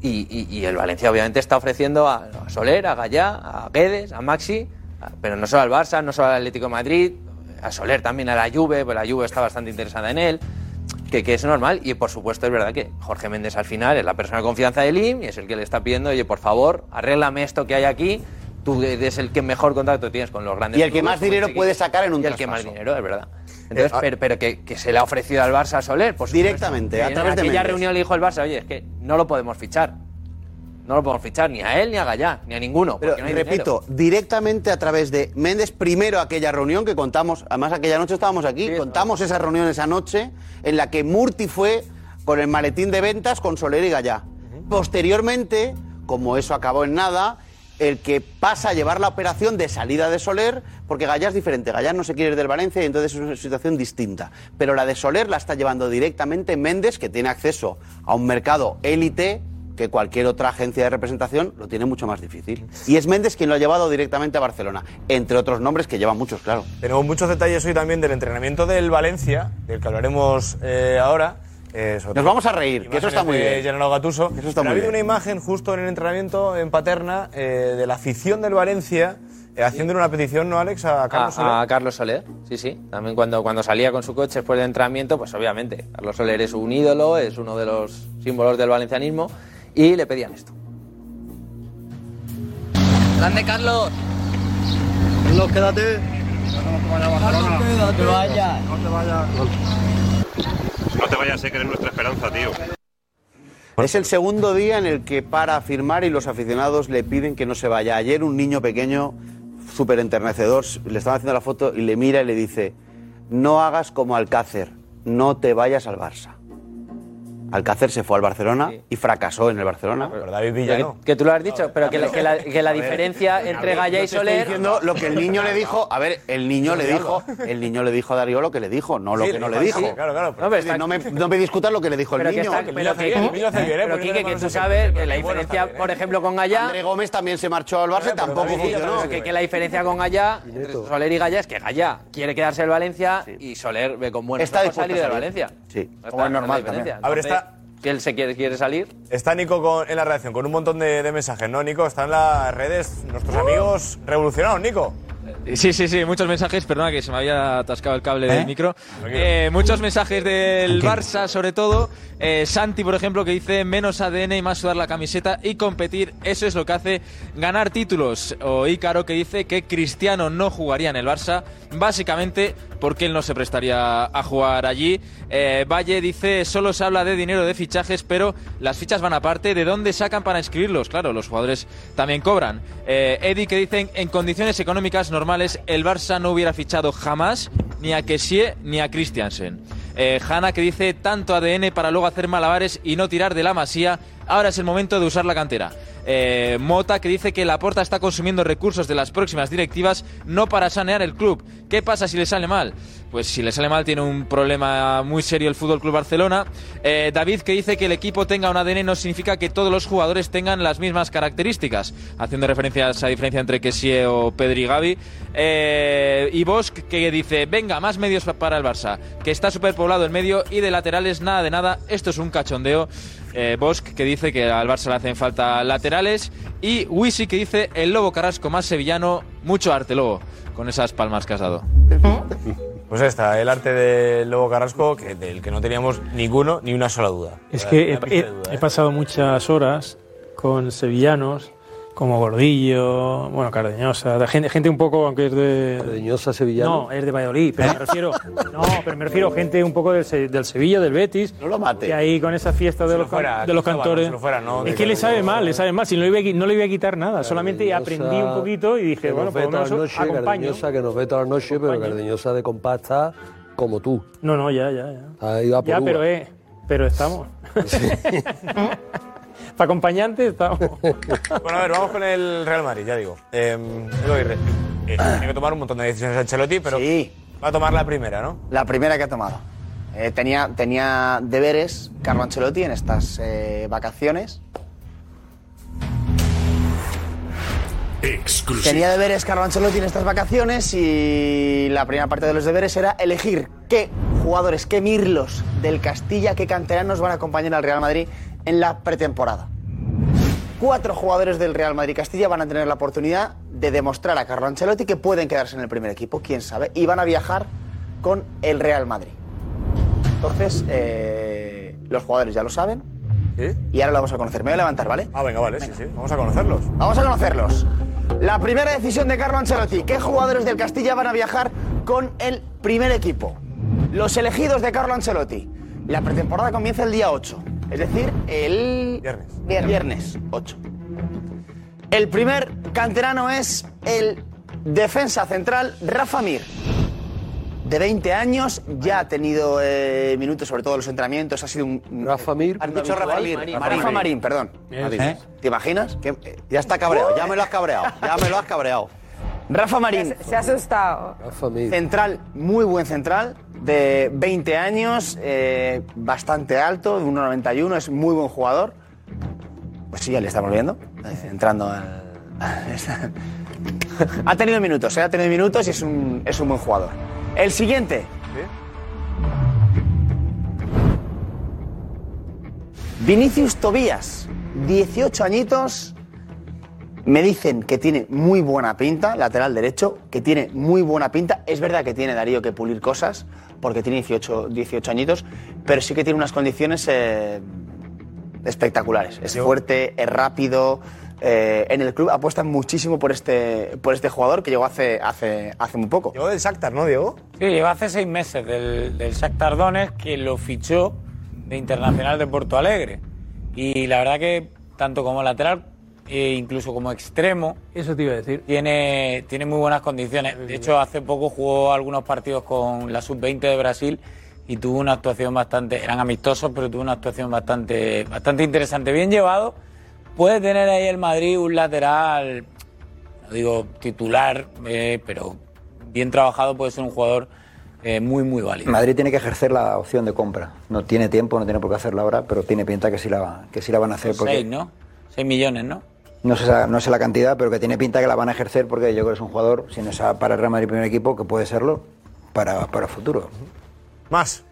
Y, y- y el Valencia obviamente está ofreciendo a, a Soler, a Gallá, a Guedes, a Maxi, pero no solo al Barça, no solo al Atlético de Madrid, a Soler también a la Juve, pues la Juve está bastante interesada en él, que, que es normal. Y por supuesto es verdad que Jorge Méndez al final es la persona de confianza de Lim y es el que le está pidiendo, oye, por favor, arréglame esto que hay aquí. Tú eres el que mejor contacto tienes con los grandes Y el que más dinero puede sacar en un Y el que más dinero, es verdad. Entonces, Eh, ah- pero, pero que, que se le ha ofrecido al Barça a Soler, pues Directamente, a través de aquella reunión le dijo el Barça, oye, es que no lo podemos fichar. No lo podemos fichar ni a él, ni a Gallá, ni a ninguno. Pero porque no hay repito, directamente a través de Méndez, primero aquella reunión que contamos, además aquella noche estábamos aquí, contamos esa reunión esa noche en la que Murti fue con el maletín de ventas con Soler y Gallá. Posteriormente, como eso acabó en nada, el que pasa a llevar la operación de salida de Soler, porque Gallá es diferente, Gallá no se quiere ir del Valencia y entonces es una situación distinta. Pero la de Soler la está llevando directamente Méndez, que tiene acceso a un mercado élite que cualquier otra agencia de representación lo tiene mucho más difícil. Y es Méndez quien lo ha llevado directamente a Barcelona, entre otros nombres que llevan muchos, claro. Tenemos muchos detalles hoy también del entrenamiento del Valencia, del que hablaremos eh, ahora. eh, Nos vamos a reír, que eso está muy bien. Gennaro Gattuso. Eso está Pero muy ha habido bien. una imagen justo en el entrenamiento en Paterna eh, de la afición del Valencia eh, haciéndole una petición, ¿no, Alex? A Carlos Soler. a, a Carlos Soler, sí, sí. También cuando, cuando salía con su coche después del entrenamiento, pues obviamente, Carlos Soler es un ídolo, es uno de los símbolos del valencianismo, y le pedían esto. Grande Carlos. Carlos, quédate. No te vayas. No te vayas. No te vayas, sé que eres nuestra esperanza, tío. Es el segundo día en el que para firmar y los aficionados le piden que no se vaya. Ayer un niño pequeño, súper enternecedor, le estaban haciendo la foto y le mira y le dice, no hagas como Alcácer, no te vayas al Barça. Alcácer se fue al Barcelona y fracasó en el Barcelona. Pero David Pero que, que tú lo has dicho, pero que la, que la- que la A ver, diferencia entre Gaya y Yo te estoy Soler... diciendo lo que el niño le dijo. A ver, el niño le dijo, el niño le dijo a Darío lo que le dijo, no lo Sí, que no le dijo, claro, claro, No, pero está- no, me, no me discutas lo que le dijo el niño. está- pero que- pero Quique, que tú sabes que la diferencia, por ejemplo, con Gallá... André Gómez también se marchó al Barça, tampoco funcionó. Que, la diferencia con Gallá, entre Soler y Gallá, es que Gallá quiere quedarse en Valencia y Soler ve con buenos Está ojos salir de. Valencia. Sí. Es normal también. A ver, está- Que él se quiere, quiere salir. Está Nico en la redacción con un montón de, de mensajes, ¿no, Nico? Están las redes nuestros amigos revolucionados, Nico. Sí, sí, sí, muchos mensajes, perdona que se me había atascado el cable del micro. Eh, muchos mensajes del Barça, sobre todo. Eh, Santi, por ejemplo, que dice menos ADN y más sudar la camiseta y competir, eso es lo que hace ganar títulos. O Ícaro, que dice que Cristiano no jugaría en el Barça, básicamente porque él no se prestaría a jugar allí. Eh, Valle dice, solo se habla de dinero de fichajes, pero las fichas van aparte. ¿De dónde sacan para inscribirlos? Claro, los jugadores también cobran. Eh, Eddie que dicen, en condiciones económicas normales, el Barça no hubiera fichado jamás ni a Kessie ni a Christiansen. Eh, Hanna que dice, tanto ADN para luego hacer malabares y no tirar de la masía. ahora es el momento de usar la cantera. Eh, Mota que dice que Laporta está consumiendo recursos de las próximas directivas no para sanear el club. ¿Qué pasa si le sale mal? Pues si le sale mal tiene un problema muy serio el Fútbol Club Barcelona. Eh, David que dice que el equipo tenga un ADN no significa que todos los jugadores tengan las mismas características, haciendo referencia a esa diferencia entre Kessie o Pedri y Gavi. Eh, y Bosch que dice, venga, más medios para el Barça, que está superpoblado el medio y de laterales nada de nada, esto es un cachondeo. Eh, Bosch que dice que al Barça le hacen falta laterales y Wisi que dice el Lobo Carrasco más sevillano, mucho arte Lobo, con esas palmas que has dado. Pues está, el arte del Lobo Carrasco, que, del que no teníamos ninguno, ni una sola duda. Es que he, parece he- ¿eh? pasado muchas horas con sevillanos, como Gordillo, bueno, Cardeñosa, de gente, gente un poco, aunque es de... Cardeñosa sevillano. No, es de Valladolid, pero me refiero... No, pero me refiero a gente un poco del, Se- del Sevilla, del Betis. No lo mate. Y ahí con esa fiesta de Si los, lo fuera, can- de los cantores... si lo fuera, no, es que le sabe mal, le sabe mal. Si no le iba a, no le iba a quitar nada, solamente aprendí un poquito y dije, que bueno, por lo menos acompaño. Cardeñosa, que nos ve todas las noches, pero Cardeñosa de compás está como tú. No, no, ya, ya, ya. Ahí va por Ya, uva. pero eh, pero estamos. Para acompañante estamos. Bueno, a ver, vamos con el Real Madrid, ya digo. Eh, Aguirre, eh, tiene que tomar un montón de decisiones Ancelotti, pero va a tomar la primera, ¿no? La primera que ha tomado. Eh, tenía, tenía deberes Carlo Ancelotti en estas eh, vacaciones. Tenía deberes Carlo Ancelotti en estas vacaciones y la primera parte de los deberes era elegir qué jugadores, qué mirlos del Castilla, qué canteranos van a acompañar al Real Madrid en la pretemporada. Cuatro jugadores del Real Madrid Castilla van a tener la oportunidad de demostrar a Carlo Ancelotti que pueden quedarse en el primer equipo, quién sabe, y van a viajar con el Real Madrid. Entonces, eh, los jugadores ya lo saben. Y ahora lo vamos a conocer. Me voy a levantar, ¿vale? Ah, venga, vale, sí, sí. Vamos a conocerlos. Vamos a conocerlos. La primera decisión de Carlo Ancelotti. ¿Qué jugadores del Castilla van a viajar con el primer equipo? Los elegidos de Carlo Ancelotti. La pretemporada comienza el día 8. Es decir, el... Viernes. Viernes 8. El primer canterano es el defensa central Rafa Mir. De 20 años, ya ha tenido eh, minutos, sobre todo en los entrenamientos, ha sido un... Rafa Mir. Has dicho Rafa Mir. Marín. Rafa Marín. Marín, perdón. ¿Eh? ¿Te imaginas? Que, eh, Ya está cabreado, ya me lo has cabreado, ya me lo has cabreado. Rafa Marín. Se ha asustado. Central, muy buen central, de 20 años, eh, bastante alto, de 1,91, es muy buen jugador. Pues sí, ya le estamos viendo, eh, entrando al... ha tenido minutos, eh, ha tenido minutos y es un, es un buen jugador. El siguiente. Vinicius Tobías, 18 añitos, me dicen que tiene muy buena pinta, lateral derecho, que tiene muy buena pinta. Es verdad que tiene Darío que pulir cosas, porque tiene 18, 18 añitos, pero sí que tiene unas condiciones eh, espectaculares. Es fuerte, es rápido. eh, en el club apuestan muchísimo por este, por este jugador que llegó hace, hace, hace muy poco. Llegó del Shakhtar, ¿no, Diego? Sí, llegó hace seis meses del, del Shakhtar Donetsk que lo fichó de Internacional de Porto Alegre. Y la verdad que tanto como lateral e incluso como extremo. Eso te iba a decir. Tiene, tiene muy buenas condiciones. De hecho, hace poco jugó algunos partidos con la sub-20 de Brasil y tuvo una actuación bastante. Eran amistosos, pero tuvo una actuación bastante, bastante interesante. Bien llevado. Puede tener ahí el Madrid un lateral, no digo titular, eh, pero bien trabajado, puede ser un jugador eh, muy, muy válido. Madrid tiene que ejercer la opción de compra. No tiene tiempo, no tiene por qué hacerla ahora, pero tiene pinta que sí la, que sí la van a hacer. Porque Seis, ¿no? Seis millones, ¿no? No, sé, no sé la cantidad, pero que tiene pinta que la van a ejercer porque yo creo que es un jugador, si no es para el Real Madrid primer equipo, que puede serlo para, para futuro. Más.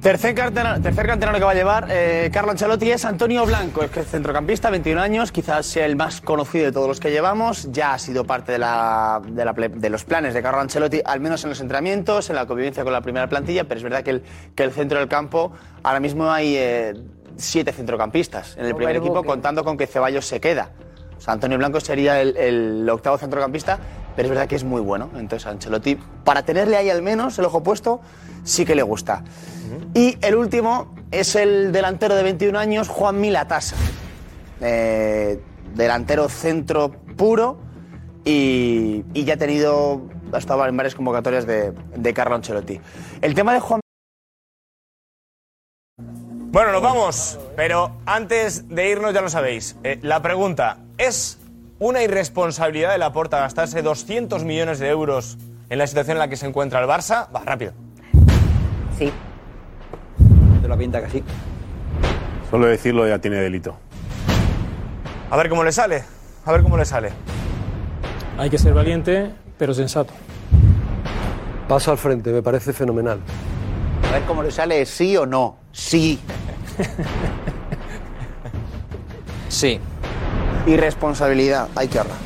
Tercer canterano, tercer canterano que va a llevar eh, Carlo Ancelotti es Antonio Blanco, es que es centrocampista, 21 años, quizás sea el más conocido de todos los que llevamos. Ya ha sido parte de, la- de la de los planes de Carlo Ancelotti, al menos en los entrenamientos, en la convivencia con la primera plantilla, pero es verdad que el, que el centro del campo, ahora mismo hay eh, siete centrocampistas en el primer equipo, contando con que Ceballos se queda. O sea, Antonio Blanco sería el, el octavo centrocampista, pero es verdad que es muy bueno. Entonces, Ancelotti, para tenerle ahí al menos el ojo puesto, sí que le gusta. Y el último es el delantero de 21 años, Juan Milatasa. Eh, delantero centro puro y, y ya ha tenido, ha estado en varias convocatorias de, de Carlo Ancelotti. El tema de Juan Bueno, nos vamos. Pero antes de irnos, ya lo sabéis. eh, la pregunta: ¿es una irresponsabilidad de la Porta gastarse 200 millones de euros en la situación en la que se encuentra el Barça? Va, rápido. Sí. Te lo pinta que sí. Solo decirlo ya tiene delito. A ver cómo le sale. A ver cómo le sale. Hay que ser valiente, pero sensato. Paso al frente, me parece fenomenal. A ver cómo le sale sí o no. Sí. Sí. Irresponsabilidad, hay que hablar.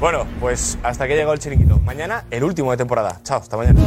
Bueno, pues hasta que llegó el chiringuito. Mañana, el último de temporada. Chao, hasta mañana.